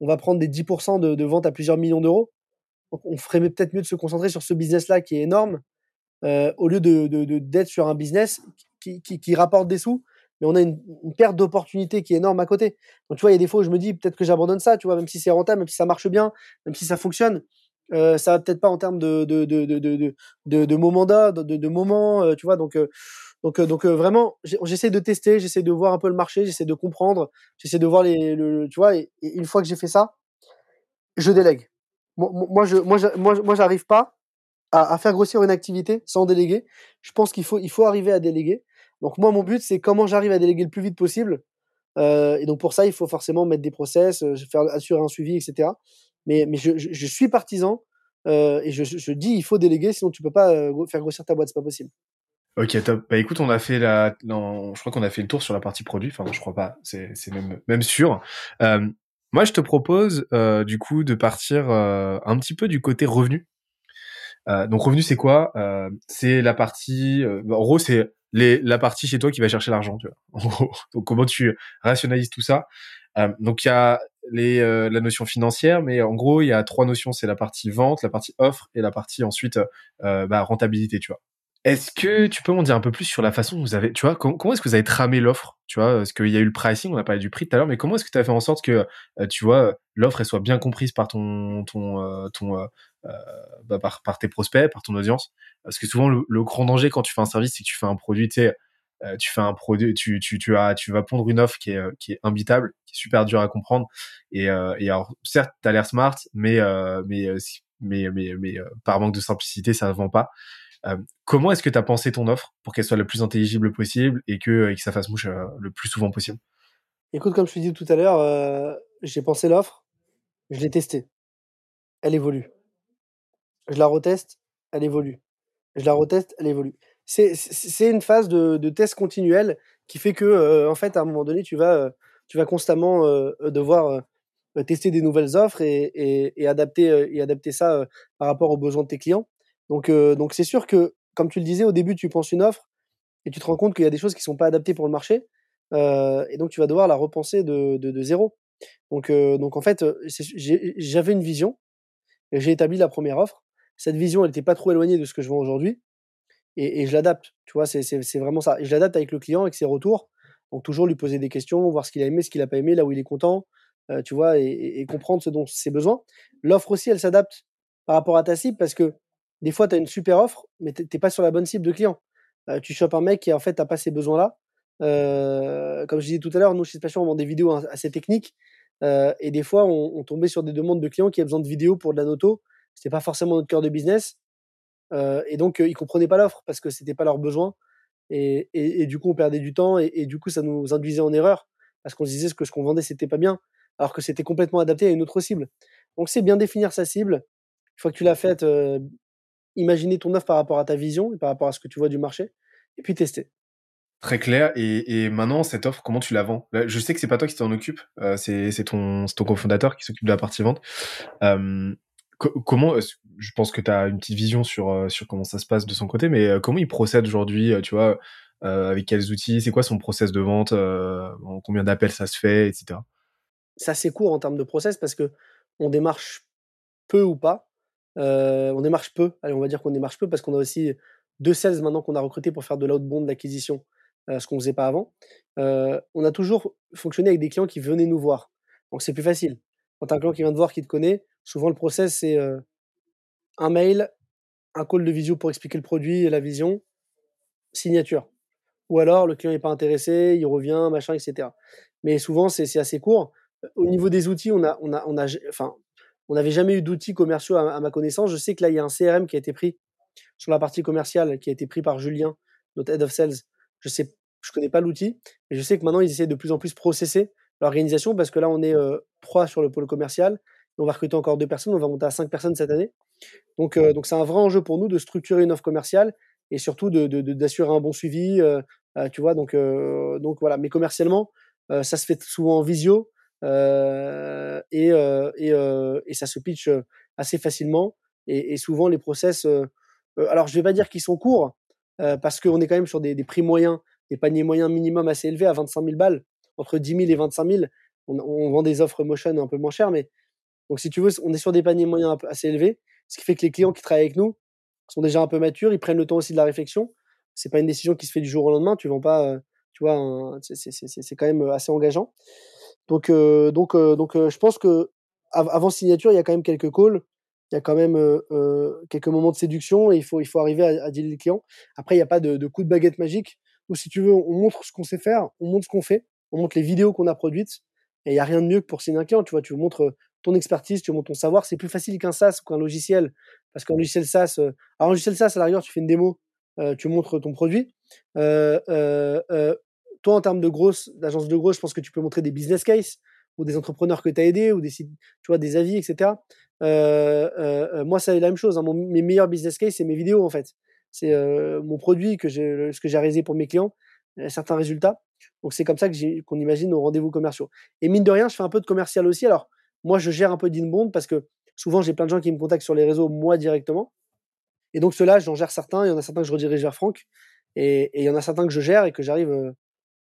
On va prendre des 10% de, de vente à plusieurs millions d'euros. on ferait peut-être mieux de se concentrer sur ce business-là qui est énorme, euh, au lieu de, d'être sur un business qui, rapporte des sous, mais on a une, perte d'opportunité qui est énorme à côté. Donc tu vois, il y a des fois où je me dis peut-être que j'abandonne ça, tu vois, même si c'est rentable, même si ça marche bien, même si ça fonctionne. Euh, ça va peut-être pas en termes de, de, de, de, de, de, de de, moments, euh, tu vois. Donc, donc, donc vraiment, j'essaie de tester, j'essaie de voir un peu le marché, j'essaie de comprendre, j'essaie de voir les, le, tu vois. Et, une fois que j'ai fait ça, je délègue. Moi, moi, je, moi, moi, j'arrive pas à, faire grossir une activité sans déléguer. Je pense qu'il faut, il faut arriver à déléguer. Donc moi, mon but, c'est comment j'arrive à déléguer le plus vite possible. Euh, et donc pour ça, il faut forcément mettre des process, faire assurer un suivi, etc. Mais, mais je, suis partisan euh, et je, je, dis il faut déléguer, sinon tu peux pas faire grossir ta boîte, c'est pas possible. Ok, top. Bah écoute, on a fait la, je crois qu'on a fait le tour sur la partie produit. Enfin, je crois pas. C'est, c'est même, même sûr. Euh, moi, je te propose euh, du coup de partir euh, un petit peu du côté revenu. Euh, donc revenu, c'est quoi? Euh, C'est la partie. Euh, en gros, c'est les, la partie chez toi qui va chercher l'argent. Tu vois. En gros. Donc comment tu rationalises tout ça? Donc il y a les, la notion financière, mais en gros, il y a trois notions. C'est la partie vente, la partie offre et la partie ensuite bah, rentabilité. Tu vois. Est-ce que tu peux m'en dire un peu plus sur la façon dont vous avez, tu vois, comment, est-ce que vous avez tramé l'offre, tu vois, parce qu'il y a eu le pricing, on a parlé du prix tout à l'heure, mais comment est-ce que tu as fait en sorte que, euh, tu vois, l'offre soit bien comprise par ton, ton, euh, ton, euh, bah, par, par, tes prospects, par ton audience, parce que souvent le, grand danger quand tu fais un service, c'est que tu fais un produit, tu sais, tu fais un produit, tu, tu, tu as, tu vas pondre une offre qui est, qui est imbitable, qui est super dure à comprendre, et, et alors certes, t'as l'air smart, mais, mais, mais, mais, mais, par manque de simplicité, ça ne vend pas. Euh, comment est-ce que tu as pensé ton offre pour qu'elle soit le plus intelligible possible et que, ça fasse mouche euh, le plus souvent possible? Écoute, comme je te dit tout à l'heure, euh, j'ai pensé l'offre, je l'ai testée. Elle évolue. Je la reteste, elle évolue. Je la reteste, elle évolue. C'est une phase de, test continuel qui fait que, en fait, à un moment donné, tu vas, constamment devoir tester des nouvelles offres et adapter ça par rapport aux besoins de tes clients. Donc, euh, donc c'est sûr que, comme tu le disais au début, tu penses une offre et tu te rends compte qu'il y a des choses qui sont pas adaptées pour le marché, euh, et donc tu vas devoir la repenser de, de, de zéro. Donc, euh, donc en fait, j'avais une vision et j'ai établi la première offre. Cette vision, elle n'était pas trop éloignée de ce que je vends aujourd'hui, et, je l'adapte. Tu vois, c'est vraiment ça. Et je l'adapte avec le client, avec ses retours. Donc toujours lui poser des questions, voir ce qu'il a aimé, ce qu'il a pas aimé, là où il est content, tu vois, et, et, comprendre ce dont ses besoins. L'offre aussi, elle s'adapte par rapport à ta cible parce que des fois, tu as une super offre, mais tu n'es pas sur la bonne cible de client. Euh, tu chopes un mec qui, en fait, n'a pas ces besoins-là. Euh, comme je disais tout à l'heure, nous, chez Spatial, on vend des vidéos assez techniques. Euh, et des fois, on, tombait sur des demandes de clients qui avaient besoin de vidéos pour de la noto. C'était pas forcément notre cœur de business. et donc, ils comprenaient pas l'offre parce que c'était pas leur besoin. Et, du coup, on perdait du temps. Et, du coup, ça nous induisait en erreur parce qu'on se disait que ce qu'on vendait, c'était pas bien. Alors que c'était complètement adapté à une autre cible. Donc, c'est bien définir sa cible. Une fois que tu l'as faite, imaginer ton offre par rapport à ta vision et par rapport à ce que tu vois du marché, et puis tester. Très clair. Et, maintenant, cette offre, comment tu la vends? Je sais que c'est pas toi qui t'en occupe, euh, c'est ton, ton cofondateur qui s'occupe de la partie vente. Euh, comment Je pense que tu as une petite vision sur, euh, sur comment ça se passe de son côté, mais comment il procède aujourd'hui Tu vois, avec quels outils? C'est quoi son process de vente en Combien d'appels ça se fait, etc. C'est assez court en termes de process parce que on démarche peu ou pas. Euh, on démarche peu. Allez, on va dire qu'on démarche peu parce qu'on a aussi deux sales maintenant qu'on a recruté pour faire de l'outbound d'acquisition ce qu'on faisait pas avant. on a toujours fonctionné avec des clients qui venaient nous voir. Donc c'est plus facile. Quand as un client qui vient te voir, qui te connaît, souvent le process c'est un mail, un call de visio pour expliquer le produit et la vision, signature. Ou alors le client n'est pas intéressé, il revient, machin, etc. Mais souvent c'est assez court. Au niveau des outils, on a, on a, on a, enfin, on n'avait jamais eu d'outils commerciaux à, ma connaissance. Je sais que là, il y a un CRM qui a été pris sur la partie commerciale, qui a été pris par Julien, notre head of sales. Je sais, je connais pas l'outil, mais je sais que maintenant, ils essaient de plus en plus processer l'organisation parce que là, on est euh, trois sur le pôle commercial. On va recruter encore deux personnes. On va monter à cinq personnes cette année. Donc, euh, donc c'est un vrai enjeu pour nous de structurer une offre commerciale et surtout d'assurer de, un bon suivi. Euh, tu vois, donc, donc voilà. Mais commercialement, ça se fait souvent en visio. Euh, et, euh, euh, et, ça se pitch assez facilement. Et, souvent, les process, alors je vais pas dire qu'ils sont courts, parce qu'on est quand même sur des, prix moyens, des paniers moyens minimum assez élevés à 25 000 balles, entre 10 000 et 25 000. On, vend des offres motion un peu moins chères, mais donc si tu veux, on est sur des paniers moyens assez élevés, ce qui fait que les clients qui travaillent avec nous sont déjà un peu matures, ils prennent le temps aussi de la réflexion. C'est pas une décision qui se fait du jour au lendemain. Tu vends pas, tu vois, c'est quand même assez engageant. Donc, euh, donc, euh, donc, euh, je pense que avant signature, il y a quand même quelques calls, il y a quand même quelques moments de séduction et il faut, il faut arriver à, à dealer le client. Après, il n'y a pas de, de, coup de baguette magique ou si tu veux, on montre ce qu'on sait faire, on montre ce qu'on fait, on montre les vidéos qu'on a produites et il n'y a rien de mieux que pour signer un client. Tu vois, tu montres ton expertise, tu montres ton savoir. C'est plus facile qu'un SaaS ou qu'un logiciel parce qu'un logiciel SaaS, alors un logiciel SaaS, à la rigueur, tu fais une démo, tu montres ton produit. Euh, euh, toi, en termes de grosses, d'agence de grosses, je pense que tu peux montrer des business cases ou des entrepreneurs que tu as aidés ou des, tu vois, des avis, etc. Euh, euh, euh, moi, c'est la même chose. Hein. mes meilleurs business cases, c'est mes vidéos, en fait. C'est mon produit, que j'ai, ce que j'ai réalisé pour mes clients, certains résultats. Donc, c'est comme ça qu'on imagine nos rendez-vous commerciaux. Et mine de rien, je fais un peu de commercial aussi. Alors, moi, je gère un peu d'inbound parce que souvent, j'ai plein de gens qui me contactent sur les réseaux, moi, directement. Et donc, ceux-là, j'en gère certains. Il y en a certains que je redirige vers Franck. Et, il y en a certains que je gère et que j'arrive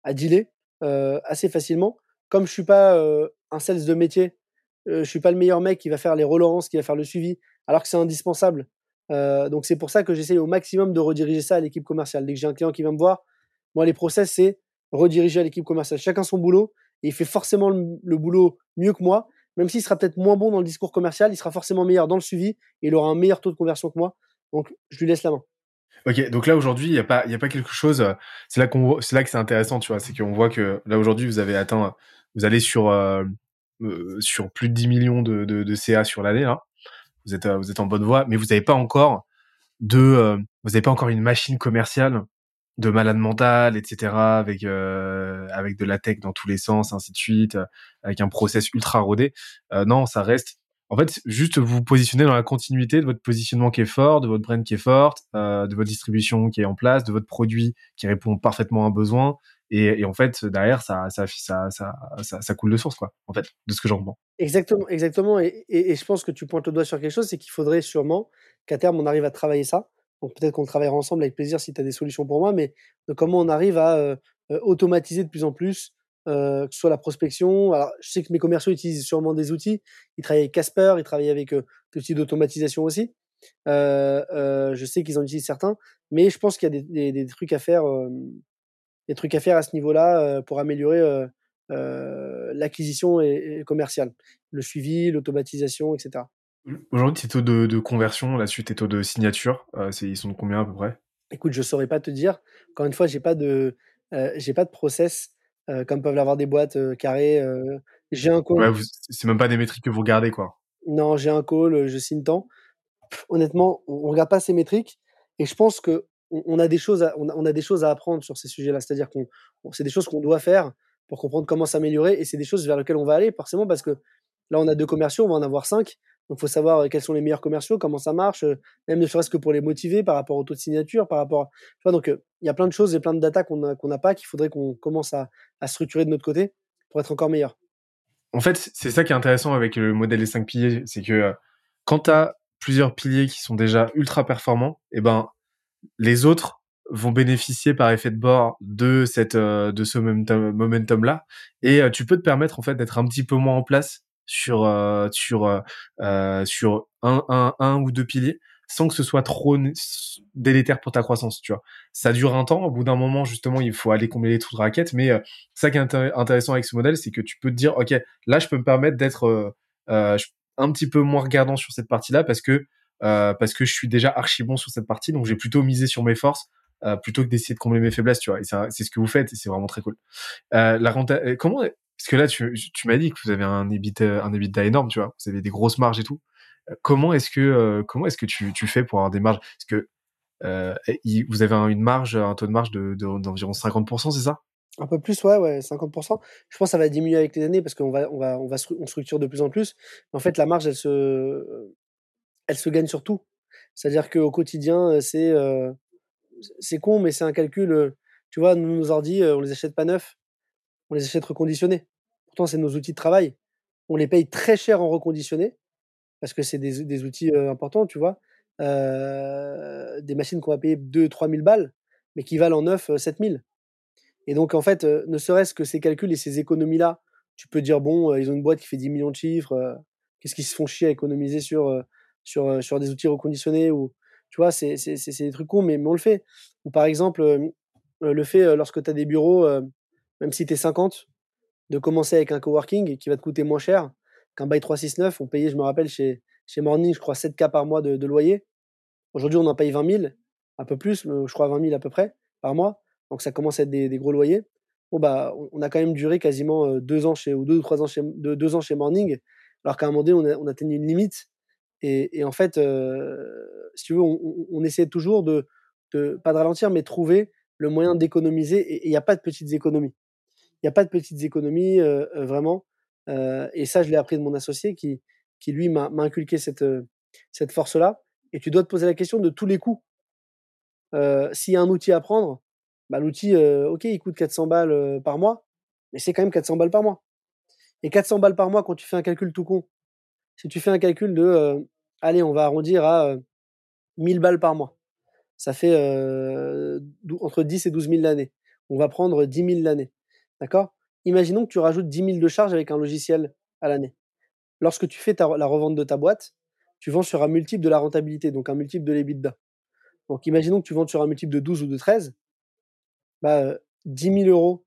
à dealer assez facilement. Comme je suis pas un sales de métier, je suis pas le meilleur mec qui va faire les relances, qui va faire le suivi, alors que c'est indispensable. donc c'est pour ça que j'essaye au maximum de rediriger ça à l'équipe commerciale. Dès que j'ai un client qui vient me voir, moi les process c'est rediriger à l'équipe commerciale. Chacun son boulot il fait forcément le, boulot mieux que moi. Même s'il sera peut-être moins bon dans le discours commercial, il sera forcément meilleur dans le suivi et il aura un meilleur taux de conversion que moi. Donc je lui laisse la main. Ok, donc là aujourd'hui, il n'y a pas, il a pas quelque chose. Euh, c'est là qu'on, c'est là que c'est intéressant, tu vois, c'est qu'on voit que là aujourd'hui, vous avez atteint, vous allez sur euh, euh, sur plus de 10 millions de, de, de CA sur l'année là. Vous êtes, vous êtes en bonne voie, mais vous n'avez pas encore de, vous n'avez pas encore une machine commerciale de malade mental, etc. Avec avec de la tech dans tous les sens, ainsi de suite, avec un process ultra rodé. non, ça reste en fait, juste vous positionner dans la continuité de votre positionnement qui est fort, de votre brand qui est forte, euh, de votre distribution qui est en place, de votre produit qui répond parfaitement à un besoin. Et, et en fait, derrière, ça, ça, ça, ça, ça, coule de source, quoi, en fait, de ce que j'en comprends. Exactement, exactement. Et, et, je pense que tu pointes le doigt sur quelque chose, c'est qu'il faudrait sûrement qu'à terme, on arrive à travailler ça. Donc peut-être qu'on travaillera ensemble avec plaisir si tu as des solutions pour moi, mais comment on arrive à euh, euh, automatiser de plus en plus euh, que ce soit la prospection. Alors, je sais que mes commerciaux utilisent sûrement des outils. Ils travaillent avec Casper, ils travaillent avec euh, des outils d'automatisation aussi. Euh, euh, je sais qu'ils en utilisent certains, mais je pense qu'il y a des, des, des, trucs à faire, des trucs à faire à ce niveau-là pour améliorer l'acquisition et, et commerciale, le suivi, l'automatisation, etc. Aujourd'hui, tes taux de, de conversion, là-dessus, tes taux de signature, ils sont de combien à peu près? Écoute, je saurais pas te dire. Encore une fois, j'ai pas de, j'ai pas de process euh, comme peuvent l'avoir des boîtes euh, carrées. Euh, j'ai un call. Ouais, c'est même pas des métriques que vous regardez, quoi. Non, j'ai un call, je signe tant. honnêtement, on, on regarde pas ces métriques et je pense que on, a des choses, à, on, a, des choses à apprendre sur ces sujets-là. C'est-à-dire qu'on, c'est des choses qu'on doit faire pour comprendre comment s'améliorer et c'est des choses vers lesquelles on va aller forcément parce que là on a deux commerciaux, on va en avoir cinq. Donc, faut savoir euh, quels sont les meilleurs commerciaux, comment ça marche, euh, même ne serait-ce que pour les motiver par rapport au taux de signature, par rapport. Donc, euh, il y a plein de choses et plein de data qu'on n'a pas, qu'il faudrait qu'on commence à, structurer de notre côté pour être encore meilleur. En fait, c'est ça qui est intéressant avec le modèle des cinq piliers, c'est que quand tu as plusieurs piliers qui sont déjà ultra performants, eh ben, les autres vont bénéficier par effet de bord de cette de ce momentum là et tu peux te permettre en fait d'être un petit peu moins en place sur euh, sur euh, euh, sur un, un, un ou deux piliers sans que ce soit trop délétère pour ta croissance, tu vois. Ça dure un temps, au bout d'un moment, justement, il faut aller combler les trous de raquette, mais euh, ça qui est intéressant avec ce modèle, c'est que tu peux te dire, OK, là, je peux me permettre d'être euh, euh un petit peu moins regardant sur cette partie-là parce que euh, parce que je suis déjà archi bon sur cette partie, donc j'ai plutôt misé sur mes forces plutôt que d'essayer de combler mes faiblesses, tu vois. Et c'est ce que vous faites, et c'est vraiment très cool. La comment parce que là, tu, m'as dit que vous avez un EBITDA, un EBITDA énorme, tu vois. Vous avez des grosses marges et tout. Comment est-ce que comment est-ce que tu, fais pour avoir des marges? Parce que euh, vous avez une marge, un taux de marge de, d'environ 50%, c'est ça? Un peu plus, ouais, ouais, 50%. Je pense que ça va diminuer avec les années parce qu'on va, on va, on va, on structure de plus en plus. En fait, la marge, elle se, elle se gagne sur tout. C'est-à-dire qu'au quotidien, c'est, c'est con, mais c'est un calcul. tu vois, nous, nos ordi, on les achète pas neufs, on les achète reconditionnés. Pourtant, c'est nos outils de travail. On les paye très cher en reconditionné parce que c'est des, outils importants, tu vois. des machines qu'on va payer 2-3 000 balles, mais qui valent en neuf 7 000. Et donc, en fait, ne serait-ce que ces calculs et ces économies-là, tu peux dire, bon, ils ont une boîte qui fait 10 millions de chiffres, qu'est-ce qu'ils se font chier à économiser sur, sur, sur des outils reconditionnés ou, tu vois, c'est des trucs cons, mais, mais, on le fait. Ou par exemple, le fait, lorsque tu as des bureaux, même si tu es 50, de commencer avec un coworking qui va te coûter moins cher qu'un bail 369. On payait, je me rappelle, chez, Morning, je crois, 7K par mois de, loyer. Aujourd'hui, on en paye 20 000, un peu plus, je crois 20 000 à peu près par mois. Donc ça commence à être des, gros loyers. Bon, bah, on a quand même duré quasiment deux ans chez, ou deux trois ans chez, deux, ans chez Morning, alors qu'à un moment donné, on, a, on atteignait une limite. Et, en fait, si tu veux, on, essaie toujours de, pas de ralentir, mais trouver le moyen d'économiser. Et il n'y a pas de petites économies. Il n'y a pas de petites économies, vraiment. et ça, je l'ai appris de mon associé qui, qui lui, m'a inculqué cette, cette force-là. Et tu dois te poser la question de tous les coûts. S'il y a un outil à prendre, bah, l'outil, ok, il coûte 400 balles par mois, mais c'est quand même 400 balles par mois. Et 400 balles par mois, quand tu fais un calcul tout con, si tu fais un calcul de, euh, allez, on va arrondir à 1000 euh, balles par mois, ça fait euh, entre 10 et 12 000 l'année. On va prendre 10 000 l'année. D'accord? Imaginons que tu rajoutes 10 000 de charges avec un logiciel à l'année. Lorsque tu fais la revente de ta boîte, tu vends sur un multiple de la rentabilité, donc un multiple de l'EBITDA. Donc imaginons que tu vends sur un multiple de 12 ou de 13, bah, 10 000 euros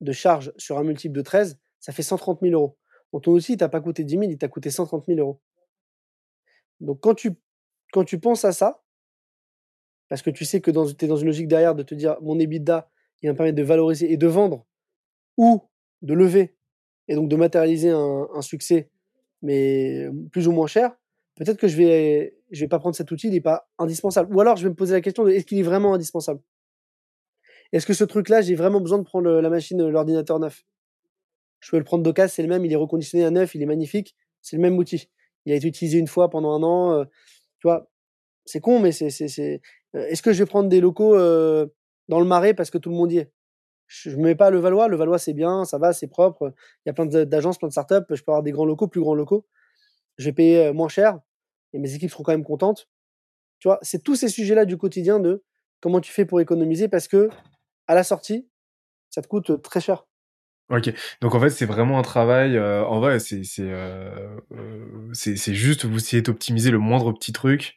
de charges sur un multiple de 13, ça fait 130 000 euros. Donc ton outil, il t'a pas coûté 10 000, il t'a coûté 130 000 euros. Donc quand tu, quand tu penses à ça, parce que tu sais que tu es dans une logique derrière de te dire mon EBITDA, il va me permettre de valoriser et de vendre ou de lever et donc de matérialiser un, succès, mais plus ou moins cher, peut-être que je vais, je vais pas prendre cet outil, il n'est pas indispensable. Ou alors je vais me poser la question de est-ce qu'il est vraiment indispensable? Est-ce que ce truc-là, j'ai vraiment besoin de prendre la machine, l'ordinateur neuf? Je peux le prendre d'occasion, c'est le même, il est reconditionné à neuf, il est magnifique, c'est le même outil. Il a été utilisé une fois pendant un an, euh, tu vois, c'est con, mais c'est. Euh, est-ce que je vais prendre des locaux euh, dans le marais parce que tout le monde y est Je ne mets pas le Valois, le Valois c'est bien, ça va, c'est propre, il y a plein d'agences, plein de startups, je peux avoir des grands locaux, plus grands locaux, je vais payer moins cher, et mes équipes seront quand même contentes. Tu vois, c'est tous ces sujets-là du quotidien de comment tu fais pour économiser parce que à la sortie, ça te coûte très cher. Ok, donc en fait c'est vraiment un travail. Euh, en vrai, c'est c'est euh, euh, c'est juste vous essayez d'optimiser le moindre petit truc.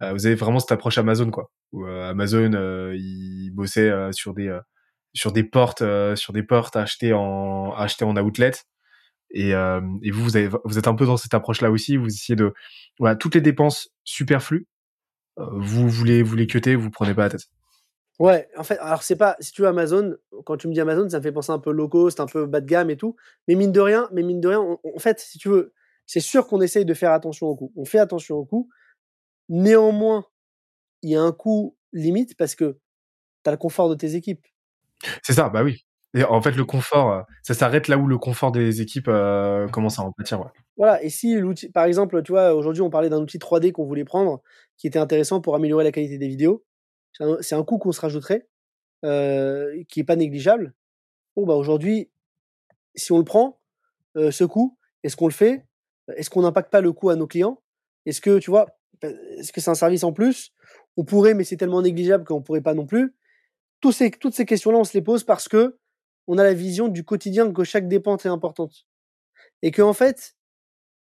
vous avez vraiment cette approche Amazon quoi. Où Amazon il bossait sur des sur des portes sur des portes achetées en achetées en outlet. Et, et vous vous, êtes un peu dans cette approche là aussi. Vous essayez de voilà toutes les dépenses superflues. vous voulez vous les cuter, vous prenez pas la tête. Ouais, en fait, alors c'est pas, si tu veux Amazon, quand tu me dis Amazon, ça me fait penser un peu low cost, un peu bas de gamme et tout. Mais mine de rien, mais mine de rien, en fait, si tu veux, c'est sûr qu'on essaye de faire attention au coût. On fait attention au coût. Néanmoins, il y a un coût limite parce que tu as le confort de tes équipes. C'est ça, bah oui. Et en fait, le confort, euh, ça s'arrête là où le confort des équipes euh, commence à en pâtir. Ouais. Voilà, et si l'outil, par exemple, tu vois, aujourd'hui, on parlait d'un outil 3D qu'on voulait prendre qui était intéressant pour améliorer la qualité des vidéos c'est un, coût qu'on se rajouterait, euh, qui est pas négligeable. Bon, bah aujourd'hui, si on le prend, euh, ce coût, est-ce qu'on le fait? Est-ce qu'on n'impacte pas le coût à nos clients? Est-ce que, tu vois, est-ce que c'est un service en plus? On pourrait, mais c'est tellement négligeable qu'on pourrait pas non plus. Ces, toutes ces questions-là, on se les pose parce que on a la vision du quotidien que chaque dépense est importante. Et que, en fait,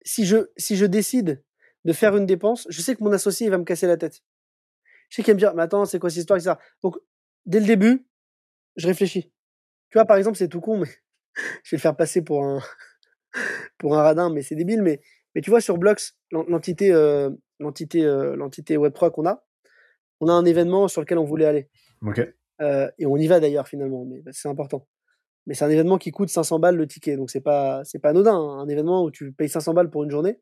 si je, si je décide de faire une dépense, je sais que mon associé, il va me casser la tête. Je sais qu'il va me dire, mais attends, c'est quoi cette histoire, etc. Donc, dès le début, je réfléchis. Tu vois, par exemple, c'est tout con, mais je vais le faire passer pour un, pour un radin, mais c'est débile. Mais, mais tu vois, sur Blocks, l'entité, euh, l'entité, euh, l'entité Web3 qu'on a, on a un événement sur lequel on voulait aller. Euh, et on y va d'ailleurs finalement, mais c'est important. Mais c'est un événement qui coûte 500 balles le ticket, donc c'est pas c'est pas anodin. Hein. Un événement où tu payes 500 balles pour une journée,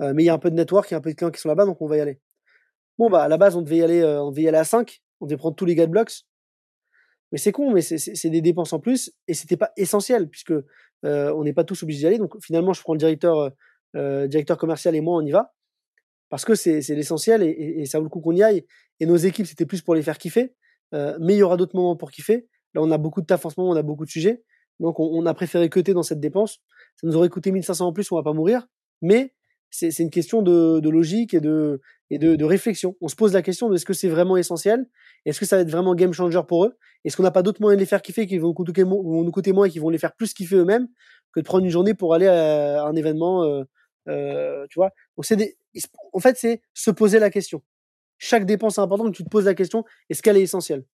mais il y a un peu de network, il y a un peu de clients qui sont là-bas, donc on va y aller. Bon bah à la base on devait y aller, on devait y aller à 5, on devait prendre tous les gars de blocks. Mais c'est con, mais c'est des dépenses en plus et c'était pas essentiel puisque on n'est pas tous obligés d'y aller. Donc finalement je prends le directeur directeur commercial et moi on y va parce que c'est l'essentiel et, ça vaut le coup qu'on y aille. Et nos équipes, c'était plus pour les faire kiffer. Euh, mais il y aura d'autres moments pour kiffer. Là, on a beaucoup de taf en ce moment, on a beaucoup de sujets. Donc, on, a préféré cuter dans cette dépense. Ça nous aurait coûté 1500 en plus, on va pas mourir. Mais c'est une question de, logique et, de, et de, réflexion. On se pose la question de est-ce que c'est vraiment essentiel? Est-ce que ça va être vraiment game changer pour eux? Est-ce qu'on n'a pas d'autres moyens de les faire kiffer qui vont, nous coûter moins et qui vont les faire plus kiffer eux-mêmes que de prendre une journée pour aller à un événement euh, tu vois Donc, en fait, c'est se poser la question. Chaque dépense est importante, tu te poses la question, est-ce qu'elle est essentielle?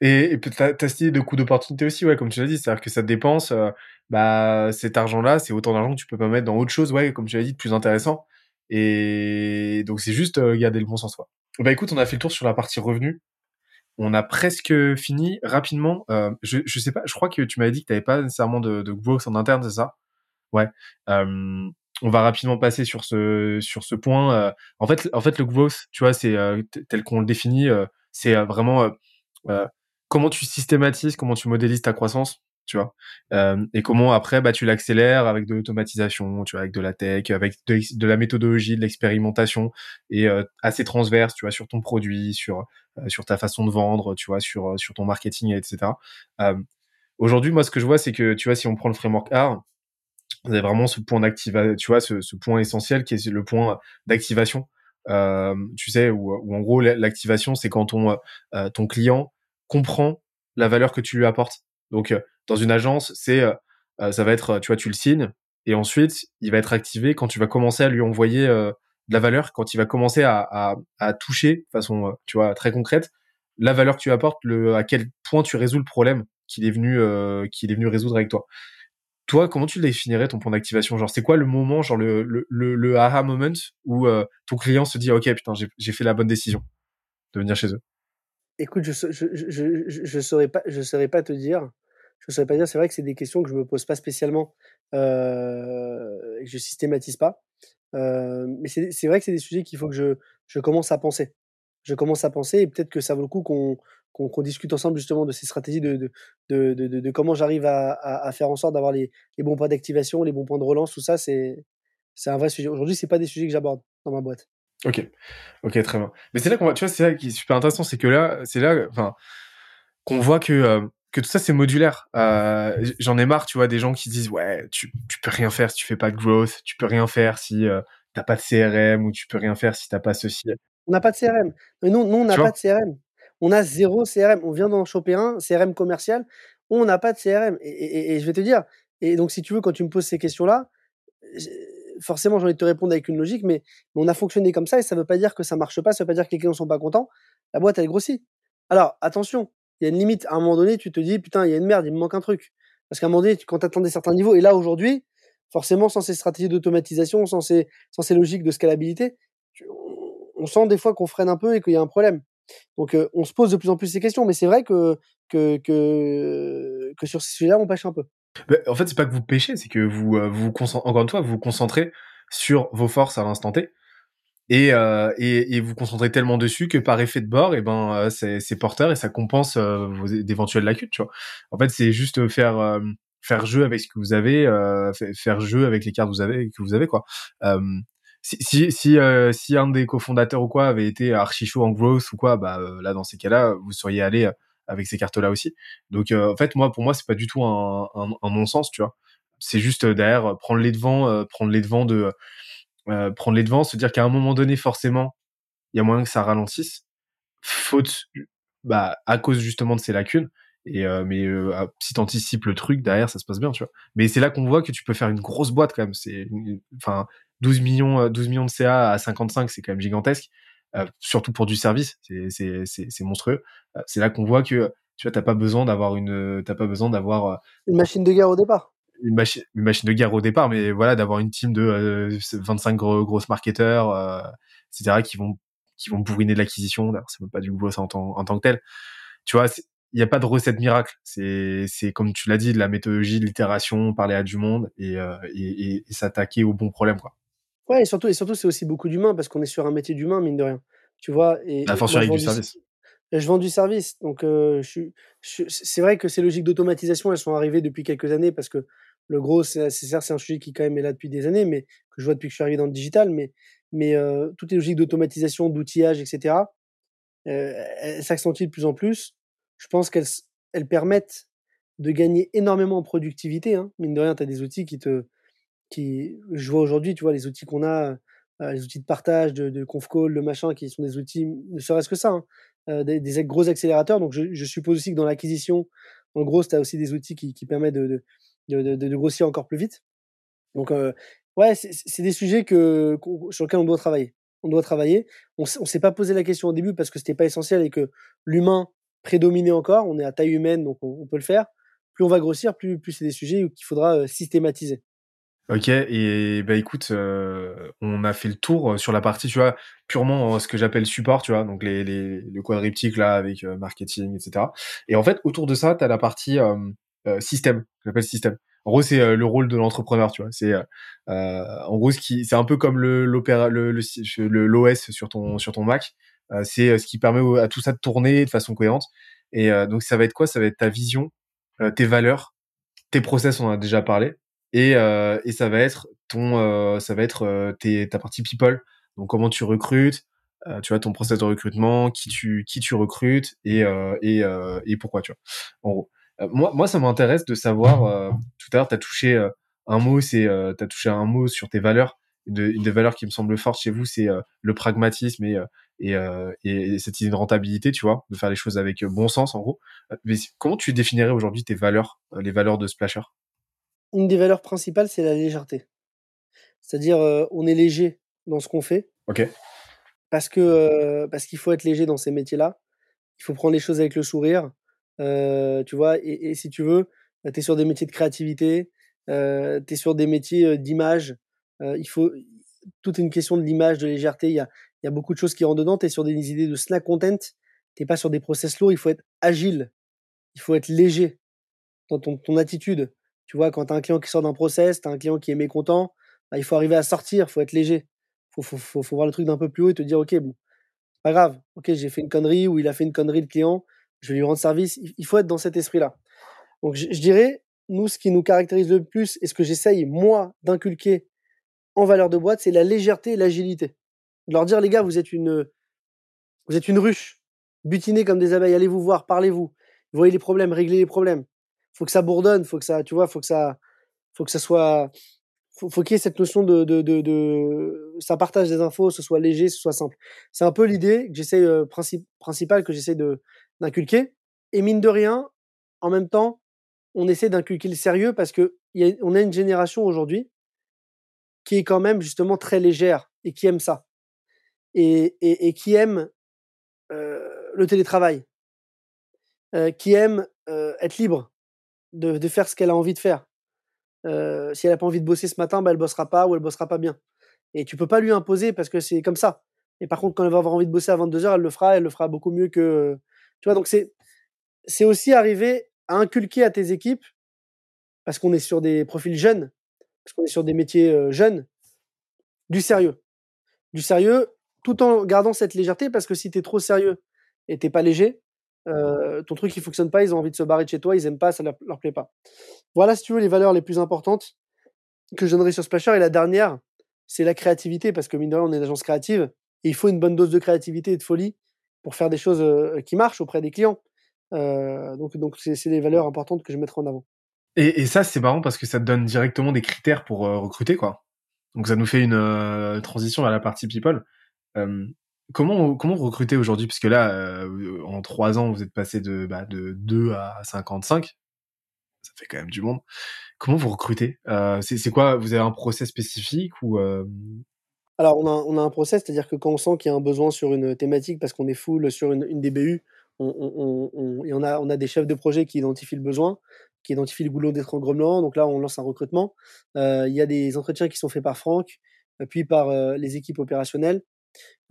Et, et t'as de coût d'opportunité aussi, ouais, comme tu l'as dit, c'est-à-dire que ça dépense, euh, bah, cet argent-là, c'est autant d'argent que tu peux pas mettre dans autre chose, ouais, comme tu l'as dit, de plus intéressant. Et donc, c'est juste euh, garder le bon sens, quoi. Bah, écoute, on a fait le tour sur la partie revenu. On a presque fini rapidement. Je, je sais pas, je crois que tu m'avais dit que tu n'avais pas nécessairement de, de en interne, c'est ça? Ouais. On va rapidement passer sur ce sur ce point. Euh, en fait, en fait, le growth, tu vois, c'est euh, tel qu'on le définit, euh, c'est vraiment comment tu systématises, comment tu modélises ta croissance, tu vois, et comment après, bah, tu l'accélères avec de l'automatisation, tu vois, avec de la tech, avec de, la méthodologie, de l'expérimentation, et assez transverse, tu vois, sur ton produit, sur sur ta façon de vendre, tu vois, sur sur ton marketing, etc. Aujourd'hui, moi, ce que je vois, c'est que, tu vois, si on prend le framework R, vous avez vraiment ce point d'activation, tu vois, ce, point essentiel qui est le point d'activation. Euh, tu sais, où, en gros l'activation, c'est quand ton euh, ton client comprend la valeur que tu lui apportes. Donc euh, dans une agence, c'est ça va être, tu vois, tu le signes et ensuite il va être activé quand tu vas commencer à lui envoyer de la valeur, quand il va commencer à, à, à toucher de façon, tu vois, très concrète la valeur que tu apportes, le à quel point tu résous le problème qu'il est venu qu'il est venu résoudre avec toi toi, comment tu définirais ton point d'activation? Genre, c'est quoi le moment, genre le, le, le, aha moment où euh, ton client se dit, ok, putain, j'ai fait la bonne décision de venir chez eux? Écoute, je, je, je, je, saurais pas, pas te dire. Je saurais pas dire. C'est vrai que c'est des questions que je me pose pas spécialement euh, et que je systématise pas. Euh, mais c'est vrai que c'est des sujets qu'il faut que je, je commence à penser. Je commence à penser et peut-être que ça vaut le coup qu'on qu'on discute ensemble justement de ces stratégies de, de, de, de, de comment j'arrive à, à, faire en sorte d'avoir les, les, bons points d'activation, les bons points de relance, tout ça, c'est un vrai sujet. Aujourd'hui, c'est pas des sujets que j'aborde dans ma boîte. Ok, ok, très bien. Mais c'est là qu'on voit, tu vois, c'est là qui est super intéressant, c'est que là, c'est là, enfin, qu'on voit que euh, que tout ça c'est modulaire. Euh, J'en ai marre, tu vois, des gens qui disent ouais, tu tu peux rien faire si tu fais pas de growth, tu peux rien faire si euh, t'as pas de CRM ou tu peux rien faire si t'as pas ceci. On n'a pas de CRM. Mais nous, nous on n'a pas de CRM. On a zéro CRM. On vient d'en choper un, CRM commercial. On n'a pas de CRM. Et, je vais te dire, et donc si tu veux, quand tu me poses ces questions-là, forcément, j'ai envie de te répondre avec une logique, mais, on a fonctionné comme ça et ça ne veut pas dire que ça marche pas, ça ne veut pas dire que les clients ne sont pas contents. La boîte, elle grossit. Alors, attention, il y a une limite. À un moment donné, tu te dis, putain, il y a une merde, il me manque un truc. Parce qu'à un moment donné, quand tu attendais certains niveaux, et là, aujourd'hui, forcément, sans ces stratégies d'automatisation, sans ces, sans ces logiques de scalabilité, on sent des fois qu'on freine un peu et qu'il y a un problème. Donc, on se pose de plus en plus ces questions, mais c'est vrai que, que, que, sur ces sujets-là, on pêche un peu. Bah, en fait, c'est pas que vous pêchez, c'est que vous, vous encore une fois, vous vous concentrez sur vos forces à l'instant T. Et, et, et, vous concentrez tellement dessus que par effet de bord, et eh ben c'est porteur et ça compense vos d'éventuelles lacunes. En fait, c'est juste faire faire jeu avec ce que vous avez, faire jeu avec les cartes que vous avez que vous avez quoi si si euh, si un des cofondateurs ou quoi avait été archi chaud en growth ou quoi, bah euh, là dans ces cas-là, vous seriez allé euh, avec ces cartes-là aussi. Donc en fait moi pour moi c'est pas du tout un, un, non-sens, tu vois. C'est juste derrière prendre les devants, prendre les devants de prendre les devants, se dire qu'à un moment donné forcément il y a moyen que ça ralentisse, faute bah à cause justement de ces lacunes. Et mais euh, si t'anticipes le truc derrière, ça se passe bien, tu vois. Mais c'est là qu'on voit que tu peux faire une grosse boîte quand même. C'est, enfin, 12 millions, 12 millions de CA à 55, c'est quand même gigantesque. surtout pour du service, c'est monstrueux. c'est là qu'on voit que tu vois, t'as pas besoin d'avoir une, t'as pas besoin d'avoir une machine de guerre au départ. Une, machine, une machine de guerre au départ, mais voilà, d'avoir une team de 25 gros, grosses marketeurs, etc., qui vont qui vont bourriner de l'acquisition. D'ailleurs, c'est même pas du boulot ça en, en tant que tel. Tu vois, il n'y a pas de recette miracle. C'est, c'est comme tu l'as dit, de la méthodologie, de l'itération, parler à du monde et, euh, et, et, s'attaquer au bon problème, quoi. Ouais, et surtout, et surtout, c'est aussi beaucoup d'humains parce qu'on est sur un métier d'humain, mine de rien. Tu vois. Et, la force avec du service. Je vends du service, donc euh, je, je, c'est vrai que ces logiques d'automatisation, elles sont arrivées depuis quelques années parce que le gros, c'est, c'est c'est un sujet qui quand même est là depuis des années, mais que je vois depuis que je suis arrivé dans le digital, mais mais euh, toutes les logiques d'automatisation, d'outillage, etc., euh, elles s'accentuent de plus en plus. Je pense qu'elles elles permettent de gagner énormément en productivité. Hein. Mine de rien, tu as des outils qui te. Qui, je vois aujourd'hui, tu vois, les outils qu'on a, euh, les outils de partage, de, de conf call, le machin, qui sont des outils, ne serait-ce que ça, hein, euh, des, des, gros accélérateurs. Donc, je, je, suppose aussi que dans l'acquisition, en gros, tu as aussi des outils qui, qui permettent de, de, de, grossir encore plus vite. Donc, euh, ouais, c'est des sujets que, sur lesquels on doit travailler. On doit travailler. On ne s'est pas posé la question au début parce que c'était pas essentiel et que l'humain prédominait encore. On est à taille humaine, donc on, peut le faire. Plus on va grossir, plus, plus c'est des sujets qu'il faudra euh, systématiser. Ok, et bah écoute, euh, on a fait le tour euh, sur la partie, tu vois, purement ce que j'appelle support, tu vois, donc les, les, le quadriptyque là avec marketing, etc. Et en fait, autour de ça, tu as la partie système, j'appelle système. En gros, c'est euh, le rôle de l'entrepreneur, tu vois. C'est euh, euh, en gros ce qui, c'est un peu comme le l'opéra, le l'OS sur ton sur ton Mac. c'est ce qui permet à tout ça de tourner de façon cohérente. Et donc ça va être quoi? Ça va être ta vision, tes valeurs, tes process, on en a déjà parlé, et et ça va être ton, ça va être tes, ta partie people. Donc comment tu recrutes, tu vois ton process de recrutement, qui tu qui tu recrutes et et et pourquoi tu vois. En gros. Euh, moi, moi, ça m'intéresse de savoir. Euh, tout à l'heure, tu as touché euh, un mot, c'est tu as touché un mot sur tes valeurs. Une, des valeurs qui me semble forte chez vous, c'est le pragmatisme et, et, et, cette idée de rentabilité, tu vois, de faire les choses avec bon sens, en gros. Mais comment tu définirais aujourd'hui tes valeurs, les valeurs de Splasher? Une des valeurs principales, c'est la légèreté. C'est-à-dire, on est léger dans ce qu'on fait. Ok. Parce que parce qu'il faut être léger dans ces métiers-là. Il faut prendre les choses avec le sourire. Euh, tu vois, et, et, si tu veux, euh, tu es sur des métiers de créativité, euh, tu es sur des métiers euh, d'image. il faut toute une question de l'image, de légèreté. Il y a, y a beaucoup de choses qui rentrent dedans. Tu es sur des idées de snack content. Tu pas sur des process lourds. Il faut être agile. Il faut être léger dans ton, ton attitude. Tu vois, quand tu as un client qui sort d'un process, tu as un client qui est mécontent, bah, il faut arriver à sortir. Il faut être léger. Il faut, faut, faut, faut, voir le truc d'un peu plus haut et te dire, OK, bon, pas grave. OK, j'ai fait une connerie ou il a fait une connerie, le client je vais lui rendre service. Il faut être dans cet esprit-là. Donc, je, dirais, nous, ce qui nous caractérise le plus et ce que j'essaye, moi, d'inculquer en valeur de boîte, c'est la légèreté et l'agilité. De leur dire, les gars, vous êtes une, vous êtes une ruche, butinez comme des abeilles, allez vous voir, parlez-vous, voyez les problèmes, réglez les problèmes. Faut que ça bourdonne, faut que ça, tu vois, faut que ça, faut que ça soit, faut, qu'il y ait cette notion de, de, de, ça partage des infos, ce soit léger, ce soit simple. C'est un peu l'idée que j'essaie, euh, principale que j'essaie de, d'inculquer. Et mine de rien, en même temps, on essaie d'inculquer le sérieux parce que a, on a une génération aujourd'hui qui est quand même justement très légère et qui aime ça. Et, qui aime euh, le télétravail, euh, qui aime être libre de, faire ce qu'elle a envie de faire. Euh, si elle n'a pas envie de bosser ce matin, bah, elle bossera pas ou elle bossera pas bien. Et tu peux pas lui imposer parce que c'est comme ça. Et par contre, quand elle va avoir envie de bosser à 22 heures, elle le fera, elle le fera beaucoup mieux que, tu vois, donc c'est, c'est aussi arriver à inculquer à tes équipes, parce qu'on est sur des profils jeunes, parce qu'on est sur des métiers euh, jeunes, du sérieux. Du sérieux, tout en gardant cette légèreté, parce que si tu es trop sérieux et t'es pas léger, euh, ton truc il fonctionne pas, ils ont envie de se barrer de chez toi, ils aiment pas, ça leur, leur plaît pas. Voilà, si tu veux, les valeurs les plus importantes que je donnerai sur Splasher. Et la dernière, c'est la créativité, parce que mine de rien, on est une agence créative, et il faut une bonne dose de créativité et de folie pour faire des choses qui marchent auprès des clients. donc, donc c'est, des valeurs importantes que je mettrai en avant. Et, et ça, c'est marrant parce que ça te donne directement des critères pour recruter, quoi. Donc, ça nous fait une transition vers la partie people. Comment, comment recruter aujourd'hui? Parce que là, en trois ans, vous êtes passé de, bah, de 2 à 55. ça fait quand même du monde. Comment vous recrutez? Euh, C'est quoi? Vous avez un process spécifique ou euh... Alors, on a, un process, c'est-à-dire que quand on sent qu'il y a un besoin sur une thématique, parce qu'on est full sur une, DBU, on, a, on a des chefs de projet qui identifient le besoin, qui identifient le goulot d'étranglement. Donc là, on lance un recrutement. Euh, il y a des entretiens qui sont faits par Franck, puis par euh, les équipes opérationnelles.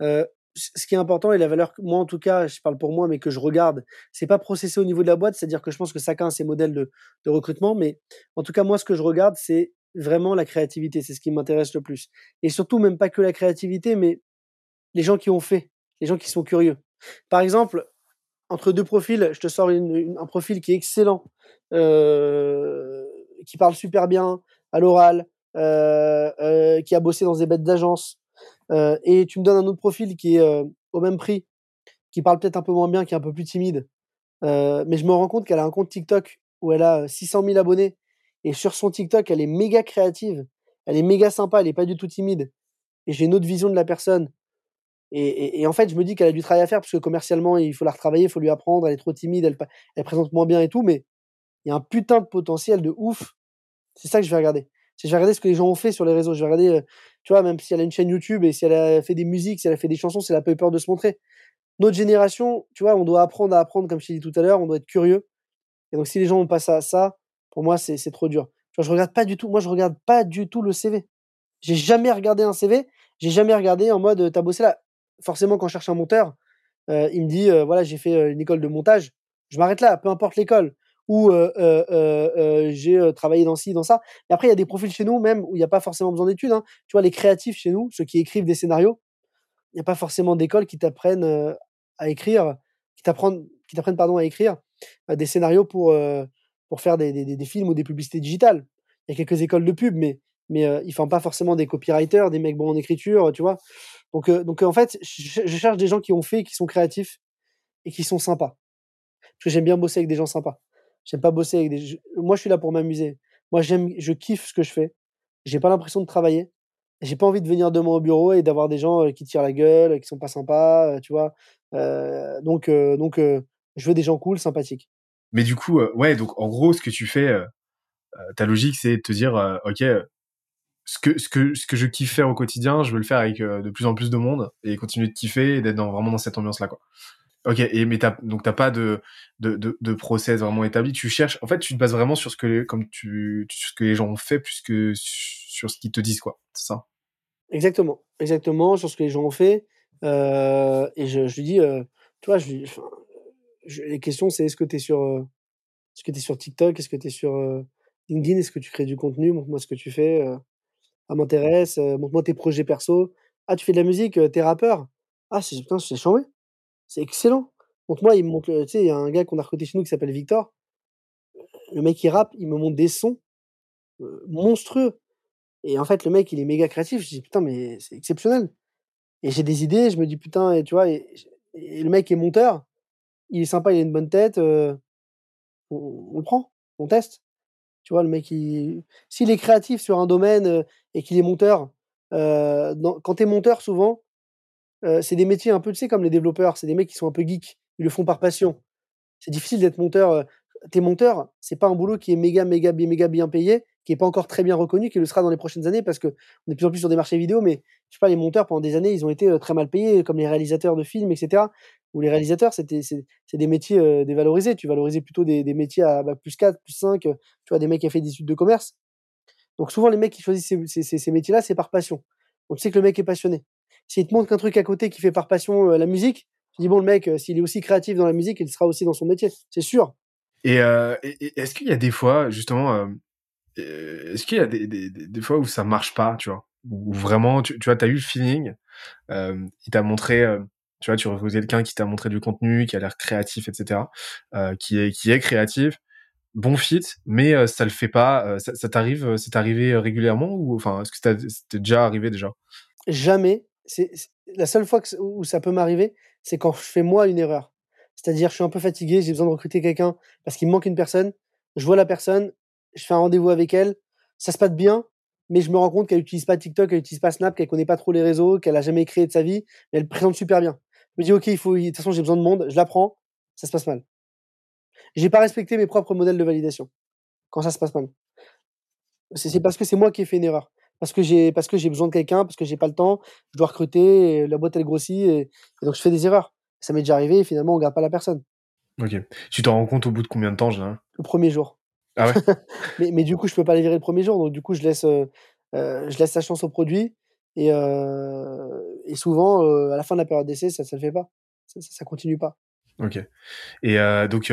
Euh, ce qui est important et la valeur, moi en tout cas, je parle pour moi, mais que je regarde, c'est pas processé au niveau de la boîte, c'est-à-dire que je pense que chacun a ses modèles de, recrutement, mais en tout cas, moi, ce que je regarde, c'est vraiment la créativité, c'est ce qui m'intéresse le plus. Et surtout, même pas que la créativité, mais les gens qui ont fait, les gens qui sont curieux. Par exemple, entre deux profils, je te sors un profil qui est excellent, euh, qui parle super bien à l'oral, euh, euh, qui a bossé dans des bêtes d'agence, et tu me donnes un autre profil qui est euh, au même prix, qui parle peut-être un peu moins bien, qui est un peu plus timide, euh, mais je me rends compte qu'elle a un compte TikTok où elle a 600 000 abonnés, et sur son TikTok, elle est méga créative, elle est méga sympa, elle est pas du tout timide, et j'ai une autre vision de la personne. Et en fait, je me dis qu'elle a du travail à faire parce que commercialement, il faut la retravailler, il faut lui apprendre, elle est trop timide, elle, elle présente moins bien et tout, mais il y a un putain de potentiel de ouf. C'est ça que je vais regarder. Je vais ce que les gens ont fait sur les réseaux. Je vais regarder, tu vois, même si elle a une chaîne YouTube et si elle a fait des musiques, si elle a fait des chansons, si elle a pas eu peur de se montrer. Notre génération, tu vois, on doit apprendre à apprendre, comme je t'ai dit tout à l'heure, on doit être curieux. Et donc, si les gens ont pas ça, ça pour moi, c'est trop dur. Je regarde pas du tout, moi, je regarde pas du tout le CV. J'ai jamais regardé un CV, j'ai jamais regardé en mode, t'as bossé là. Forcément, quand je cherche un monteur, euh, il me dit, euh, voilà, j'ai fait une école de montage. Je m'arrête là, peu importe l'école euh, j'ai travaillé dans ci, dans ça. Et après, il y a des profils chez nous, même où il n'y a pas forcément besoin d'études. Hein. Tu vois, les créatifs chez nous, ceux qui écrivent des scénarios, il n'y a pas forcément d'école qui t'apprennent à écrire, qui t'apprennent, qui t'apprennent pardon à écrire des scénarios pour pour faire des, des, des, films ou des publicités digitales. Il y a quelques écoles de pub, mais mais euh, ils font pas forcément des copywriters, des mecs bons en écriture, tu vois. Donc donc en fait, je cherche des gens qui ont fait, qui sont créatifs et qui sont sympas. Parce que j'aime bien bosser avec des gens sympas. J'aime pas bosser avec des. Moi, je suis là pour m'amuser. Moi, j'aime, je kiffe ce que je fais. J'ai pas l'impression de travailler. J'ai pas envie de venir demain au bureau et d'avoir des gens qui tirent la gueule, qui sont pas sympas, tu vois. Euh, donc, euh, donc, euh, je veux des gens cool, sympathiques. Mais du coup, ouais, donc en gros, ce que tu fais, ta logique, c'est de te dire, ok, ce que ce que ce que je kiffe faire au quotidien, je veux le faire avec de plus en plus de monde et continuer de kiffer et d'être vraiment dans cette ambiance là, quoi. Ok, mais t'as, donc t'as pas de, de, de, process vraiment établi. Tu cherches, en fait, tu te bases vraiment sur ce que, comme tu, sur ce que les gens ont fait plus que sur ce qu'ils te disent, quoi. C'est ça? Exactement, exactement, sur ce que les gens ont fait. Euh, et je, lui dis, euh, tu vois, les questions, c'est est-ce que t'es sur, euh, est-ce que t'es sur TikTok, est-ce que t'es sur euh, LinkedIn, est-ce que tu crées du contenu, montre-moi ce que tu fais. Ah, m'intéresse, montre-moi tes projets perso. Ah, tu fais de la musique, t'es rappeur? Ah, c'est putain, c'est chambé. C'est excellent. Donc moi, il me montre, tu sais, il y a un gars qu'on a recruté chez nous qui s'appelle Victor. Le mec, il rappe, il me montre des sons euh, monstrueux. Et en fait, le mec, il est méga créatif. Je dis, putain, mais c'est exceptionnel. Et j'ai des idées, je me dis, putain, et tu vois, et, le mec est monteur. Il est sympa, il a une bonne tête. Euh, on, le prend, on teste. Tu vois, le mec, il... s'il est créatif sur un domaine euh, et qu'il est monteur, quand tu es monteur, souvent, c'est des métiers un peu, tu sais, comme les développeurs, c'est des mecs qui sont un peu geeks, ils le font par passion. C'est difficile d'être monteur. T'es monteur, c'est pas un boulot qui est méga, méga, méga bien payé, qui est pas encore très bien reconnu, qui le sera dans les prochaines années parce que on est de plus en plus sur des marchés vidéo, mais je sais pas, les monteurs pendant des années, ils ont été très mal payés, comme les réalisateurs de films, etc. Ou les réalisateurs, c'est, des métiers dévalorisés. Tu valorisais plutôt des, métiers à bah, plus 4, plus 5, tu vois, des mecs qui ont fait des études de commerce. Donc souvent, les mecs qui choisissent ces, ces, ces, métiers-là, c'est par passion. Donc tu sais que le mec est passionné. S'il te montre qu'un truc à côté qui fait par passion euh, la musique, tu dis bon le mec, euh, s'il est aussi créatif dans la musique, il sera aussi dans son métier, c'est sûr. Et, euh, et est-ce qu'il y a des fois justement, euh, est-ce qu'il y a des, des, des, fois où ça marche pas, tu vois, où vraiment tu, tu vois, t'as eu le feeling, euh, il t'a montré, tu vois, tu recrutes quelqu'un qui t'a montré du contenu, qui a l'air créatif, etc., qui est qui est créatif, bon fit, mais ça le fait pas. ça, ça t'arrive, c'est arrivé régulièrement ou enfin, est-ce que c'était déjà arrivé déjà? Jamais c'est la seule fois que, où ça peut m'arriver, c'est quand je fais moi une erreur. C'est-à-dire, je suis un peu fatigué, j'ai besoin de recruter quelqu'un parce qu'il me manque une personne. Je vois la personne, je fais un rendez-vous avec elle, ça se passe bien, mais je me rends compte qu'elle n'utilise pas TikTok, elle n'utilise pas Snap, qu'elle connaît pas trop les réseaux, qu'elle a jamais créé de sa vie, mais elle présente super bien. Je me dis, ok, il faut, de toute façon, j'ai besoin de monde, je la prends, ça se passe mal. J'ai pas respecté mes propres modèles de validation. quand ça se passe mal. C'est parce que c'est moi qui ai fait une erreur. Parce que j'ai parce que j'ai besoin de quelqu'un, parce que j'ai pas le temps, je dois recruter, la boîte elle grossit et, donc je fais des erreurs. Ça m'est déjà arrivé et finalement on garde pas la personne. Ok. Tu t'en rends compte au bout de combien de temps, général? Le premier jour. Ah ouais? Mais, mais, du coup, je peux pas les virer le premier jour, donc du coup, je laisse, euh, euh, je laisse sa chance au produit. Et, euh, et souvent, à la fin de la période d'essai, ça ne le fait pas. Ça, ça, continue pas. Ok. Et donc,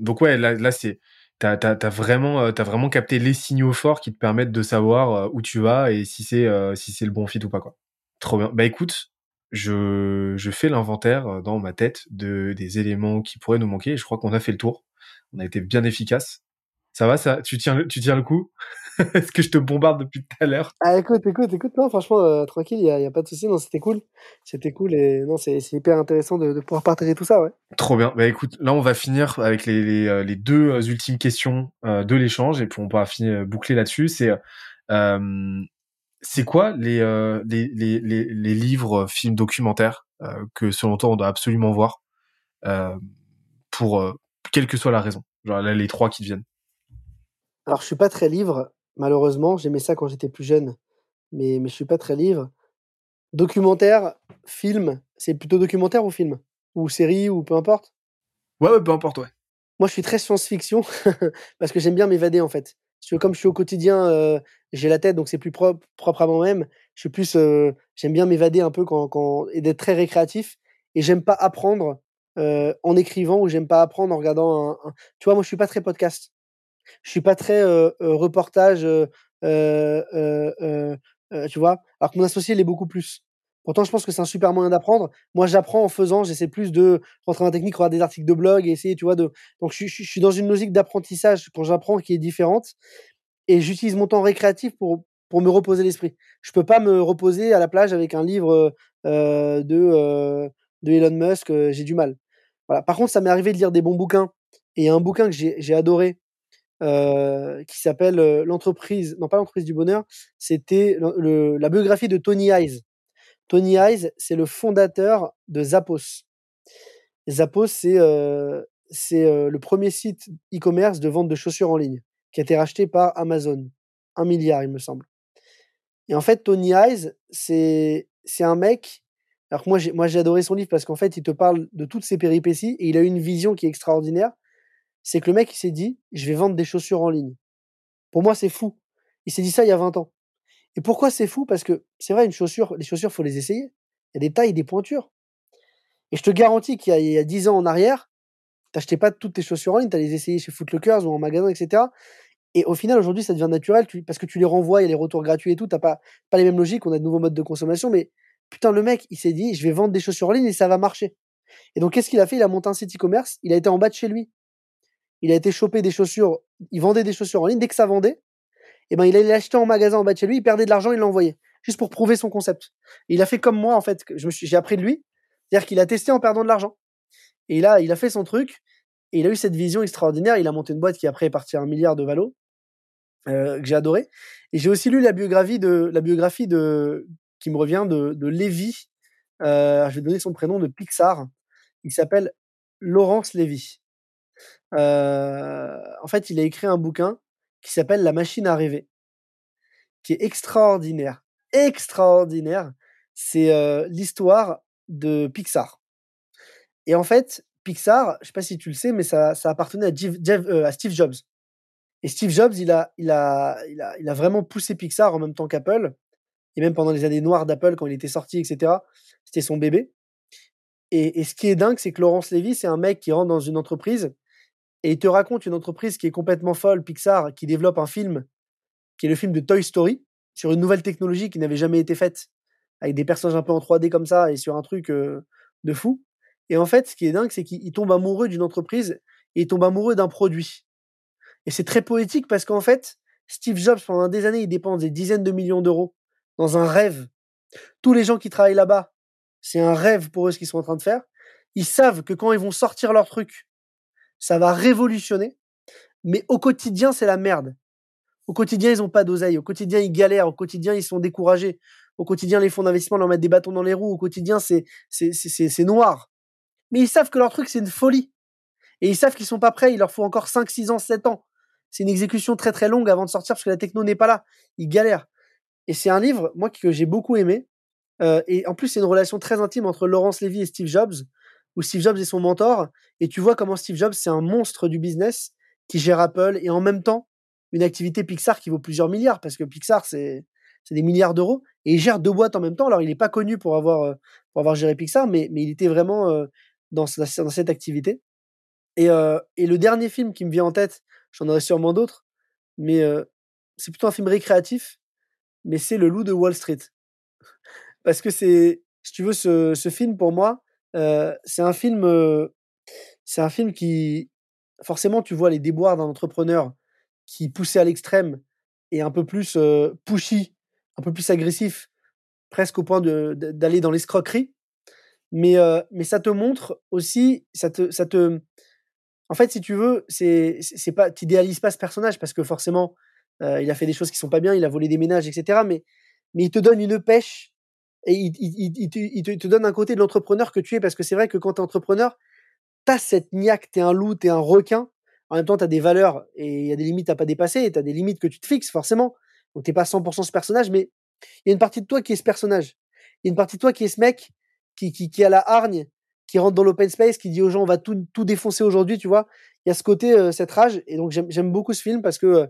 donc ouais, là, là c'est tu as, vraiment, capté les signaux forts qui te permettent de savoir où tu vas et si c'est si c'est le bon fit ou pas. Quoi. Trop bien. Bah écoute, je, je fais l'inventaire dans ma tête de, des éléments qui pourraient nous manquer je crois qu'on a fait le tour. On a été bien efficace. Ça va, ça? Tu tiens tu tiens le coup? Est-ce que je te bombarde depuis tout à l'heure? Ah écoute, écoute, écoute, non, franchement, euh, tranquille, il n'y a, pas de souci, non, c'était cool. C'était cool et non, c'est hyper intéressant de, de, pouvoir partager tout ça, ouais. Trop bien. Bah écoute, là, on va finir avec les, les, euh, les deux euh, ultimes questions de l'échange et puis on pourra finir, boucler là-dessus. C'est euh, c'est quoi les, les, les, les, livres, films, documentaires que selon toi on doit absolument voir pour quelle que soit la raison? Genre là, les trois qui te viennent. Alors, je suis pas très livre, malheureusement. J'aimais ça quand j'étais plus jeune, mais, mais je suis pas très livre. Documentaire, film, c'est plutôt documentaire ou film? Ou série, ou peu importe? Ouais, ouais, peu importe, ouais. Moi, je suis très science-fiction parce que j'aime bien m'évader, en fait. Comme je suis au quotidien, euh, j'ai la tête, donc c'est plus propre, propre à moi-même. Je suis plus, euh, j'aime bien m'évader un peu quand, quand, et d'être très récréatif. Et j'aime pas apprendre euh, en écrivant ou j'aime pas apprendre en regardant un, Tu vois, moi, je suis pas très podcast. Je suis pas très reportage, tu vois? Alors que mon associé l'est beaucoup plus. Pourtant, je pense que c'est un super moyen d'apprendre. Moi, j'apprends en faisant. J'essaie plus de rentrer dans la technique, regarder des articles de blog et essayer, tu vois. De... Donc, je, suis dans une logique d'apprentissage quand j'apprends qui est différente. Et j'utilise mon temps récréatif pour, pour me reposer l'esprit. Je peux pas me reposer à la plage avec un livre de, de Elon Musk. j'ai du mal. Voilà. Par contre, ça m'est arrivé de lire des bons bouquins. Et un bouquin que j'ai adoré, euh, qui s'appelle l'entreprise, non pas l'entreprise du bonheur, c'était la biographie de Tony Hayes. Tony Hayes, c'est le fondateur de Zappos. Zappos, c'est euh, le premier site e-commerce de vente de chaussures en ligne qui a été racheté par Amazon. Un milliard, il me semble. Et en fait, Tony Hayes, c'est un mec. Alors que moi, j'ai adoré son livre parce qu'en fait, il te parle de toutes ses péripéties et il a une vision qui est extraordinaire c'est que le mec, il s'est dit, je vais vendre des chaussures en ligne. Pour moi, c'est fou. Il s'est dit ça il y a 20 ans. Et pourquoi c'est fou? Parce que c'est vrai, une chaussure, les chaussures, faut les essayer. Il y a des tailles, des pointures. Et je te garantis qu'il y, a 10 ans en arrière, t'achetais pas toutes tes chaussures en ligne, tu les essayer chez Footlockers ou en magasin, etc. Et au final, aujourd'hui, ça devient naturel parce que tu les renvoies, il y a les retours gratuits et tout. T'as pas, pas les mêmes logiques, on a de nouveaux modes de consommation. Mais putain, le mec, il s'est dit, je vais vendre des chaussures en ligne et ça va marcher. Et donc, qu'est-ce qu'il a fait? Il a monté un site e-commerce, il a été en bas de chez lui il a été chopé des chaussures, il vendait des chaussures en ligne, dès que ça vendait, eh ben il allait l'acheter en magasin en bas de chez lui, il perdait de l'argent, il l'envoyait, juste pour prouver son concept. il a fait comme moi en fait, j'ai appris de lui, c'est-à-dire qu'il a testé en perdant de l'argent. Et là, il a fait son truc, et il a eu cette vision extraordinaire, il a monté une boîte qui après est partie à un milliard de valo, euh, que j'ai adoré. Et j'ai aussi lu la biographie de, la biographie de, qui me revient de, de Lévy, euh, je vais donner son prénom, de Pixar, il s'appelle Laurence Lévy en fait, il a écrit un bouquin qui s'appelle La machine à rêver, qui est extraordinaire. Extraordinaire. C'est l'histoire de Pixar. Et en fait, Pixar, je sais pas si tu le sais, mais ça, ça appartenait à, Steve Jobs. Et Steve Jobs, il a, il, a, il, a, il a vraiment poussé Pixar en même temps qu'Apple. Et même pendant les années noires d'Apple, quand il était sorti, etc., c'était son bébé. Et, et, ce qui est dingue, c'est que Laurence Lévy, c'est un mec qui rentre dans une entreprise et il te raconte une entreprise qui est complètement folle, Pixar, qui développe un film, qui est le film de Toy Story, sur une nouvelle technologie qui n'avait jamais été faite, avec des personnages un peu en 3D comme ça, et sur un truc de fou. Et en fait, ce qui est dingue, c'est qu'il tombe amoureux d'une entreprise et il tombe amoureux d'un produit. Et c'est très poétique parce qu'en fait, Steve Jobs, pendant des années, il dépense des dizaines de millions d'euros dans un rêve. Tous les gens qui travaillent là-bas, c'est un rêve pour eux ce qu'ils sont en train de faire. Ils savent que quand ils vont sortir leur truc, ça va révolutionner. Mais au quotidien, c'est la merde. Au quotidien, ils n'ont pas d'oseille. Au quotidien, ils galèrent. Au quotidien, ils sont découragés. Au quotidien, les fonds d'investissement leur mettent des bâtons dans les roues. Au quotidien, c'est, noir. Mais ils savent que leur truc, c'est une folie. Et ils savent qu'ils sont pas prêts. Il leur faut encore 5, 6 ans, 7 ans. c'est une exécution très très longue avant de sortir parce que la techno n'est pas là. Il galère. Et c'est un livre, moi, que j'ai beaucoup aimé. Euh, et en plus, c'est une relation très intime entre Laurence Levy et Steve Jobs, où Steve Jobs est son mentor. Et tu vois comment Steve Jobs, c'est un monstre du business qui gère Apple et en même temps une activité Pixar qui vaut plusieurs milliards parce que Pixar, c'est des milliards d'euros et il gère deux boîtes en même temps. Alors, il n'est pas connu pour avoir, euh, pour avoir géré Pixar, mais, il était vraiment euh, dans, cette activité. Et, et le dernier film qui me vient en tête, j'en aurais sûrement d'autres, mais c'est plutôt un film récréatif, mais c'est Le Loup de Wall Street. Parce que c'est, si tu veux, ce film pour moi, c'est un film, c'est un film qui, forcément, tu vois les déboires d'un entrepreneur qui poussé à l'extrême et un peu plus pushy, un peu plus agressif, presque au point d'aller dans l'escroquerie. Mais, ça te montre aussi, ça te, ça te, en fait, si tu veux, c'est, c'est pas, t'idéalises pas ce personnage parce que forcément, il a fait des choses qui sont pas bien, il a volé des ménages, etc. Mais il te donne une pêche et il, te, donne un côté de l'entrepreneur que tu es parce que c'est vrai que quand tu es entrepreneur, tu as cette niaque, tu es un loup, tu es un requin. En même temps, tu as des valeurs et il y a des limites à pas dépasser, tu as des limites que tu te fixes forcément. Donc, tu pas 100% ce personnage, mais il y a une partie de toi qui est ce personnage. Il y a une partie de toi qui est ce mec qui, qui, qui a la hargne, qui rentre dans l'open space, qui dit aux gens on va tout, tout défoncer aujourd'hui, tu vois. Il y a ce côté, euh, cette rage. Et donc j'aime beaucoup ce film parce que euh,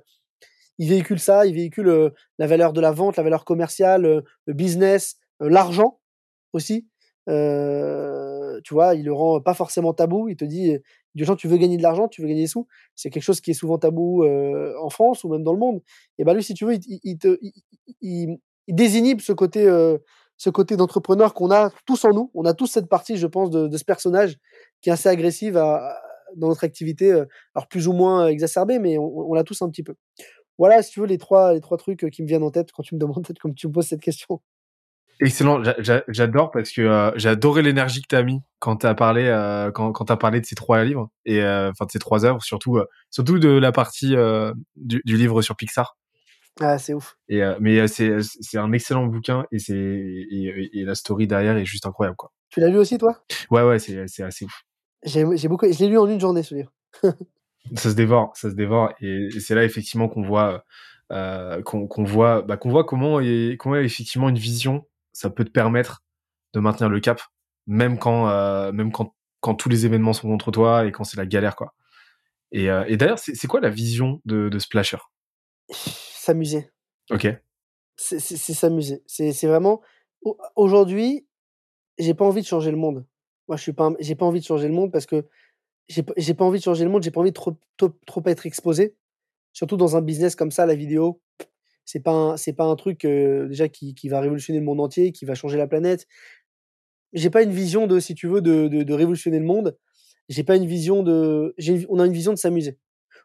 il véhicule ça, il véhicule euh, la valeur de la vente, la valeur commerciale, le business, l'argent aussi. tu vois, il le rend pas forcément tabou. Il te dit, du gens, tu veux gagner de l'argent, tu veux gagner des sous. C'est quelque chose qui est souvent tabou en France ou même dans le monde. Et ben lui, si tu veux, il, il, te, désinhibe ce côté côté d'entrepreneur qu'on a tous en nous. On a tous cette partie, je pense, de, ce personnage qui est assez agressive dans notre activité, euh, alors plus ou moins exacerbée, mais on, l'a tous un petit peu. Voilà, si tu veux, les trois, les trois trucs qui me viennent en tête quand tu me demandes, comme tu me poses cette question. Excellent, j'adore parce que euh, j'ai adoré l'énergie que tu as mis quand tu as parlé euh, quand, quand as parlé de ces trois livres et enfin de ces trois œuvres, surtout surtout de la partie du, livre sur Pixar. Ah, c'est ouf. Et, euh, mais euh, c'est, c'est un excellent bouquin et, c'est, et, et, la story derrière est juste incroyable. Quoi. Tu l'as lu aussi, toi? Ouais, ouais, c'est, c'est assez ouf. J'ai, beaucoup, je l'ai lu en une journée, ce livre. ça se dévore, ça se dévore. Et, c'est là, effectivement, qu'on voit, euh, qu'on, qu'on voit, bah, qu'on voit comment, et, comment, effectivement, une vision, ça peut te permettre de maintenir le cap, même quand, euh, même quand, quand tous les événements sont contre toi et quand c'est la galère, quoi. Et, euh, et d'ailleurs, c'est, quoi la vision de, de Splasher? S'amuser. Ok. C'est s'amuser. C'est vraiment. Aujourd'hui, j'ai pas envie de changer le monde. Moi, je suis pas. J'ai pas envie de changer le monde parce que j'ai pas envie de changer le monde. J'ai pas envie de trop, trop, être exposé. Surtout dans un business comme ça, la vidéo. C'est pas c'est pas un truc euh, déjà qui, qui, va révolutionner le monde entier, qui va changer la planète. J'ai pas une vision de, si tu veux, de, de, révolutionner le monde. J'ai pas une vision de. On a une vision de s'amuser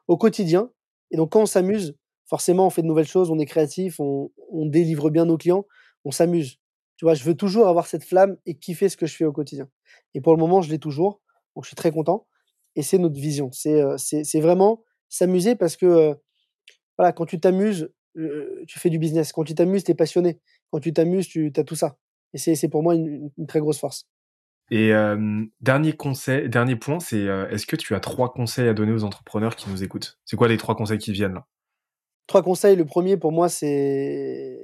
au quotidien. Et donc, quand on s'amuse, forcément, on fait de nouvelles choses, on est créatif, on, délivre bien nos clients, on s'amuse. Tu vois, je veux toujours avoir cette flamme et kiffer ce que je fais au quotidien. Et pour le moment, je l'ai toujours. Donc, je suis très content. Et c'est notre vision. C'est euh, c'est vraiment s'amuser parce que, euh, voilà, quand tu t'amuses, euh, tu fais du business. Quand tu t'amuses, tu es passionné. Quand tu t'amuses, tu as tout ça. Et c'est pour moi une, très grosse force. Et dernier conseil, dernier point, c'est est-ce que tu as trois conseils à donner aux entrepreneurs qui nous écoutent? C'est quoi les trois conseils qui viennent là? Trois conseils. Le premier, pour moi, c'est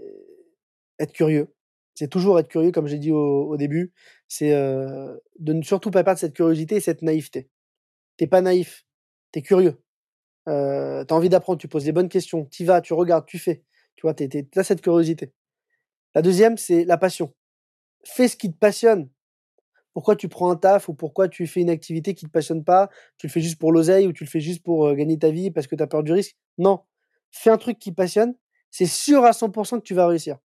être curieux. C'est toujours être curieux, comme j'ai dit au, début. C'est de ne surtout pas perdre cette curiosité et cette naïveté. T'es pas naïf, tu es curieux. Euh, tu as envie d'apprendre, tu poses les bonnes questions, tu vas, tu regardes, tu fais. Tu vois, tu as cette curiosité. La deuxième, c'est la passion. Fais ce qui te passionne. Pourquoi tu prends un taf ou pourquoi tu fais une activité qui te passionne pas? Tu le fais juste pour l'oseille ou tu le fais juste pour euh, gagner ta vie parce que tu as peur du risque? Non fais un truc qui passionne, c'est sûr à 100% que tu vas réussir.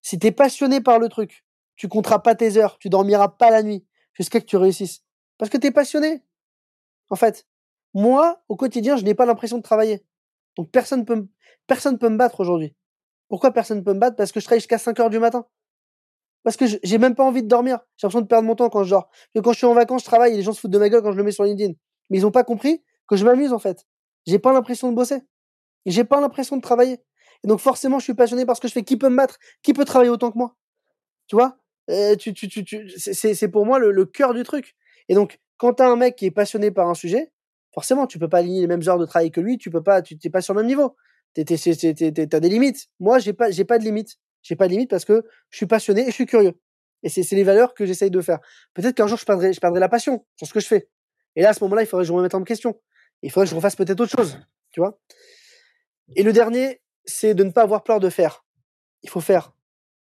Si tu es passionné par le truc, tu compteras pas tes heures, tu dormiras pas la nuit jusqu'à que tu réussisses. Parce que tu es passionné. En fait, moi, au quotidien, je n'ai pas l'impression de travailler. Donc personne peut peut me battre aujourd'hui. Pourquoi personne peut me battre? Parce que je travaille jusqu'à 5 heures du matin. Parce que j'ai même pas envie de dormir. J'ai l'impression de perdre mon temps quand je dors. Quand je suis en vacances, je travaille et les gens se foutent de ma gueule quand je le mets sur LinkedIn. Mais ils ont pas compris que je m'amuse en fait. J'ai pas l'impression de bosser. J'ai pas l'impression de travailler. Et donc forcément, je suis passionné parce que je fais. Qui peut me battre? Qui peut travailler autant que moi? Tu vois? Euh, tu, tu, tu, C'est pour moi le, cœur du truc. Et donc, quand tu as un mec qui est passionné par un sujet, forcément, tu peux pas aligner les mêmes heures de travail que lui, tu peux pas, tu n'es pas sur le même niveau. Tu as des limites. Moi, j'ai pas, pas de limites. J'ai pas de limites parce que je suis passionné et je suis curieux. Et c'est les valeurs que j'essaye de faire. Peut-être qu'un jour, je perdrai, je perdrai la passion sur ce que je fais. Et là, à ce moment-là, il faudrait que je me remette en question. Il faudrait que je refasse peut-être autre chose. Tu vois Et le dernier, c'est de ne pas avoir peur de faire. Il faut faire.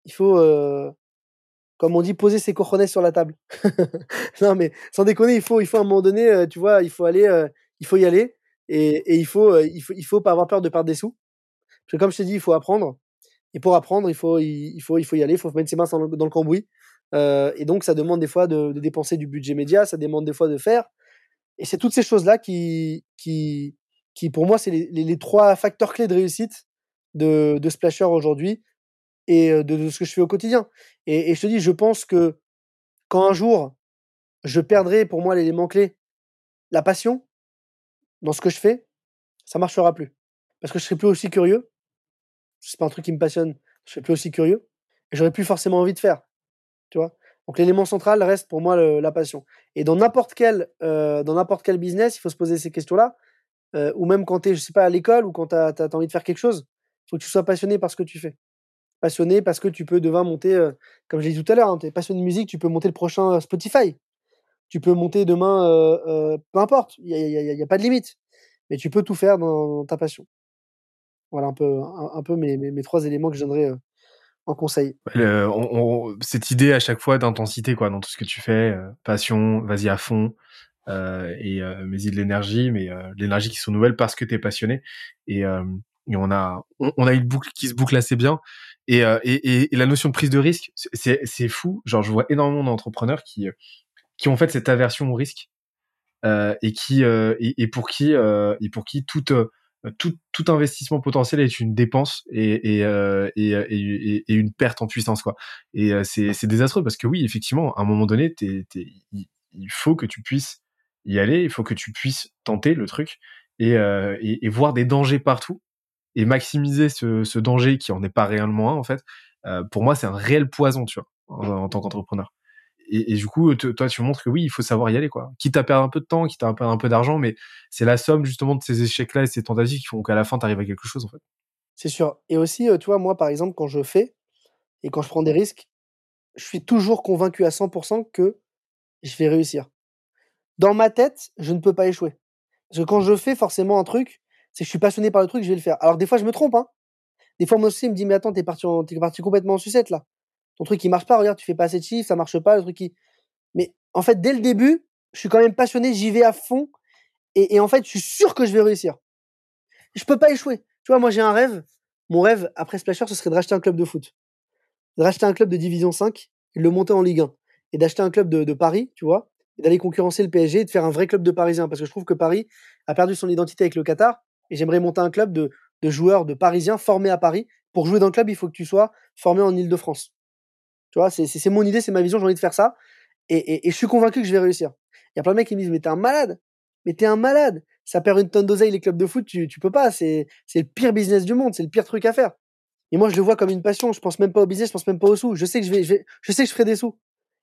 Il faut, euh, comme on dit, poser ses cojones sur la table. non, mais sans déconner, il faut, il faut à un moment donné, euh, tu vois, il faut aller, euh, il faut y aller. Et, il faut, il faut, il faut pas avoir peur de perdre des sous. Parce que comme je t'ai dit, il faut apprendre. Et pour apprendre, il faut, il, faut, il faut y aller, il faut mettre ses mains dans le, cambouis. Euh, et donc, ça demande des fois de, dépenser du budget média, ça demande des fois de faire. Et c'est toutes ces choses-là qui, qui, qui, pour moi, c'est les, les, les, trois facteurs clés de réussite de, de Splasher aujourd'hui et de, ce que je fais au quotidien. Et, je te dis, je pense que quand un jour, je perdrai pour moi l'élément clé, la passion dans ce que je fais, ça marchera plus. Parce que je serai plus aussi curieux. C'est pas un truc qui me passionne. Je serai plus aussi curieux. Et j'aurais plus forcément envie de faire. Tu vois? Donc l'élément central reste pour moi la passion. Et dans n'importe quel, quel business, il faut se poser ces questions-là. Ou même quand tu es, je sais pas, à l'école ou quand tu as, envie de faire quelque chose, il faut que tu sois passionné par ce que tu fais. Passionné parce que tu peux demain monter, euh, comme je l'ai dit tout à l'heure, hein, tu es passionné de musique, tu peux monter le prochain Spotify. Tu peux monter demain, peu importe, il n'y a, a, pas de limite. Mais tu peux tout faire dans, ta passion. Voilà un peu, un, peu mes, mes, trois éléments que je donnerais en conseil. Cette idée à chaque fois d'intensité quoi dans tout ce que tu fais, euh, passion, vas-y à fond. Euh, et euh, mais il de l'énergie, mais euh, l'énergie qui se renouvelle parce que tu es passionné. Et, euh, et, on a on, a une boucle qui se boucle assez bien. Et, euh, et, et, la notion de prise de risque, c'est fou. Genre je vois énormément d'entrepreneurs qui qui ont fait cette aversion au risque et qui et, et, pour qui et pour qui toute euh, tout, tout, investissement potentiel est une dépense et, et, euh, et, et, une perte en puissance quoi. Et euh, c'est désastreux parce que oui, effectivement, à un moment donné, t es, il faut que tu puisses y aller, il faut que tu puisses tenter le truc et, et, voir des dangers partout et maximiser ce, danger qui en est pas réellement un en fait. pour moi, c'est un réel poison, tu vois, en, tant qu'entrepreneur et, du coup, toi, tu montres que oui, il faut savoir y aller, quoi. Quitte à perdre un peu de temps, quitte à perdre un peu d'argent, mais c'est la somme justement de ces échecs-là et ces tentatives qui font qu'à la fin, tu arrives à quelque chose, en fait. C'est sûr. Et aussi, tu vois, moi, par exemple, quand je fais et quand je prends des risques, je suis toujours convaincu à 100% que je vais réussir. Dans ma tête, je ne peux pas échouer. Parce que quand je fais forcément un truc, c'est je suis passionné par le truc, je vais le faire. Alors des fois, je me trompe, hein. Des fois, moi aussi, il me dit, mais attends, t'es parti, es parti complètement en sucette, là ton truc qui marche pas, regarde, tu fais pas assez de chiffres, ça marche pas, le truc qui. Mais en fait, dès le début, je suis quand même passionné, j'y vais à fond, et, en fait, je suis sûr que je vais réussir. Je peux pas échouer. Tu vois, moi, j'ai un rêve. Mon rêve, après Splasher, ce serait de racheter un club de foot. De racheter un club de Division 5 et de le monter en Ligue 1. Et d'acheter un club de, Paris, tu vois, et d'aller concurrencer le PSG et de faire un vrai club de Parisiens. Parce que je trouve que Paris a perdu son identité avec le Qatar, et j'aimerais monter un club de, de joueurs, de Parisiens formés à Paris. Pour jouer dans le club, il faut que tu sois formé en Ile-de-France. Tu vois, c'est mon idée, c'est ma vision, j'ai envie de faire ça. Et, et, je suis convaincu que je vais réussir. Il y a plein de mecs qui me disent, mais t'es un malade. Mais t'es un malade. Ça perd une tonne d'oseille, les clubs de foot, tu, tu peux pas. C'est le pire business du monde. C'est le pire truc à faire. Et moi, je le vois comme une passion. Je pense même pas au business, je pense même pas aux sous. Je sais que je vais, je, sais que je ferai des sous.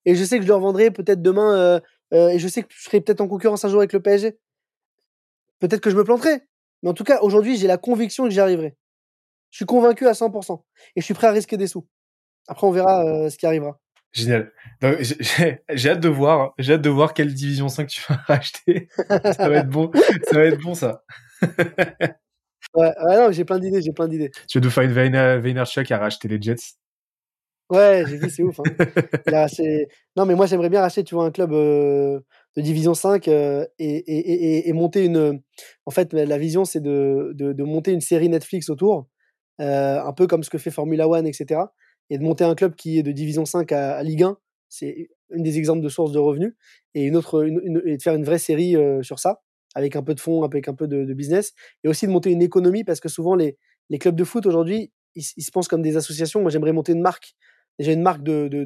Et je sais que je le revendrai peut-être demain, euh, euh, et je sais que je serai peut-être en concurrence un jour avec le PSG. Peut-être que je me planterai. Mais en tout cas, aujourd'hui, j'ai la conviction que j'y arriverai. Je suis convaincu à 100%. Et je suis prêt à risquer des sous. Après, on verra euh, ce qui arrivera. Génial. J'ai hâte de voir, j'ai hâte de voir quelle division 5 tu vas acheter. ça va être bon, ça va être bon ça. ouais, ouais, non, j'ai plein d'idées, j'ai plein d'idées. Tu veux nous faire une Vaynerchuk à racheter les Jets? Ouais, j'ai vu, c'est ouf. Hein. Là, non, mais moi j'aimerais bien racheter, tu vois, un club euh, de division 5 euh, et, monter une. En fait, la vision, c'est de, de, monter une série Netflix autour, euh, un peu comme ce que fait Formula One, etc et de monter un club qui est de division 5 à, Ligue 1, c'est une des exemples de sources de revenus, et une autre, une, de faire une vraie série euh, sur ça, avec un peu de fonds, avec un peu de, business, et aussi de monter une économie, parce que souvent les, clubs de foot aujourd'hui, ils, se pensent comme des associations. Moi, j'aimerais monter une marque, déjà une marque de, de,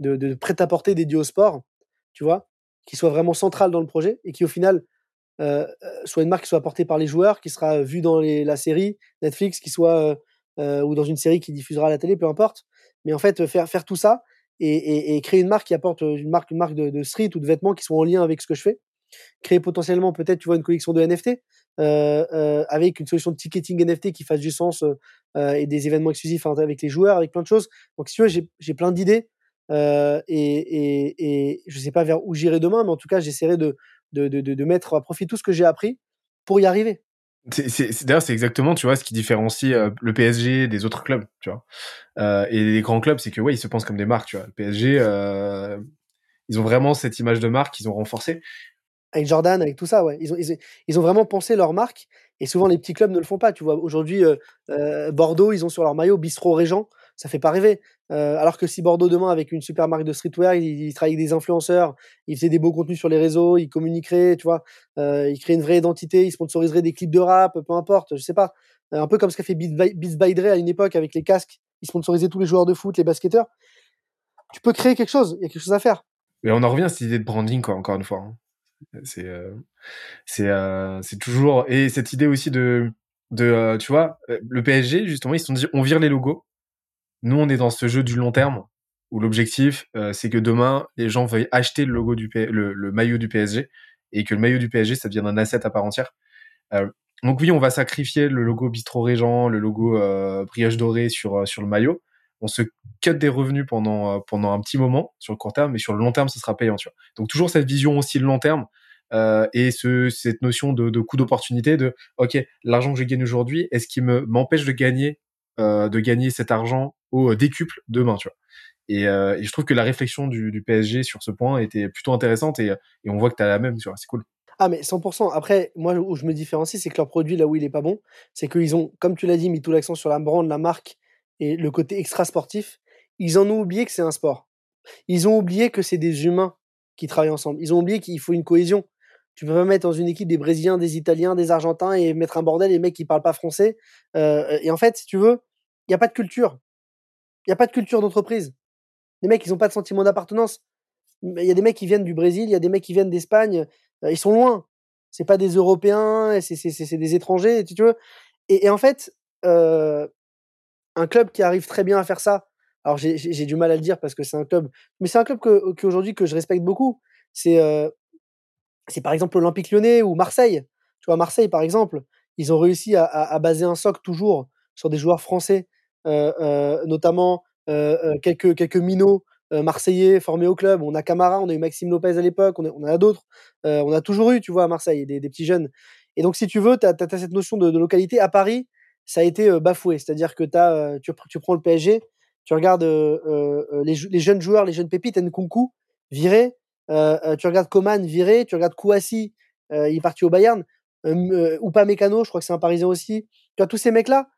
de, prêt-à-porter dédié au sport, tu vois, qui soit vraiment centrale dans le projet, et qui au final euh, euh soit une marque qui soit apportée par les joueurs, qui sera vue dans la série Netflix, qui soit euh, ou dans une série qui diffusera à la télé, peu importe. Mais en fait, faire, tout ça et, créer une marque qui apporte une marque, une marque de, de, street ou de vêtements qui sont en lien avec ce que je fais. créer potentiellement peut-être, tu vois, une collection de NFT avec une solution de ticketing NFT qui fasse du sens et des événements exclusifs avec les joueurs, avec plein de choses. Donc, si tu veux, j'ai plein d'idées. Et, et, et je sais pas vers où j'irai demain, mais en tout cas, j'essaierai de, de, de, de, mettre à profit tout ce que j'ai appris pour y arriver. D'ailleurs, c'est exactement, tu vois, ce qui différencie le PSG des autres clubs, tu vois. Euh, et les grands clubs, c'est que ouais, ils se pensent comme des marques, tu vois. Le PSG, euh, ils ont vraiment cette image de marque qu'ils ont renforcée. Avec Jordan, avec tout ça, ouais. Ils ont, ils, ont vraiment pensé leur marque. Et souvent, les petits clubs ne le font pas. Tu vois, aujourd'hui, euh, Bordeaux, ils ont sur leur maillot Bistro Régent. Ça fait pas rêver. Alors que si Bordeaux demain, avec une super marque de streetwear, ils il travaillent avec des influenceurs, ils faisaient des beaux contenus sur les réseaux, ils communiqueraient, tu vois, euh, ils créent une vraie identité, ils sponsoriseraient des clips de rap, peu importe, je sais pas. Un peu comme ce qu'a fait Beats by Dre à une époque avec les casques ils sponsorisaient tous les joueurs de foot, les basketteurs. Tu peux créer quelque chose, il y a quelque chose à faire. Mais on en revient à cette idée de branding, quoi, encore une fois. Hein. C'est, euh, euh, toujours. Et cette idée aussi de, de euh, tu vois, le PSG, justement, ils se sont dit on vire les logos. Nous, on est dans ce jeu du long terme où l'objectif, c'est que demain, les gens veuillent acheter le logo du le, maillot du PSG et que le maillot du PSG, ça devienne un asset à part entière. Donc oui, on va sacrifier le logo Bistro Régent, le logo euh, Brioche Dorée sur, euh, sur le maillot. On se cut des revenus pendant, euh, pendant un petit moment sur le court terme, mais sur le long terme, ce sera payant. Donc toujours cette vision aussi de long terme euh, et ce, cette notion de, de coût d'opportunité de OK, l'argent que je gagne aujourd'hui, est-ce qu'il me m'empêche de gagner euh, de gagner cet argent au décuple demain, tu vois. Et, euh, et, je trouve que la réflexion du, PSG sur ce point était plutôt intéressante et, on voit que tu as la même, tu c'est cool. Ah, mais 100%. Après, moi, où je me différencie, c'est que leur produit, là où il est pas bon, c'est qu'ils ont, comme tu l'as dit, mis tout l'accent sur la brand, la marque et le côté extra sportif. Ils en ont oublié que c'est un sport. Ils ont oublié que c'est des humains qui travaillent ensemble. Ils ont oublié qu'il faut une cohésion. Tu peux pas mettre dans une équipe des Brésiliens, des Italiens, des Argentins et mettre un bordel, les mecs qui parlent pas français. Euh, et en fait, si tu veux, il n'y a pas de culture. Il n'y a pas de culture d'entreprise. Les mecs, ils n'ont pas de sentiment d'appartenance. Il y a des mecs qui viennent du Brésil, il y a des mecs qui viennent d'Espagne, euh, ils sont loin. C'est pas des Européens, c'est des étrangers, tu veux. Et, en fait, euh, un club qui arrive très bien à faire ça. Alors j'ai du mal à le dire parce que c'est un club, mais c'est un club que qu'aujourd'hui que je respecte beaucoup. C'est c'est par exemple l'Olympique Lyonnais ou Marseille. Tu vois Marseille par exemple, ils ont réussi à, baser un socle toujours sur des joueurs français, notamment quelques quelques minots euh, marseillais formés au club. On a Camara, on a eu Maxime Lopez à l'époque, on, on, a d'autres. Euh, on a toujours eu, tu vois, à Marseille, des, petits jeunes. Et donc, si tu veux, tu as, cette notion de, localité. À Paris, ça a été euh, bafoué. C'est-à-dire que tu, prends le PSG, tu regardes les, les, jeunes joueurs, les jeunes pépites, Nkunku, viré. Tu regardes Coman, viré. Tu regardes Kouassi, il est parti au Bayern. ou pas Mécano, je crois que c'est un Parisien aussi. Tu as tous ces mecs-là.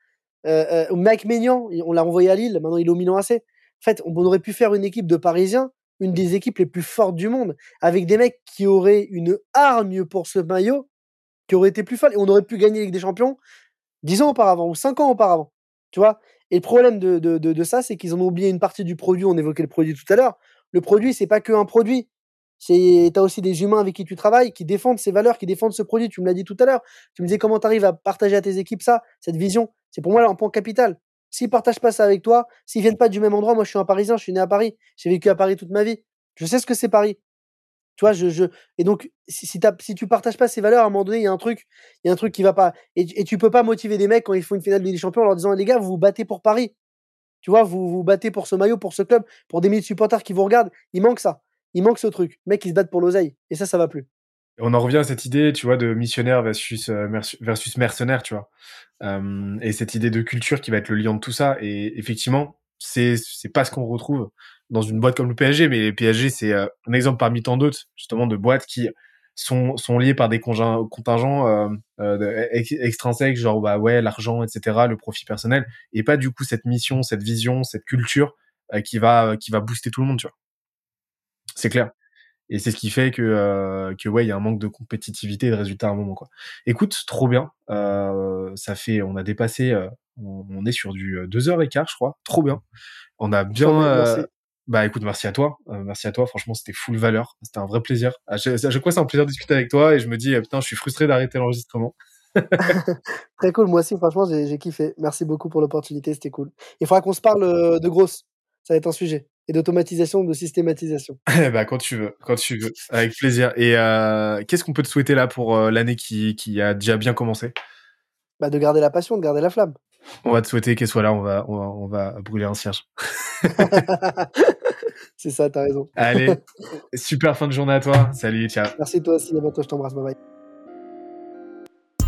Mike Maignan, on l'a envoyé à Lille, maintenant il est au Milan AC. En fait, on aurait pu faire une équipe de Parisiens, une des équipes les plus fortes du monde, avec des mecs qui auraient une hargne pour ce maillot, qui aurait été plus folle, et on aurait pu gagner avec des champions dix ans auparavant ou cinq ans auparavant. Tu vois Et le problème de, ça, c'est qu'ils ont oublié une partie du produit. On évoquait le produit tout à l'heure. Le produit, c'est pas qu'un produit. C'est, t'as aussi des humains avec qui tu travailles, qui défendent ces valeurs, qui défendent ce produit. Tu me l'as dit tout à l'heure. Tu me disais comment tu arrives à partager à tes équipes ça, cette vision? C'est pour moi un point capital. S'ils partagent pas ça avec toi, s'ils viennent pas du même endroit, moi je suis un Parisien, je suis né à Paris, j'ai vécu à Paris toute ma vie, je sais ce que c'est Paris. Tu vois, je, je... et donc si, si, si tu partages pas ces valeurs, à un moment donné, il y a un truc, il y a un truc qui va pas. Et, et tu peux pas motiver des mecs quand ils font une finale de Ligue des Champions en leur disant les gars, vous vous battez pour Paris. Tu vois, vous vous battez pour ce maillot, pour ce club, pour des milliers de supporters qui vous regardent. Il manque ça. Il manque ce truc. Mec, ils se battent pour l'oseille. Et ça, ça va plus on en revient à cette idée, tu vois, de missionnaire versus, euh, mercenaire, tu vois. Euh, et cette idée de culture qui va être le lien de tout ça. Et effectivement, c'est c'est pas ce qu'on retrouve dans une boîte comme le PSG, mais le PSG c'est euh, un exemple parmi tant d'autres, justement, de boîtes qui sont liées par des contingents euh, extrinsèques, genre bah ouais, l'argent, etc., le profit personnel, et pas du coup cette mission, cette vision, cette culture qui va qui va booster tout le monde, tu vois. C'est clair. Et c'est ce qui fait que, euh, que ouais, il y a un manque de compétitivité et de résultats à un moment. Quoi. Écoute, trop bien. Euh, ça fait, on a dépassé, euh, on, est sur du 2h15, je crois. Trop bien. On a bien. bah écoute, merci à toi. merci à toi. Franchement, c'était full valeur. C'était un vrai plaisir. À chaque, fois, c'est un plaisir de discuter avec toi et je me dis, putain, je suis frustré d'arrêter l'enregistrement. Très cool. Moi aussi, franchement, j'ai kiffé. Merci beaucoup pour l'opportunité. C'était cool. Il faudra qu'on se parle de grosses. Ça va être un sujet. Et d'automatisation, de systématisation. bah, quand tu veux, quand tu veux, avec plaisir. Et euh, qu'est-ce qu'on peut te souhaiter là pour euh, l'année qui, qui a déjà bien commencé? Bah, De garder la passion, de garder la flamme. On va te souhaiter qu'elle soit là, on va, on va, on va brûler un cierge. C'est ça, t'as raison. Allez, super fin de journée à toi. Salut, ciao. Merci toi aussi, à bientôt, je t'embrasse, bye bye.